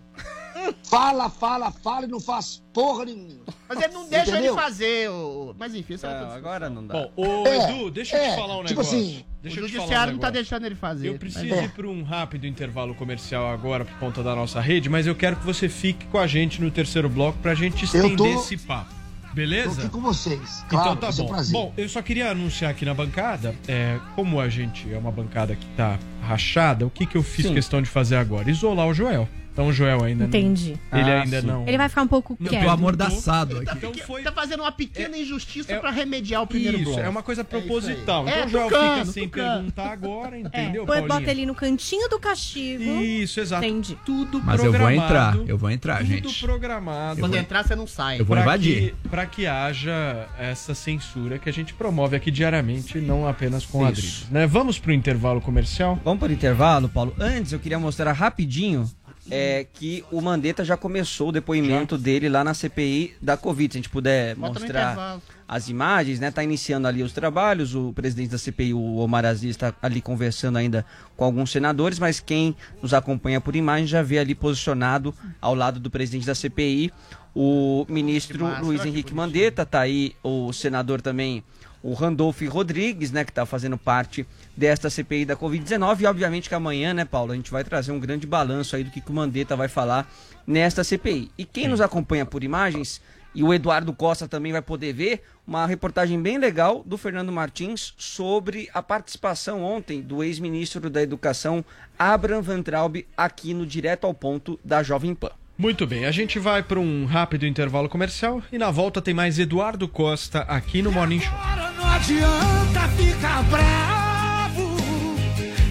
[SPEAKER 21] Fala, fala, fala e não faz porra nenhuma.
[SPEAKER 11] Mas ele não deixa
[SPEAKER 21] Entendeu?
[SPEAKER 11] ele fazer. O... Mas enfim, isso é
[SPEAKER 9] Não, agora não dá.
[SPEAKER 7] Bom, ô,
[SPEAKER 21] É,
[SPEAKER 7] Edu, deixa eu
[SPEAKER 21] é,
[SPEAKER 7] te falar um
[SPEAKER 21] tipo
[SPEAKER 7] negócio.
[SPEAKER 21] assim,
[SPEAKER 7] deixa
[SPEAKER 11] o
[SPEAKER 7] falar um
[SPEAKER 11] judiciário não tá deixando ele fazer.
[SPEAKER 7] Eu
[SPEAKER 11] mas-
[SPEAKER 7] preciso
[SPEAKER 21] É.
[SPEAKER 7] ir para um rápido intervalo comercial agora por conta da nossa rede, mas eu quero que você fique com a gente no terceiro bloco pra gente estender
[SPEAKER 21] tô-
[SPEAKER 7] esse papo.
[SPEAKER 21] Tô
[SPEAKER 7] Beleza?
[SPEAKER 21] aqui com vocês. Claro,
[SPEAKER 7] então tá
[SPEAKER 21] um
[SPEAKER 7] bom.
[SPEAKER 21] prazer.
[SPEAKER 7] Bom, eu só queria anunciar aqui na bancada, é, como a gente é uma bancada que tá rachada, o que que eu fiz
[SPEAKER 9] Sim.
[SPEAKER 7] questão de fazer agora? Isolar o Joel. Então o Joel ainda
[SPEAKER 8] Entendi.
[SPEAKER 7] não. Ele
[SPEAKER 9] Ah,
[SPEAKER 7] ainda
[SPEAKER 9] sim.
[SPEAKER 7] não.
[SPEAKER 8] Ele vai ficar um pouco
[SPEAKER 7] Não,
[SPEAKER 8] quieto.
[SPEAKER 10] Tô amordaçado aqui.
[SPEAKER 7] Então foi.
[SPEAKER 11] Tá fazendo uma pequena injustiça
[SPEAKER 7] é-
[SPEAKER 11] pra remediar o primeiro
[SPEAKER 7] Isso,
[SPEAKER 11] bloco.
[SPEAKER 7] é uma coisa proposital.
[SPEAKER 11] É,
[SPEAKER 7] então o Joel
[SPEAKER 11] tucano,
[SPEAKER 7] fica sem
[SPEAKER 11] tucano.
[SPEAKER 7] perguntar agora,
[SPEAKER 8] É,
[SPEAKER 7] entendeu, Paulinha?
[SPEAKER 8] bota ele no cantinho do castigo.
[SPEAKER 7] Isso, exato.
[SPEAKER 8] Entendi.
[SPEAKER 7] Tudo
[SPEAKER 10] Mas eu vou
[SPEAKER 7] programado.
[SPEAKER 10] entrar, eu vou entrar,
[SPEAKER 7] tudo
[SPEAKER 10] gente.
[SPEAKER 7] programado.
[SPEAKER 11] Quando entrar, você não sai.
[SPEAKER 10] Eu vou
[SPEAKER 7] pra
[SPEAKER 10] invadir.
[SPEAKER 7] Que, pra que haja essa censura que a gente promove aqui diariamente, não apenas com. Adriles, né? Vamos pro intervalo comercial?
[SPEAKER 9] Vamos para o intervalo, Paulo. Antes, eu queria mostrar rapidinho é, que o Mandetta já começou o depoimento dele lá na CPI da Covid. Se a gente puder
[SPEAKER 11] Bota
[SPEAKER 9] mostrar as imagens, né? Tá iniciando ali os trabalhos. O presidente da CPI, o Omar Aziz, está ali conversando ainda com alguns senadores, mas quem nos acompanha por imagem já vê ali posicionado ao lado do presidente da CPI o ministro
[SPEAKER 11] massa,
[SPEAKER 9] Luiz
[SPEAKER 11] que
[SPEAKER 9] Henrique. Mandetta, tá aí o senador também o Randolph Rodrigues, né, que está fazendo parte desta CPI da Covid-19. E obviamente que amanhã, né, Paulo, a gente vai trazer um grande balanço aí do que, que o Mandetta vai falar nesta CPI. E quem nos acompanha por imagens e o Eduardo Costa também vai poder ver uma reportagem bem legal do Fernando Martins sobre a participação ontem do ex-ministro da Educação, Abraham Van Traub, aqui no Direto ao Ponto da Jovem Pan.
[SPEAKER 7] Muito bem, a gente vai para um rápido intervalo comercial e na volta tem mais Eduardo Costa aqui no Morning Show.
[SPEAKER 20] Não adianta ficar bravo.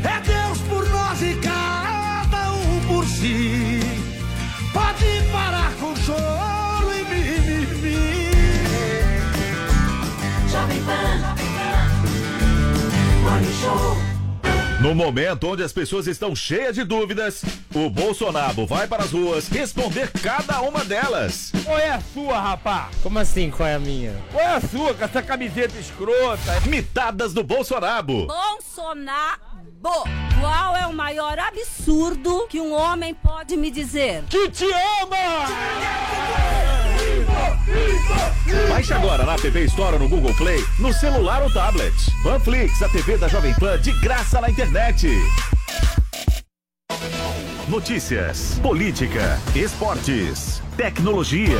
[SPEAKER 20] É Deus por nós e cada um por si. Pode parar com choro e mimimi.
[SPEAKER 5] Jovem Pan. Morning Show.
[SPEAKER 4] No momento onde as pessoas estão cheias de dúvidas, o Bolsonaro vai para as ruas responder cada uma delas.
[SPEAKER 22] Qual é a sua, rapá?
[SPEAKER 23] Como assim, qual é a minha?
[SPEAKER 22] Qual é a sua, com essa camiseta escrota?
[SPEAKER 4] Mitadas do Bolsonaro.
[SPEAKER 24] Bolsonaro. Qual é o maior absurdo que um homem pode me dizer?
[SPEAKER 22] Que te ama!
[SPEAKER 4] Baixe agora na TV Store no Google Play, no celular ou tablet. Panflix, a TV da Jovem Pan de graça na internet. Notícias, política, esportes, tecnologia,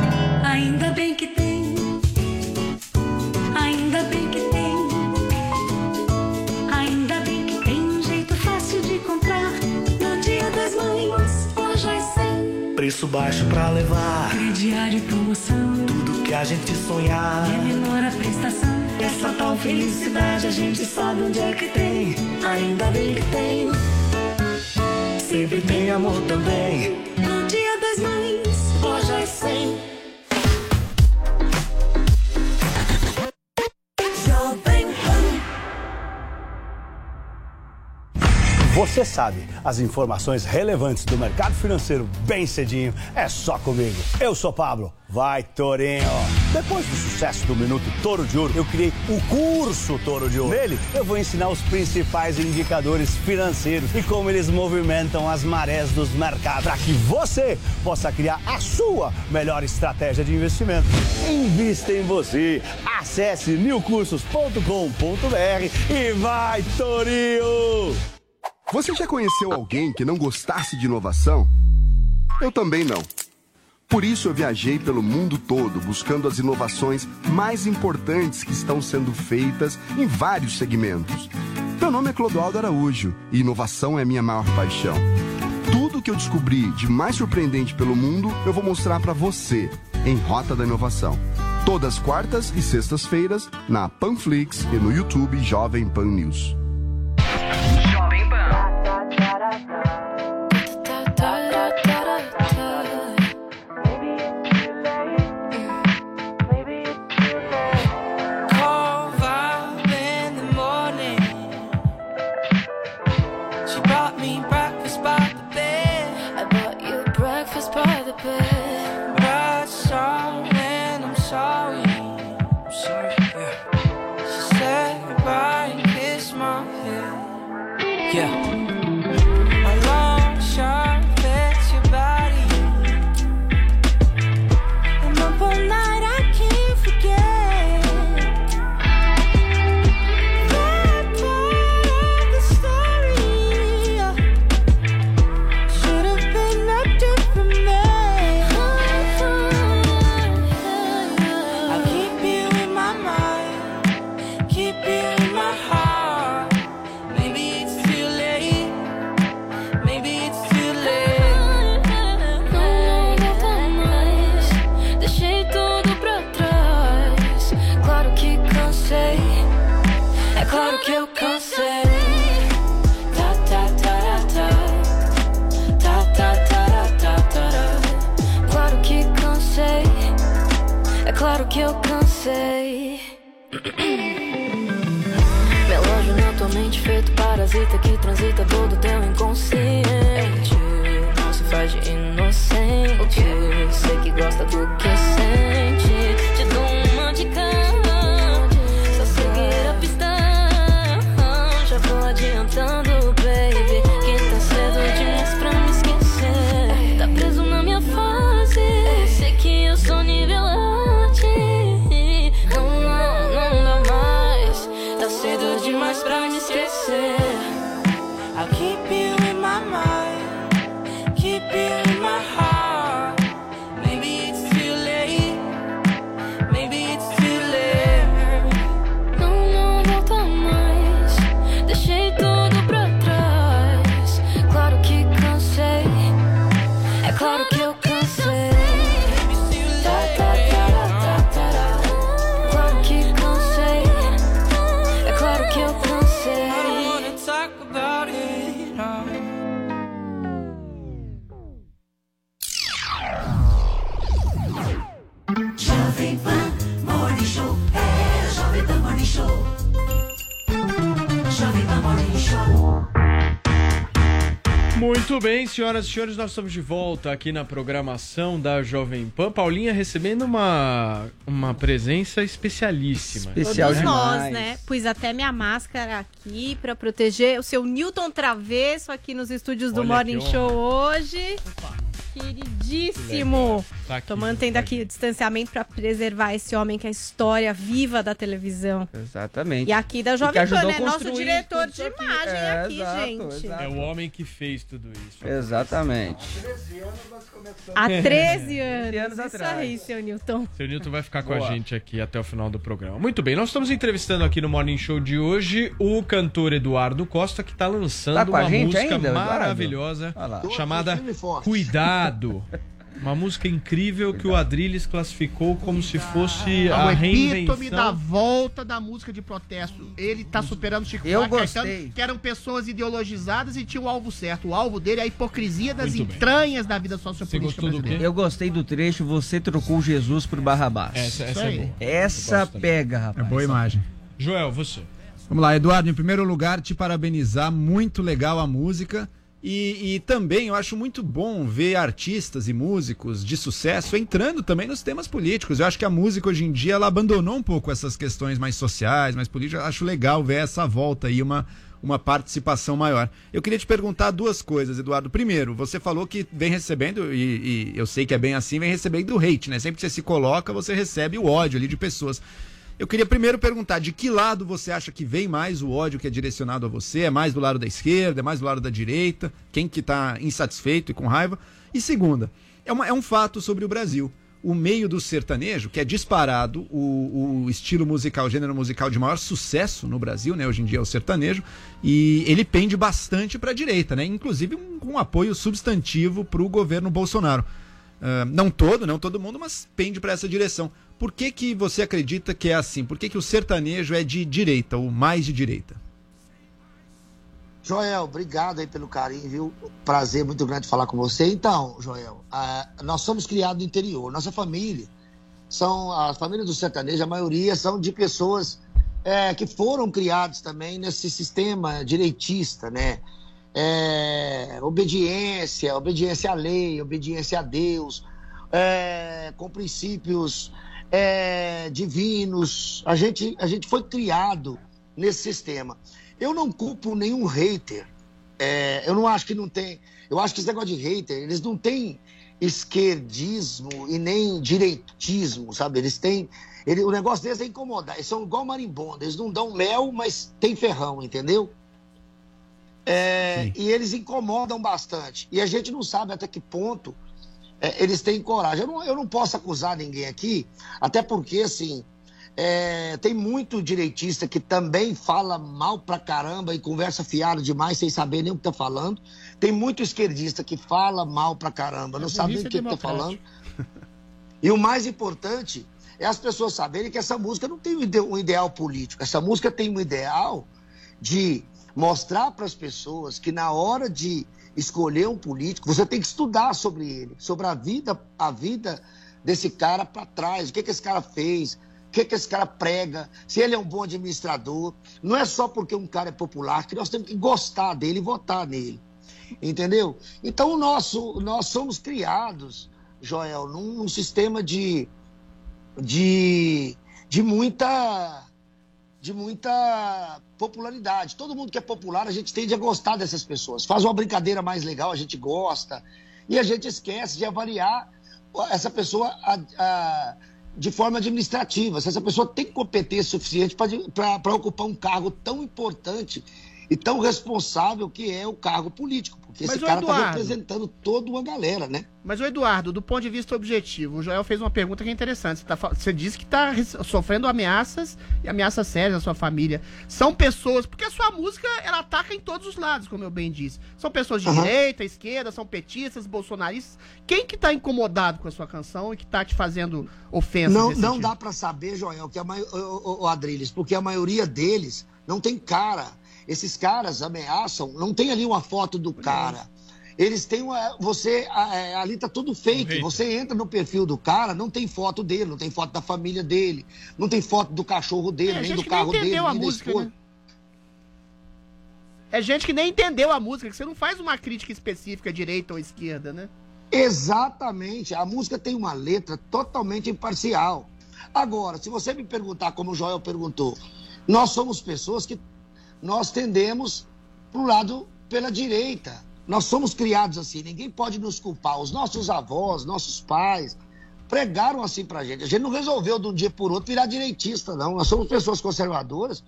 [SPEAKER 5] Ainda bem que tem. Ainda bem que tem. Ainda bem que tem um jeito fácil de comprar. No dia das mães, lojas 100.
[SPEAKER 20] Preço baixo pra levar.
[SPEAKER 5] Crediário e promoção.
[SPEAKER 20] Tudo que a gente sonhar.
[SPEAKER 5] É menor a prestação. Essa tal felicidade a gente sabe onde é que tem. Ainda bem que tem.
[SPEAKER 20] Sempre tem amor também.
[SPEAKER 25] Você sabe, as informações relevantes do mercado financeiro bem cedinho é só comigo. Eu sou Pablo. Vai, Torinho! Depois do sucesso do Minuto Toro de Ouro, eu criei o curso Toro de Ouro. Nele, eu vou ensinar os principais indicadores financeiros e como eles movimentam as marés dos mercados para que você possa criar a sua melhor estratégia de investimento. Invista em você. Acesse newcursos.com.br e vai, Torinho!
[SPEAKER 26] Você já conheceu alguém que não gostasse de inovação? Eu também não. Por isso eu viajei pelo mundo todo buscando as inovações mais importantes que estão sendo feitas em vários segmentos. Meu nome é Clodoaldo Araújo e inovação é minha maior paixão. Tudo que eu descobri de mais surpreendente pelo mundo eu vou mostrar para você em Rota da Inovação. Todas quartas e sextas-feiras na Panflix e no YouTube Jovem Pan News.
[SPEAKER 17] Cansei. Relógio na tua mente, feito parasita que transita todo teu inconsciente. Não se faz de inocente. Sei que gosta do que
[SPEAKER 7] Muito bem, senhoras e senhores, nós estamos de volta aqui na programação da Jovem Pan. Paulinha recebendo uma, uma presença especialíssima.
[SPEAKER 8] Todos nós, né? Pus até minha máscara aqui pra proteger o seu Newton Travesso aqui nos estúdios do
[SPEAKER 7] Olha
[SPEAKER 8] Morning. Show hoje. Queridíssimo.
[SPEAKER 7] Tá aqui
[SPEAKER 8] Tô mantendo aqui o distanciamento pra preservar esse homem que é a história viva da televisão.
[SPEAKER 9] Exatamente.
[SPEAKER 8] E aqui da Jovem Pan, né?
[SPEAKER 9] a
[SPEAKER 8] Nosso diretor de
[SPEAKER 9] isso aqui.
[SPEAKER 8] imagem
[SPEAKER 9] É,
[SPEAKER 8] aqui,
[SPEAKER 9] exato,
[SPEAKER 8] gente.
[SPEAKER 7] É o homem que fez tudo isso.
[SPEAKER 9] Exatamente.
[SPEAKER 8] Há 13 anos.
[SPEAKER 9] anos
[SPEAKER 8] Isso
[SPEAKER 9] atrás.
[SPEAKER 8] aí, seu Newton.
[SPEAKER 7] Seu Newton vai ficar com
[SPEAKER 9] Boa.
[SPEAKER 7] a gente aqui até o final do programa. Muito bem, nós estamos entrevistando aqui no Morning Show de hoje o cantor Eduardo Costa, que está lançando
[SPEAKER 9] Tá com
[SPEAKER 7] uma música
[SPEAKER 9] ainda,
[SPEAKER 7] maravilhosa chamada
[SPEAKER 21] Firme
[SPEAKER 7] Cuidado. Uma música incrível que o Adrilles classificou como se fosse
[SPEAKER 11] É
[SPEAKER 7] a
[SPEAKER 11] o epítome da
[SPEAKER 7] reinvenção.
[SPEAKER 11] volta da música de protesto. Ele tá superando Chico
[SPEAKER 9] Eu
[SPEAKER 11] Caetano,
[SPEAKER 9] gostei.
[SPEAKER 11] que eram pessoas ideologizadas e tinham o alvo certo. O alvo dele é a hipocrisia das
[SPEAKER 7] Muito bem.
[SPEAKER 11] entranhas da vida sociopolítica brasileira.
[SPEAKER 9] Eu gostei do trecho, você trocou Jesus por Barrabás.
[SPEAKER 7] Essa, essa é boa.
[SPEAKER 9] Essa pega, rapaz.
[SPEAKER 10] É boa imagem.
[SPEAKER 7] Joel, você.
[SPEAKER 10] Vamos lá, Eduardo, em primeiro lugar, te parabenizar, muito legal a música. E, e também eu acho muito bom ver artistas e músicos de sucesso entrando também nos temas políticos. Eu acho que a música hoje em dia ela abandonou um pouco essas questões mais sociais, mais políticas. Eu acho legal ver essa volta aí, uma, uma participação maior. Eu queria te perguntar duas coisas, Eduardo. Primeiro, você falou que vem recebendo, e, e eu sei que é bem assim, vem recebendo hate, né? Sempre que você se coloca, você recebe o ódio ali de pessoas. Eu queria primeiro perguntar de que lado você acha que vem mais o ódio que é direcionado a você? É mais do lado da esquerda? É mais do lado da direita? Quem que está insatisfeito e com raiva? E segunda, é, uma- é um fato sobre o Brasil. O meio do sertanejo, que é disparado o, o estilo musical, o gênero musical de maior sucesso no Brasil, né? Hoje em dia é o sertanejo, e ele pende bastante para a direita, né? Inclusive um- com um apoio substantivo para o governo Bolsonaro. Ah, não todo, não todo mundo, mas pende para essa direção. Por que, que você acredita que é assim? Por que, que o sertanejo é de direita, ou mais de direita?
[SPEAKER 21] Joel, obrigado aí pelo carinho, viu? Prazer muito grande falar com você. Então, Joel, ah, nós somos criados no interior. Nossa família, são a família do sertanejo, a maioria são de pessoas é, que foram criados também nesse sistema direitista, né? É, obediência, obediência à lei, obediência a Deus, é, com princípios é, divinos. A gente, a gente foi criado nesse sistema. Eu não culpo nenhum hater. É, eu não acho que não tem. Eu acho que esse negócio de hater, eles não têm esquerdismo e nem direitismo, sabe? Eles têm. Ele, o negócio deles é incomodar. Eles são igual marimbondo. Eles não dão mel, mas tem ferrão, entendeu? É, e eles incomodam bastante. E a gente não sabe até que ponto é, eles têm coragem. Eu não, eu não posso acusar ninguém aqui, até porque, assim, é, tem muito direitista que também fala mal pra caramba e conversa fiado demais sem saber nem o que tá falando. Tem muito esquerdista que fala mal pra caramba, não sabe nem o que, que tá falando. E o mais importante é as pessoas saberem que essa música não tem um um ideal político. Essa música tem um ideal de mostrar para as pessoas que na hora de escolher um político, você tem que estudar sobre ele, sobre a vida, a vida desse cara para trás, o que, que esse cara fez, que, que esse cara prega, se ele é um bom administrador. Não é só porque um cara é popular que nós temos que gostar dele e votar nele. Entendeu? Então, o nosso, nós somos criados, Joel, num, num sistema de, de, de muita de muita popularidade. Todo mundo que é popular, a gente tende a gostar dessas pessoas. Faz uma brincadeira mais legal, a gente gosta. E a gente esquece de avaliar essa pessoa a- a- de forma administrativa. Se essa pessoa tem competência suficiente para ocupar um cargo tão importante e tão responsável que é o cargo político. Porque
[SPEAKER 11] Mas,
[SPEAKER 21] esse cara está representando toda uma galera, né?
[SPEAKER 11] Mas, o Eduardo, do ponto de vista objetivo, o Joel fez uma pergunta que é interessante. Você, tá você disse que está sofrendo ameaças e ameaças sérias à sua família. São pessoas. Porque a sua música ela ataca em todos os lados, como eu bem disse. São pessoas de
[SPEAKER 21] Aham.
[SPEAKER 11] direita, esquerda, são petistas, bolsonaristas. Quem que tá incomodado com a sua canção e que tá te fazendo ofensas?
[SPEAKER 21] Não, não
[SPEAKER 11] sentido?
[SPEAKER 21] dá para saber, Joel, que a mai... o, o, o Adriles, porque a maioria deles não tem cara. Esses caras ameaçam, não tem ali uma foto do cara. Eles têm uma. Você. é, Ali tá tudo fake. Você entra no perfil do cara, não tem foto dele, não tem foto da família dele, não tem foto do cachorro dele,
[SPEAKER 11] É,
[SPEAKER 21] nem do carro dele, nem da
[SPEAKER 11] música,
[SPEAKER 21] esposa.
[SPEAKER 11] né? É gente que nem entendeu a música, que você não faz uma crítica específica, direita ou esquerda, né?
[SPEAKER 21] Exatamente. A música tem uma letra totalmente imparcial. Agora, se você me perguntar, como o Joel perguntou, nós somos pessoas que nós tendemos para o lado pela direita. Nós somos criados assim, ninguém pode nos culpar. Os nossos avós, nossos pais pregaram assim pra gente. A gente não resolveu de um dia por outro virar direitista, não. Nós somos pessoas conservadoras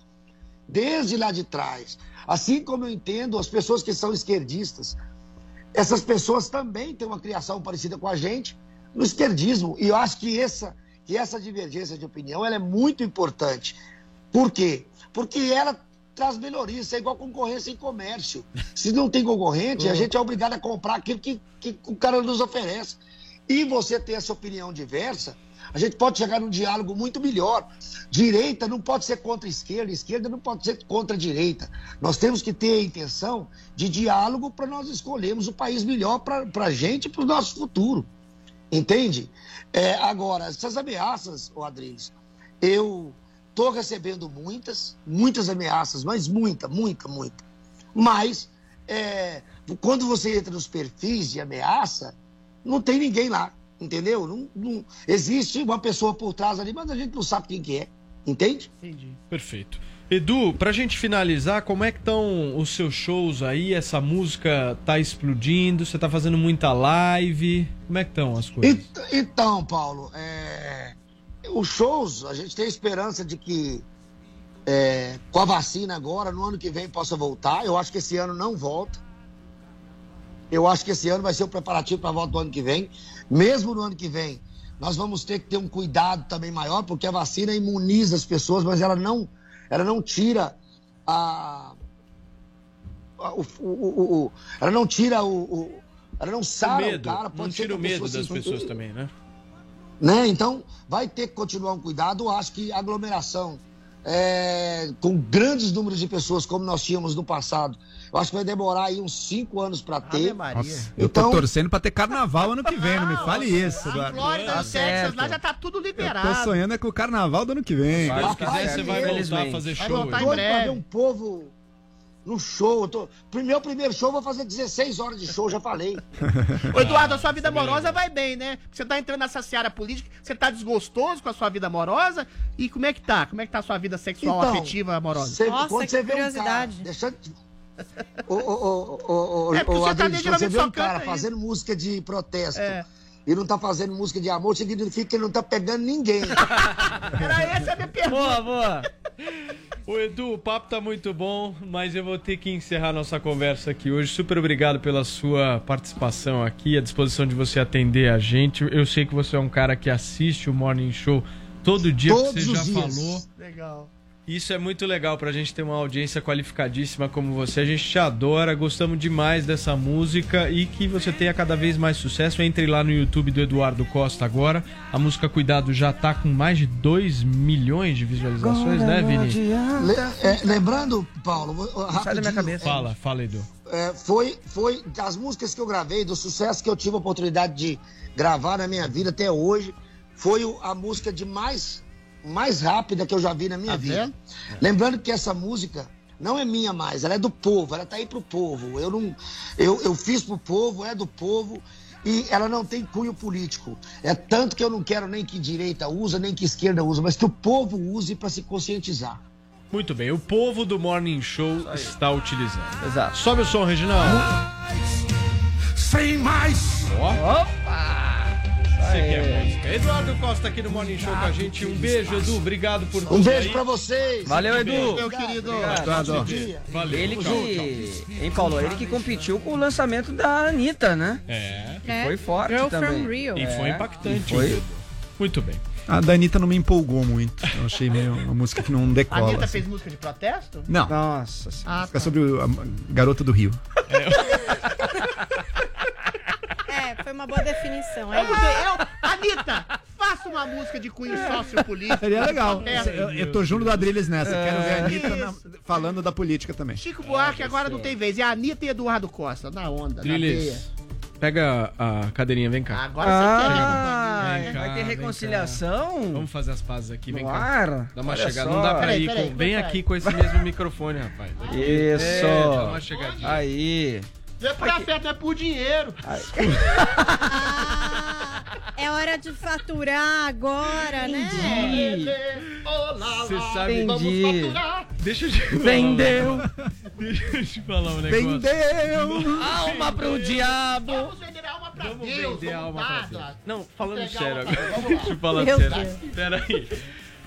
[SPEAKER 21] desde lá de trás. Assim como eu entendo as pessoas que são esquerdistas, essas pessoas também têm uma criação parecida com a gente no esquerdismo. E eu acho que essa, que essa divergência de opinião ela é muito importante. Por quê? Porque ela traz melhorias. Isso é igual concorrência em comércio. Se não tem concorrente, a gente é obrigado a comprar aquilo que, que o cara nos oferece. E você ter essa opinião diversa, a gente pode chegar num diálogo muito melhor. Direita não pode ser contra esquerda, esquerda não pode ser contra a direita. Nós temos que ter a intenção de diálogo para nós escolhermos o país melhor para a gente e para o nosso futuro. Entende? É, agora, essas ameaças, ô Adriles, eu estou recebendo muitas, muitas ameaças, mas muita, muita, muita. Mas, é, quando você entra nos perfis de ameaça, não tem ninguém lá, entendeu? Não, não- existe uma pessoa por trás ali, mas a gente não sabe quem que é, entende?
[SPEAKER 11] Entendi.
[SPEAKER 7] Perfeito. Edu, pra gente finalizar, como é que estão os seus shows aí? Essa música tá explodindo, você tá fazendo muita live. Como é que estão as coisas?
[SPEAKER 21] Ent- Então, Paulo, é, os shows, a gente tem esperança de que é, com a vacina agora, no ano que vem, possa voltar. Eu acho que esse ano não volta. Eu acho que esse ano vai ser o preparativo para a volta do ano que vem. Mesmo no ano que vem, nós vamos ter que ter um cuidado também maior, porque a vacina imuniza as pessoas, mas ela não, ela não tira a. a- O, o- o- o- ela não tira o. o- ela não
[SPEAKER 7] O
[SPEAKER 21] sara
[SPEAKER 7] medo,
[SPEAKER 21] o cara.
[SPEAKER 7] não
[SPEAKER 21] Pode ser
[SPEAKER 7] tira o medo das
[SPEAKER 21] se-
[SPEAKER 7] pessoas também, né?
[SPEAKER 21] Né? Então, vai ter que continuar um cuidado. Eu acho que aglomeração é, com grandes números de pessoas, como nós tínhamos no passado, eu acho que vai demorar aí uns cinco anos para ter.
[SPEAKER 10] Nossa, eu tô
[SPEAKER 21] Então-
[SPEAKER 10] torcendo pra ter carnaval ano que vem, não me fale isso, Eduardo.
[SPEAKER 11] Flórida,
[SPEAKER 10] Tá
[SPEAKER 11] Texas, lá já tá tudo
[SPEAKER 10] Eu
[SPEAKER 11] liberado.
[SPEAKER 10] tô sonhando é com o carnaval do ano que vem.
[SPEAKER 7] Se quiser, você vai voltar a fazer
[SPEAKER 21] Vai
[SPEAKER 7] show.
[SPEAKER 21] voltar
[SPEAKER 7] aí.
[SPEAKER 21] em breve. pra ver um povo no show. Eu tô... Meu primeiro show, eu vou fazer 16 horas de show, já falei. <laughs>
[SPEAKER 11] Ô, Eduardo, a sua vida amorosa vai bem, né? Você tá entrando nessa seara política, você tá desgostoso com a sua vida amorosa? E como é que tá? Como é que tá a sua vida sexual,
[SPEAKER 21] Então,
[SPEAKER 11] afetiva, amorosa?
[SPEAKER 21] Você- quando você vê um cara, deixa eu- Ô, ô, ô, ô, ô,
[SPEAKER 11] É, porque
[SPEAKER 21] ô,
[SPEAKER 11] você tá
[SPEAKER 21] quando você vê um cara
[SPEAKER 11] isso.
[SPEAKER 21] fazendo música de protesto
[SPEAKER 11] É.
[SPEAKER 21] e não tá fazendo música de amor, significa que ele não tá pegando ninguém. <laughs>
[SPEAKER 11] Era essa a minha pergunta.
[SPEAKER 9] Boa, boa.
[SPEAKER 7] Ô Edu, o papo tá muito bom, mas eu vou ter que encerrar nossa conversa aqui hoje. Super obrigado pela sua participação aqui, a disposição de você atender a gente. Eu sei que você é um cara que assiste o Morning Show todo dia,
[SPEAKER 21] Todos
[SPEAKER 7] que você
[SPEAKER 21] os
[SPEAKER 7] já
[SPEAKER 21] dias.
[SPEAKER 7] falou.
[SPEAKER 11] Legal.
[SPEAKER 7] Isso é muito legal pra gente ter uma audiência qualificadíssima como você. A gente te adora, gostamos demais dessa música e que você tenha cada vez mais sucesso. Entre lá no YouTube do Eduardo Costa agora. A música Cuidado já tá com mais de 2 milhões de visualizações, né, Vini?
[SPEAKER 21] Le- é, lembrando, Paulo, vou- rapidinho,
[SPEAKER 7] Fala, fala, Edu.
[SPEAKER 21] é, foi, foi das músicas que eu gravei, do sucesso que eu tive a oportunidade de gravar na minha vida até hoje, foi a música de mais mais rápida que eu já vi na minha
[SPEAKER 11] Tá
[SPEAKER 21] vida.
[SPEAKER 11] vendo?
[SPEAKER 21] Lembrando que essa música não é minha mais, ela é do povo, ela tá aí pro povo. Eu não, eu, eu fiz pro povo, é do povo e ela não tem cunho político. É tanto que eu não quero nem que direita usa, nem que esquerda usa, mas que o povo use para se conscientizar.
[SPEAKER 7] Muito bem, o povo do Morning Show está utilizando.
[SPEAKER 9] Exato.
[SPEAKER 7] Sobe o som, Reginaldo.
[SPEAKER 20] Sem mais.
[SPEAKER 7] Opa! Você quer música. Eduardo Costa aqui no Morning Show com a gente. Um beijo, Edu. Obrigado por
[SPEAKER 21] Um
[SPEAKER 7] você
[SPEAKER 21] beijo
[SPEAKER 7] aí.
[SPEAKER 21] pra vocês.
[SPEAKER 9] Valeu, Edu.
[SPEAKER 21] Meu querido.
[SPEAKER 9] Obrigado.
[SPEAKER 7] Valeu.
[SPEAKER 9] Ele que. Hein, Paulo? Ele que competiu com o lançamento da Anitta, né?
[SPEAKER 7] É.
[SPEAKER 8] É.
[SPEAKER 9] Foi forte
[SPEAKER 8] Girl
[SPEAKER 9] também.
[SPEAKER 8] from Rio.
[SPEAKER 7] E foi
[SPEAKER 9] É.
[SPEAKER 7] impactante.
[SPEAKER 9] E foi.
[SPEAKER 7] Muito bem.
[SPEAKER 10] A da Anitta não me empolgou muito. Eu achei meio uma música que não
[SPEAKER 11] A
[SPEAKER 10] decola.
[SPEAKER 11] Anitta
[SPEAKER 10] assim.
[SPEAKER 11] fez música de protesto?
[SPEAKER 10] Não.
[SPEAKER 9] Nossa senhora.
[SPEAKER 11] Ah,
[SPEAKER 10] Música sobre o- a garota do Rio.
[SPEAKER 8] É, <laughs> foi uma boa definição. É
[SPEAKER 11] Eu. Eu, Anitta, faça uma música de cunho sociopolítico.
[SPEAKER 10] Seria legal. Eu, eu tô junto do Adrilles nessa. Quero ver a
[SPEAKER 11] É.
[SPEAKER 10] Anitta na- falando da política também.
[SPEAKER 11] Chico Buarque agora não tem vez. É a Anitta e Eduardo Costa, na onda, na.
[SPEAKER 7] Drilis, pega a cadeirinha, vem cá.
[SPEAKER 11] Agora
[SPEAKER 9] Ah,
[SPEAKER 11] você quer
[SPEAKER 7] Vem cá,
[SPEAKER 9] vai ter reconciliação?
[SPEAKER 7] Vamos fazer as pazes aqui, vem cá. Dá uma
[SPEAKER 9] Olha
[SPEAKER 7] chegada.
[SPEAKER 9] só.
[SPEAKER 7] Não dá pra
[SPEAKER 11] Peraí,
[SPEAKER 7] ir.
[SPEAKER 11] peraí,
[SPEAKER 7] com... Vem
[SPEAKER 11] peraí.
[SPEAKER 7] aqui com esse mesmo microfone, rapaz.
[SPEAKER 9] Isso.
[SPEAKER 7] É, dá uma chegadinha.
[SPEAKER 9] Aí.
[SPEAKER 11] Não é por afeto, é por dinheiro. <laughs>
[SPEAKER 8] É hora de faturar agora, né?
[SPEAKER 11] Olá,
[SPEAKER 7] Você
[SPEAKER 11] lá,
[SPEAKER 7] sabe-
[SPEAKER 11] vamos
[SPEAKER 9] Entendi.
[SPEAKER 11] faturar.
[SPEAKER 7] Deixa eu te falar.
[SPEAKER 9] Vendeu.
[SPEAKER 7] Deixa eu te falar um negócio.
[SPEAKER 10] Vendeu!
[SPEAKER 9] Alma pro diabo.
[SPEAKER 11] Vamos vender alma pra
[SPEAKER 7] Vamos
[SPEAKER 11] Deus,
[SPEAKER 7] vender a
[SPEAKER 11] vamos
[SPEAKER 7] alma pra Deus. Não, falando sério agora.
[SPEAKER 11] vamos.
[SPEAKER 7] Deixa eu falar sério. Pera aí.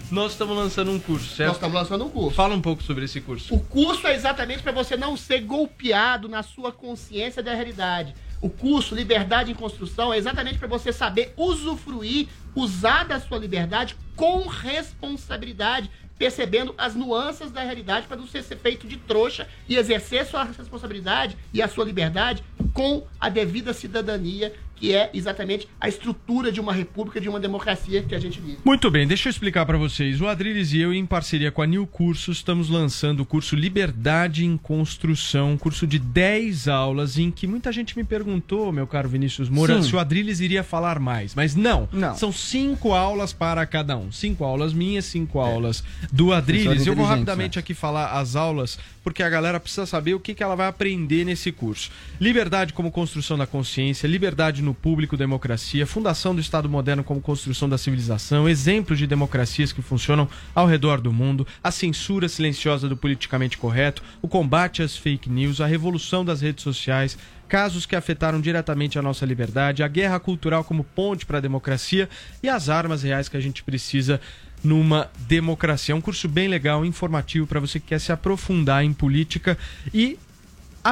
[SPEAKER 7] Nós estamos lançando um curso, certo?
[SPEAKER 11] Nós estamos lançando um curso.
[SPEAKER 7] Fala um pouco sobre esse curso.
[SPEAKER 11] O curso é exatamente para você não ser golpeado na sua consciência da realidade. O curso Liberdade em Construção é exatamente para você saber usufruir, usar da sua liberdade com responsabilidade, percebendo as nuances da realidade para não ser feito de trouxa e exercer sua responsabilidade e a sua liberdade com a devida cidadania, que é exatamente a estrutura de uma república, de uma democracia que a gente vive.
[SPEAKER 7] Muito bem, deixa eu explicar para vocês. O Adriles e eu, em parceria com a New Cursos, estamos lançando o curso Liberdade em Construção, um curso de 10 aulas, em que muita gente me perguntou, meu caro Vinícius Moura,
[SPEAKER 9] Sim.
[SPEAKER 7] se o Adriles iria falar mais. Mas não,
[SPEAKER 9] Não.
[SPEAKER 7] são cinco aulas para cada um. Cinco aulas minhas, cinco aulas do Adriles. Eu vou rapidamente aqui falar as aulas, porque a galera precisa saber o que, que ela vai aprender nesse curso. Liberdade como construção da consciência, liberdade no público, democracia, fundação do Estado moderno como construção da civilização, exemplos de democracias que funcionam ao redor do mundo, a censura silenciosa do politicamente correto, o combate às fake news, a revolução das redes sociais, casos que afetaram diretamente a nossa liberdade, a guerra cultural como ponte para a democracia e as armas reais que a gente precisa numa democracia. É um curso bem legal, informativo para você que quer se aprofundar em política e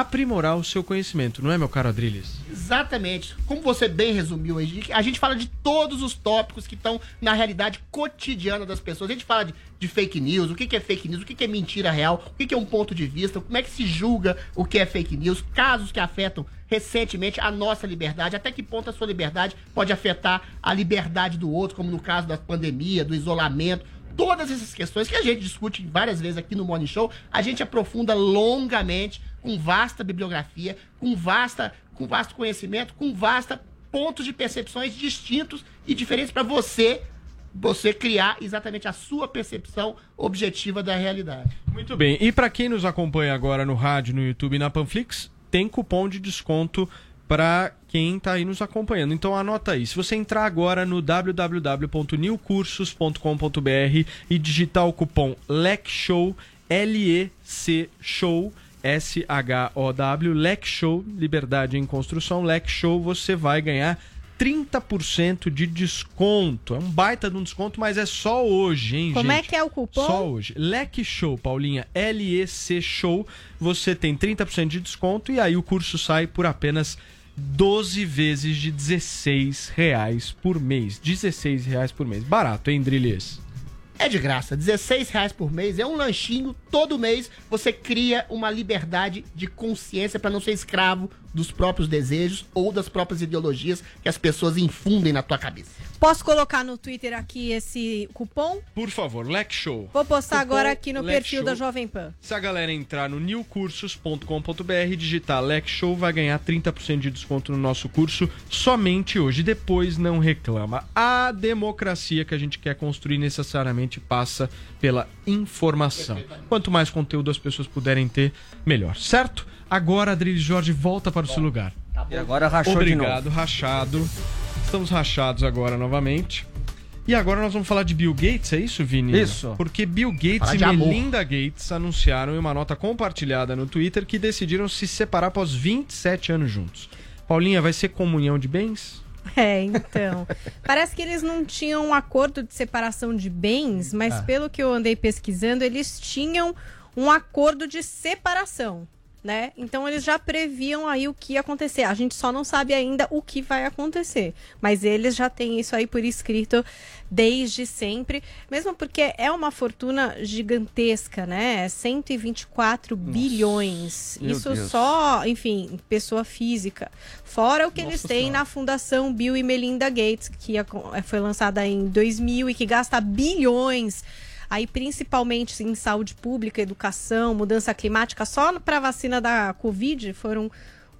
[SPEAKER 7] aprimorar o seu conhecimento, não é, meu caro Adriles?
[SPEAKER 11] Exatamente. Como você bem resumiu a gente fala de todos os tópicos que estão na realidade cotidiana das pessoas. A gente fala de, de fake news, o que, que é fake news, o que, que é mentira real, o que, que é um ponto de vista, como é que se julga o que é fake news, casos que afetam recentemente a nossa liberdade, até que ponto a sua liberdade pode afetar a liberdade do outro, como no caso da pandemia, do isolamento. Todas essas questões que a gente discute várias vezes aqui no Morning Show, a gente aprofunda longamente, com vasta bibliografia, com, vasta, com vasto conhecimento, com vasta pontos de percepções distintos e diferentes para você, você criar exatamente a sua percepção objetiva da realidade.
[SPEAKER 7] Muito bem. E para quem nos acompanha agora no rádio, no YouTube e na Panflix, tem cupom de desconto para quem está aí nos acompanhando. Então anota aí. Se você entrar agora no www.newcursos.com.br e digitar o cupom LECSHOW, L-E-C SHOW, S-H-O-W, LECSHOW, Liberdade em Construção, LECSHOW, você vai ganhar 30% de desconto. É um baita de um desconto, mas é só hoje, hein,
[SPEAKER 8] Como
[SPEAKER 7] gente?
[SPEAKER 8] é que é o cupom?
[SPEAKER 7] Só hoje. Leque Show, Paulinha, L-E-C Show. Você tem 30% de desconto e aí o curso sai por apenas 12 vezes de 16 reais por mês. 16 reais por mês. Barato, hein, Drilis?
[SPEAKER 11] É de graça, 16 reais por mês, é um lanchinho, todo mês você cria uma liberdade de consciência para não ser escravo dos próprios desejos ou das próprias ideologias que as pessoas infundem na tua cabeça.
[SPEAKER 8] Posso colocar no Twitter aqui esse cupom?
[SPEAKER 7] Por favor, Lex Show.
[SPEAKER 8] Vou postar
[SPEAKER 7] Cupom
[SPEAKER 8] agora aqui no perfil
[SPEAKER 7] Show.
[SPEAKER 8] da Jovem Pan.
[SPEAKER 7] Se a galera entrar no newcursos.com.br e digitar Lex Show, vai ganhar 30% de desconto no nosso curso somente hoje. Depois não reclama. A democracia que a gente quer construir necessariamente passa pela informação. Quanto mais conteúdo as pessoas puderem ter, melhor. Certo? Agora, Adriles Jorge volta para o seu lugar.
[SPEAKER 9] E agora rachou de
[SPEAKER 7] Obrigado,
[SPEAKER 9] novo.
[SPEAKER 7] rachado. Estamos rachados agora novamente. E agora nós vamos falar de Bill Gates, é isso, Vini?
[SPEAKER 9] Isso.
[SPEAKER 7] Porque Bill Gates e
[SPEAKER 11] de amor.
[SPEAKER 7] Melinda Gates anunciaram em uma nota compartilhada no Twitter que decidiram se separar após 27 anos juntos. Paulinha, vai ser comunhão de bens? <laughs>
[SPEAKER 8] É, então. Parece que eles não tinham um acordo de separação de bens, mas
[SPEAKER 7] Ah.
[SPEAKER 8] pelo que eu andei pesquisando, eles tinham um acordo de separação. Né? Então eles já previam aí o que ia acontecer. A gente só não sabe ainda o que vai acontecer. Mas eles já têm isso aí por escrito desde sempre. Mesmo porque é uma fortuna gigantesca, né? 124 bilhões.
[SPEAKER 9] Meu
[SPEAKER 8] isso
[SPEAKER 9] Deus.
[SPEAKER 8] só, enfim, pessoa física. Fora o que eles
[SPEAKER 9] Nossa
[SPEAKER 8] têm
[SPEAKER 9] Senhora.
[SPEAKER 8] na Fundação Bill e Melinda Gates, que eh, foi lançada em 2000 e que gasta bilhões aí principalmente em saúde pública, educação, mudança climática, só para a vacina da Covid foram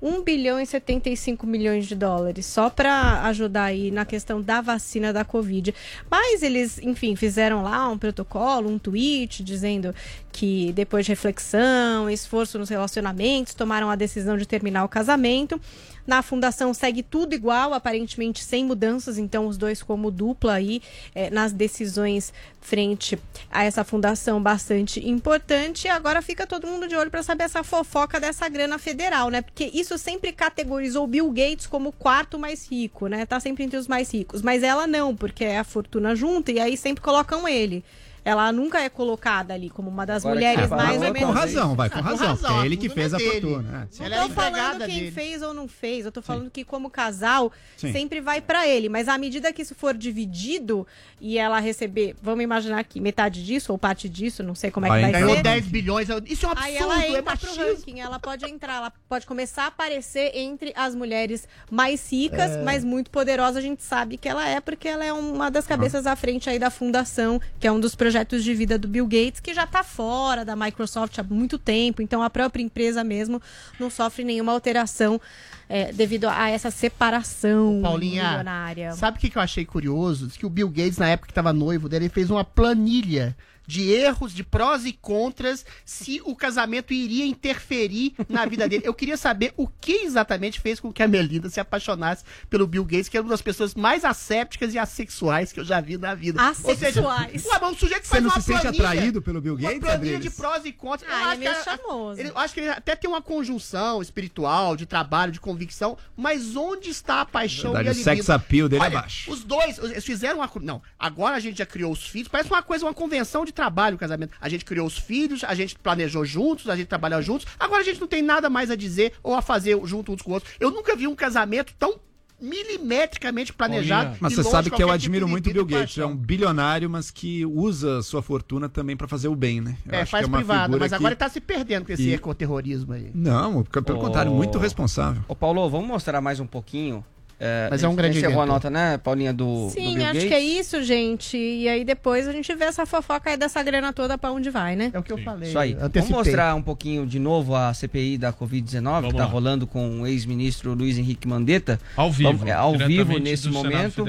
[SPEAKER 8] 1 bilhão e 75 milhões de dólares, só para ajudar aí na questão da vacina da Covid. Mas eles, enfim, fizeram lá um protocolo, um tweet dizendo que depois de reflexão, esforço nos relacionamentos, tomaram a decisão de terminar o casamento. Na fundação segue tudo igual, aparentemente sem mudanças, então os dois como dupla aí eh, nas decisões frente a essa fundação bastante importante. E agora fica todo mundo de olho para saber essa fofoca dessa grana federal, né? Porque isso sempre categorizou Bill Gates como o quarto mais rico, né? Tá sempre entre os mais ricos, mas ela não, porque é a fortuna junta e aí sempre colocam ele. Ela nunca é colocada ali como uma das
[SPEAKER 10] Agora
[SPEAKER 8] mulheres
[SPEAKER 10] que
[SPEAKER 8] mais ou
[SPEAKER 10] com
[SPEAKER 8] menos.
[SPEAKER 10] razão, vai, com
[SPEAKER 8] Ah,
[SPEAKER 10] razão, porque é ele que fez a
[SPEAKER 11] fortuna é dele.
[SPEAKER 10] fortuna. é.
[SPEAKER 8] Não tô falando quem
[SPEAKER 11] dele.
[SPEAKER 8] fez ou não fez, eu tô falando que como casal
[SPEAKER 10] Sim.
[SPEAKER 8] sempre vai pra ele, mas à medida que isso for dividido e ela receber, vamos imaginar aqui, metade disso ou parte disso, não sei como é que
[SPEAKER 10] Vai
[SPEAKER 11] Ganhou
[SPEAKER 8] ser.
[SPEAKER 11] 10 bilhões. Isso é um
[SPEAKER 8] Aí
[SPEAKER 11] absurdo,
[SPEAKER 8] ela
[SPEAKER 11] é
[SPEAKER 8] entra pro
[SPEAKER 11] machismo.
[SPEAKER 8] ranking, ela pode entrar, ela pode começar a aparecer entre as mulheres mais ricas,
[SPEAKER 11] É.
[SPEAKER 8] mas muito poderosas, a gente sabe que ela é, porque ela é uma das cabeças à frente aí da fundação, que é um dos projetos de vida do Bill Gates, que já tá fora da Microsoft há muito tempo, então a própria empresa mesmo não sofre nenhuma alteração é, devido a essa separação
[SPEAKER 11] Paulinha,
[SPEAKER 8] milionária.
[SPEAKER 11] Sabe o que, eu achei curioso? Diz que o Bill Gates, na época que estava noivo dele, ele fez uma planilha de erros, de prós e contras, se o casamento iria interferir na vida dele. Eu queria saber o que exatamente fez com que a Melinda se apaixonasse pelo Bill Gates, que é uma das pessoas mais assépticas e assexuais que eu já vi na vida.
[SPEAKER 8] Assexuais.
[SPEAKER 11] Ou seja, ué, mas um sujeito que
[SPEAKER 10] Você
[SPEAKER 11] faz
[SPEAKER 10] não
[SPEAKER 11] uma
[SPEAKER 10] se sente
[SPEAKER 11] planilha,
[SPEAKER 10] atraído pelo Bill
[SPEAKER 11] uma
[SPEAKER 10] Gates,
[SPEAKER 11] planilha de prós e contras.
[SPEAKER 8] Ah,
[SPEAKER 11] eu,
[SPEAKER 8] ele é
[SPEAKER 11] acho
[SPEAKER 8] meio
[SPEAKER 11] ele- eu acho que ele até tem uma conjunção espiritual, de trabalho, de convicção, mas onde está a paixão
[SPEAKER 10] Verdade,
[SPEAKER 11] e a
[SPEAKER 10] o sex appeal dele é baixo.
[SPEAKER 11] Os dois, eles fizeram uma. Não, agora a gente já criou os filhos, parece uma coisa, uma convenção de trabalho, o casamento. A gente criou os filhos, a gente planejou juntos, a gente trabalhou juntos, agora a gente não tem nada mais a dizer ou a fazer junto uns com os outros. Eu nunca vi um casamento tão milimetricamente planejado.
[SPEAKER 10] Mas você sabe que eu admiro
[SPEAKER 11] tipo
[SPEAKER 10] muito Bill Gates. É um bilionário, mas que usa sua fortuna também pra fazer o bem, né? Eu
[SPEAKER 11] É,
[SPEAKER 10] acho
[SPEAKER 11] faz
[SPEAKER 10] que é uma
[SPEAKER 11] privado, mas
[SPEAKER 10] que-
[SPEAKER 11] agora ele tá se perdendo com esse
[SPEAKER 10] E-
[SPEAKER 11] ecoterrorismo aí.
[SPEAKER 10] Não, pelo contrário, muito responsável.
[SPEAKER 9] Ô, Paulo, vamos mostrar mais um pouquinho. É,
[SPEAKER 11] Mas é um grande
[SPEAKER 9] Encerrou a nota, né, Paulinha, do, do
[SPEAKER 8] Sim,
[SPEAKER 9] Bill
[SPEAKER 8] acho
[SPEAKER 9] Gates?
[SPEAKER 8] que é isso, gente. E aí depois a gente vê essa fofoca aí dessa grana toda pra onde vai, né?
[SPEAKER 11] É o que eu falei.
[SPEAKER 9] Isso aí. Vamos mostrar um pouquinho de novo a CPI da Covid-19, que tá
[SPEAKER 7] lá.
[SPEAKER 9] rolando com o ex-ministro Luiz Henrique Mandetta.
[SPEAKER 7] Ao vivo,
[SPEAKER 9] Vamos- é, ao vivo nesse
[SPEAKER 7] do
[SPEAKER 9] momento.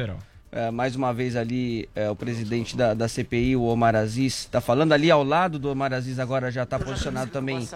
[SPEAKER 9] É, mais uma vez ali, é, o presidente da, da CPI, o Omar Aziz, está falando ali ao lado do Omar Aziz, agora já está posicionado também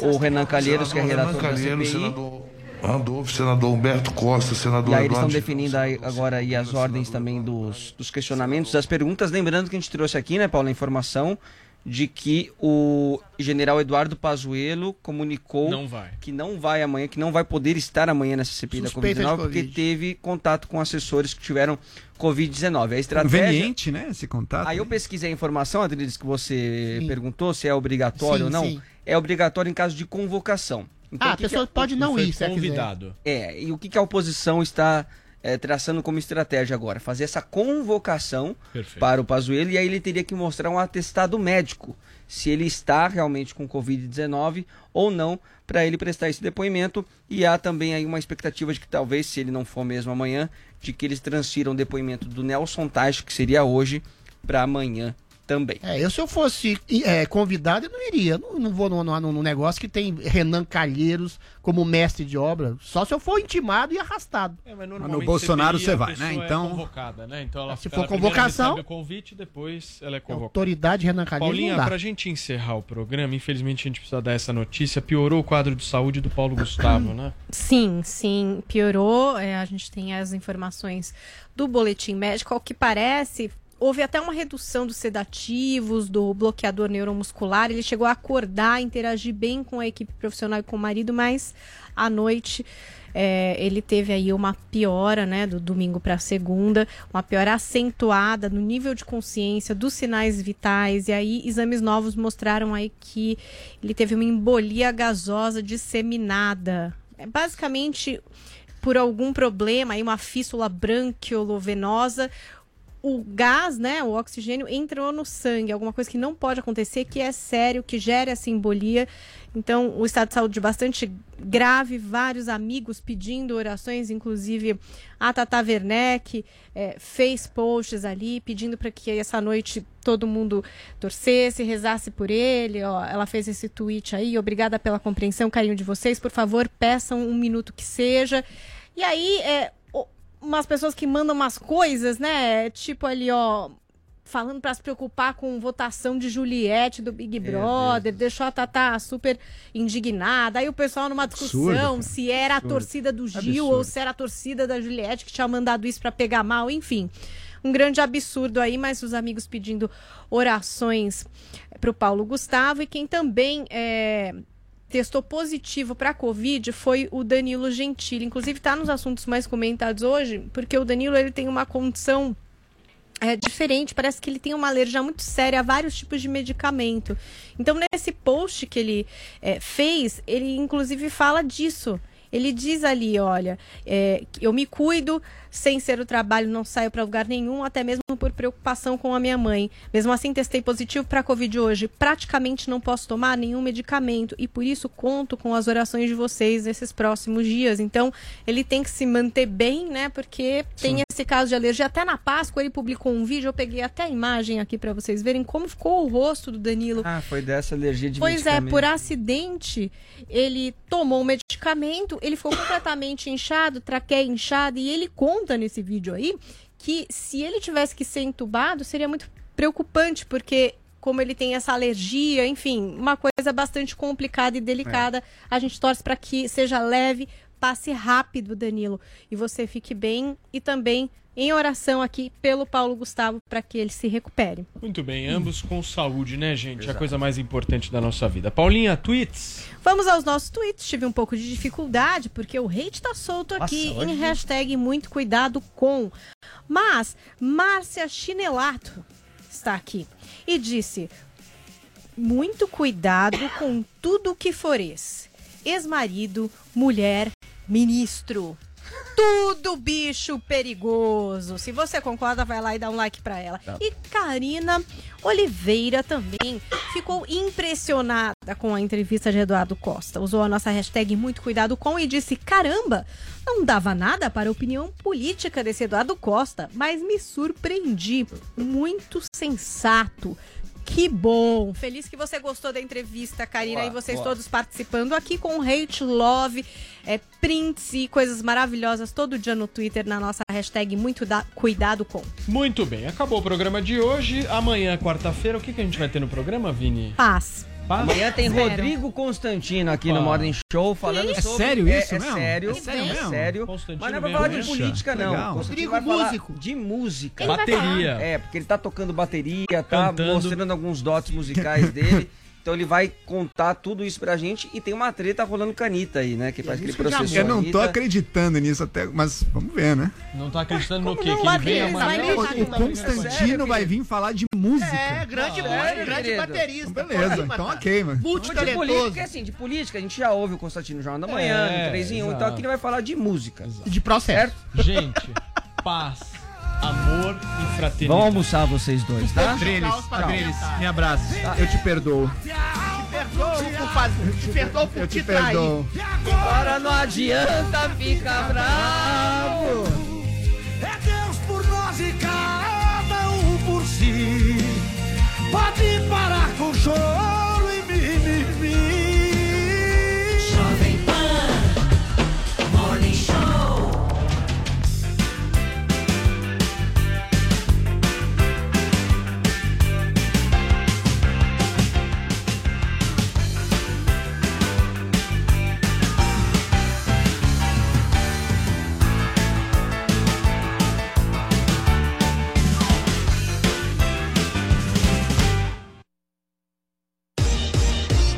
[SPEAKER 9] o Renan Calheiros, que é relator da CPI.
[SPEAKER 27] senador Randolfo, senador Humberto Costa, senador
[SPEAKER 9] E aí eles estão definindo aí agora aí as ordens também dos, dos questionamentos, das perguntas. Lembrando que a gente trouxe aqui, né, Paulo, a informação de que o general Eduardo Pazuello comunicou
[SPEAKER 7] Não vai.
[SPEAKER 9] que não vai amanhã, que não vai poder estar amanhã nessa CPI da
[SPEAKER 11] Suspeita de
[SPEAKER 9] Covid-19, porque
[SPEAKER 11] Covid.
[SPEAKER 9] teve contato com assessores que tiveram Covid-19. A estratégia...
[SPEAKER 10] Conveniente, né? Esse contato.
[SPEAKER 9] Aí eu pesquisei a informação, Adriles, que você
[SPEAKER 11] Sim.
[SPEAKER 9] perguntou se é obrigatório
[SPEAKER 11] Sim,
[SPEAKER 9] ou não.
[SPEAKER 11] sim.
[SPEAKER 9] É obrigatório em caso de convocação.
[SPEAKER 11] Ah,
[SPEAKER 9] o
[SPEAKER 11] a
[SPEAKER 9] que
[SPEAKER 11] pessoa
[SPEAKER 9] que
[SPEAKER 11] pode não ir, se
[SPEAKER 7] convidado.
[SPEAKER 9] É, e o que, que a oposição está eh, traçando como estratégia agora, fazer essa convocação
[SPEAKER 7] Perfeito.
[SPEAKER 9] para o Pazuello e aí ele teria que mostrar um atestado médico se ele está realmente com Covid-19 ou não para ele prestar esse depoimento e há também aí uma expectativa de que talvez, se ele não for mesmo amanhã, de que eles transfiram o depoimento do Nelson Taix, que seria hoje, para amanhã também.
[SPEAKER 11] É, eu se eu fosse é, convidado, eu não iria. Não, não vou num, num- num negócio que tem Renan Calheiros como mestre de obra. Só se eu for intimado e arrastado.
[SPEAKER 7] É, mas
[SPEAKER 10] no Bolsonaro você vai, né? Então-
[SPEAKER 7] É convocada, né? Então ela,
[SPEAKER 11] Se
[SPEAKER 7] ela
[SPEAKER 11] for convocação-
[SPEAKER 7] recebe o convite, depois ela é convocada.
[SPEAKER 11] Autoridade Renan Calheiros
[SPEAKER 7] Paulinha,
[SPEAKER 11] não dá.
[SPEAKER 7] pra gente encerrar o programa, infelizmente a gente precisa dar essa notícia. Piorou o quadro de saúde do Paulo Gustavo, né? <clears throat>
[SPEAKER 8] Sim, sim, piorou. É, a gente tem as informações do boletim médico. Ao que parece, houve até uma redução dos sedativos, do bloqueador neuromuscular. Ele chegou a acordar, interagir bem com a equipe profissional e com o marido, mas à noite. é, ele teve aí uma piora, né, do domingo para segunda, uma piora acentuada no nível de consciência, dos sinais vitais, e aí exames novos mostraram aí que ele teve uma embolia gasosa disseminada. É basicamente por algum problema, aí uma fístula branquiolovenosa, o gás, né, o oxigênio entrou no sangue, alguma coisa que não pode acontecer, que é sério, que gera essa embolia. Então, o estado de saúde bastante grave, vários amigos pedindo orações, inclusive a Tata Werneck eh, fez posts ali pedindo para que essa noite todo mundo torcesse, rezasse por ele. Ó, ela fez esse tweet aí, obrigada pela compreensão, carinho de vocês. Por favor, peçam um minuto que seja. E aí, é, umas pessoas que mandam umas coisas, né? Tipo ali, ó. Falando pra se preocupar com votação de Juliette do Big Brother, deixou a Tatá super indignada. Aí o pessoal numa discussão
[SPEAKER 10] Absurdo,
[SPEAKER 8] se era a
[SPEAKER 10] Absurdo.
[SPEAKER 8] torcida do Gil
[SPEAKER 10] Absurdo.
[SPEAKER 8] ou se era a torcida da Juliette que tinha mandado isso pra pegar mal, enfim. Um grande absurdo aí, mas os amigos pedindo orações pro Paulo Gustavo e quem também é, testou positivo para Covid foi o Danilo Gentili. Inclusive está nos assuntos mais comentados hoje, porque o Danilo ele tem uma condição é diferente, parece que ele tem uma alergia muito séria a vários tipos de medicamento. Então, nesse post que ele é, fez, ele inclusive fala disso. Ele diz ali, olha, é, eu me cuido, sem ser o trabalho, não saio para lugar nenhum, até mesmo por preocupação com a minha mãe. Mesmo assim, testei positivo para Covid hoje. Praticamente não posso tomar nenhum medicamento e por isso conto com as orações de vocês nesses próximos dias. Então, ele tem que se manter bem, né? Porque tem esse caso de alergia. Até na Páscoa ele publicou um vídeo, eu peguei até a imagem aqui para vocês verem como ficou o rosto do Danilo.
[SPEAKER 9] Ah, foi dessa alergia de
[SPEAKER 8] Pois é, por acidente, ele tomou um medicamento, ele ficou completamente inchado, traqueia inchada, e ele conta nesse vídeo aí que se ele tivesse que ser entubado, seria muito preocupante, porque como ele tem essa alergia, enfim, uma coisa bastante complicada e delicada. A gente torce para que seja leve, passe rápido, Danilo, e você fique bem e também em oração aqui pelo Paulo Gustavo para que ele se recupere.
[SPEAKER 7] Muito bem, ambos com saúde, né, gente? A coisa mais importante da nossa vida. Paulinha, tweets?
[SPEAKER 8] Vamos aos nossos tweets. Tive um pouco de dificuldade, porque o hate tá solto aqui
[SPEAKER 7] Nossa,
[SPEAKER 8] em
[SPEAKER 7] hoje-
[SPEAKER 8] hashtag muito cuidado com. Mas Márcia Chinelato está aqui e disse: muito cuidado com tudo que fores. Ex-marido, mulher, ministro. Tudo bicho perigoso. Se você concorda, vai lá e dá um like pra ela.
[SPEAKER 28] Tá.
[SPEAKER 8] E Karina Oliveira também ficou impressionada com a entrevista de Eduardo Costa. Usou a nossa hashtag muito cuidado com e disse: caramba, não dava nada para a opinião política desse Eduardo Costa, mas me surpreendi. Muito sensato. Que bom! Feliz que você gostou da entrevista, Karina,
[SPEAKER 28] Boa,
[SPEAKER 8] e vocês
[SPEAKER 28] boa.
[SPEAKER 8] todos participando aqui com hate, love, é, prints e coisas maravilhosas todo dia no Twitter na nossa hashtag muito da- cuidado com.
[SPEAKER 7] Muito bem, acabou o programa de hoje. Amanhã, quarta-feira, o que, que a gente vai ter no programa, Vini?
[SPEAKER 8] Paz.
[SPEAKER 9] Amanhã tem
[SPEAKER 8] Zero.
[SPEAKER 9] Rodrigo Constantino aqui
[SPEAKER 7] Opa.
[SPEAKER 9] no Morning Show falando
[SPEAKER 7] É
[SPEAKER 9] sobre.
[SPEAKER 7] sério isso
[SPEAKER 9] é,
[SPEAKER 7] mesmo?
[SPEAKER 9] É sério,
[SPEAKER 7] É sério
[SPEAKER 9] é
[SPEAKER 7] mesmo?
[SPEAKER 9] sério. Mas não é pra falar de política, não.
[SPEAKER 7] Legal.
[SPEAKER 9] Constantino
[SPEAKER 11] Rodrigo
[SPEAKER 9] vai
[SPEAKER 11] músico.
[SPEAKER 9] de música.
[SPEAKER 7] Ele Bateria.
[SPEAKER 9] É, porque ele tá tocando bateria, tá
[SPEAKER 7] Cantando.
[SPEAKER 9] mostrando alguns dotes musicais dele. Então ele vai contar tudo isso pra gente e tem uma treta rolando canita aí, né? Que parece que ele processou
[SPEAKER 10] Eu não tô acreditando nisso até, mas vamos ver, né?
[SPEAKER 7] Não tá acreditando no quê? Que ele vem amanhã?
[SPEAKER 10] O, o Constantino vai vir falar de
[SPEAKER 28] música.
[SPEAKER 11] É, grande
[SPEAKER 9] Sério,
[SPEAKER 11] músico, grande
[SPEAKER 9] querido?
[SPEAKER 11] baterista.
[SPEAKER 10] Beleza,
[SPEAKER 11] Polímata.
[SPEAKER 10] então ok, mano.
[SPEAKER 9] De
[SPEAKER 11] Multitalentoso.
[SPEAKER 9] política, porque assim, de política a gente já ouve o Constantino no Jornal da Manhã,
[SPEAKER 7] É,
[SPEAKER 9] no 3 em 1, então
[SPEAKER 7] exato.
[SPEAKER 9] aqui ele vai falar de música.
[SPEAKER 11] De processo.
[SPEAKER 7] Gente, paz, amor e fraternidade.
[SPEAKER 9] Vamos almoçar vocês dois, tá?
[SPEAKER 11] Tchau.
[SPEAKER 10] Adriles, me abraça. Eu te perdoo.
[SPEAKER 11] Te perdoo por fazer. Te perdoo por
[SPEAKER 10] Eu
[SPEAKER 11] te
[SPEAKER 10] te
[SPEAKER 11] trair.
[SPEAKER 9] Agora não adianta ficar bravo.
[SPEAKER 20] É Deus por nós e cada Pode parar com choro. e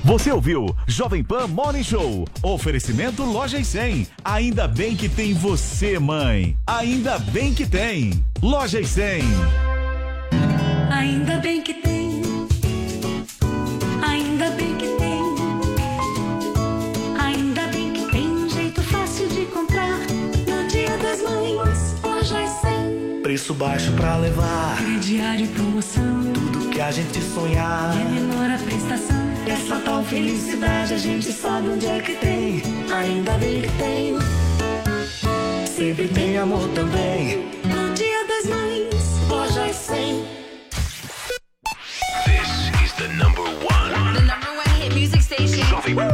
[SPEAKER 4] Você ouviu Jovem Pan Morning Show. Oferecimento Loja e 100. Ainda bem que tem você, mãe. Ainda bem que tem. Loja e 100.
[SPEAKER 5] Ainda bem que tem. Ainda bem que tem. Ainda bem que tem um jeito fácil de comprar. No dia das mães, loja é 100.
[SPEAKER 20] Preço baixo pra levar.
[SPEAKER 5] Crediário e promoção.
[SPEAKER 20] Tudo que a gente sonhar.
[SPEAKER 5] É menor a prestação. Essa tal felicidade a gente sabe onde é que tem. Ainda bem que tem.
[SPEAKER 20] Sempre tem amor também.
[SPEAKER 5] No dia das mães, loja é 100.
[SPEAKER 23] This is the number one.
[SPEAKER 15] The number one hit music station.
[SPEAKER 23] Jovem Pan.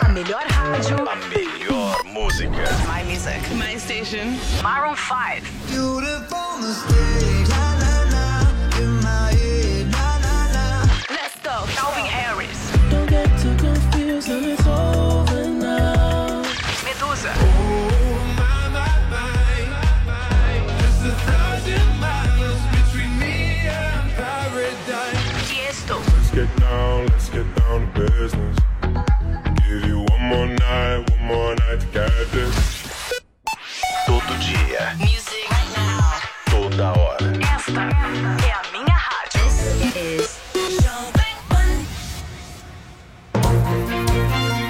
[SPEAKER 15] A melhor rádio.
[SPEAKER 23] A melhor música.
[SPEAKER 15] My music. My station. Maroon 5.
[SPEAKER 20] Beautiful mistake.
[SPEAKER 29] This.
[SPEAKER 23] Todo dia.
[SPEAKER 15] Music right now.
[SPEAKER 23] Toda hora.
[SPEAKER 15] Esta é a minha rádio. This is.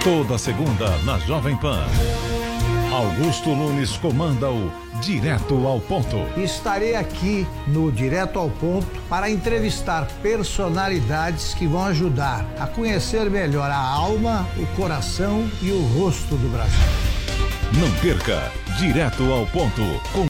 [SPEAKER 4] Toda segunda na Jovem Pan. Augusto Nunes comanda o Direto ao Ponto.
[SPEAKER 30] Estarei aqui no Direto ao Ponto para entrevistar personalidades que vão ajudar a conhecer melhor a alma, o coração e o rosto do Brasil.
[SPEAKER 4] Não perca Direto ao Ponto com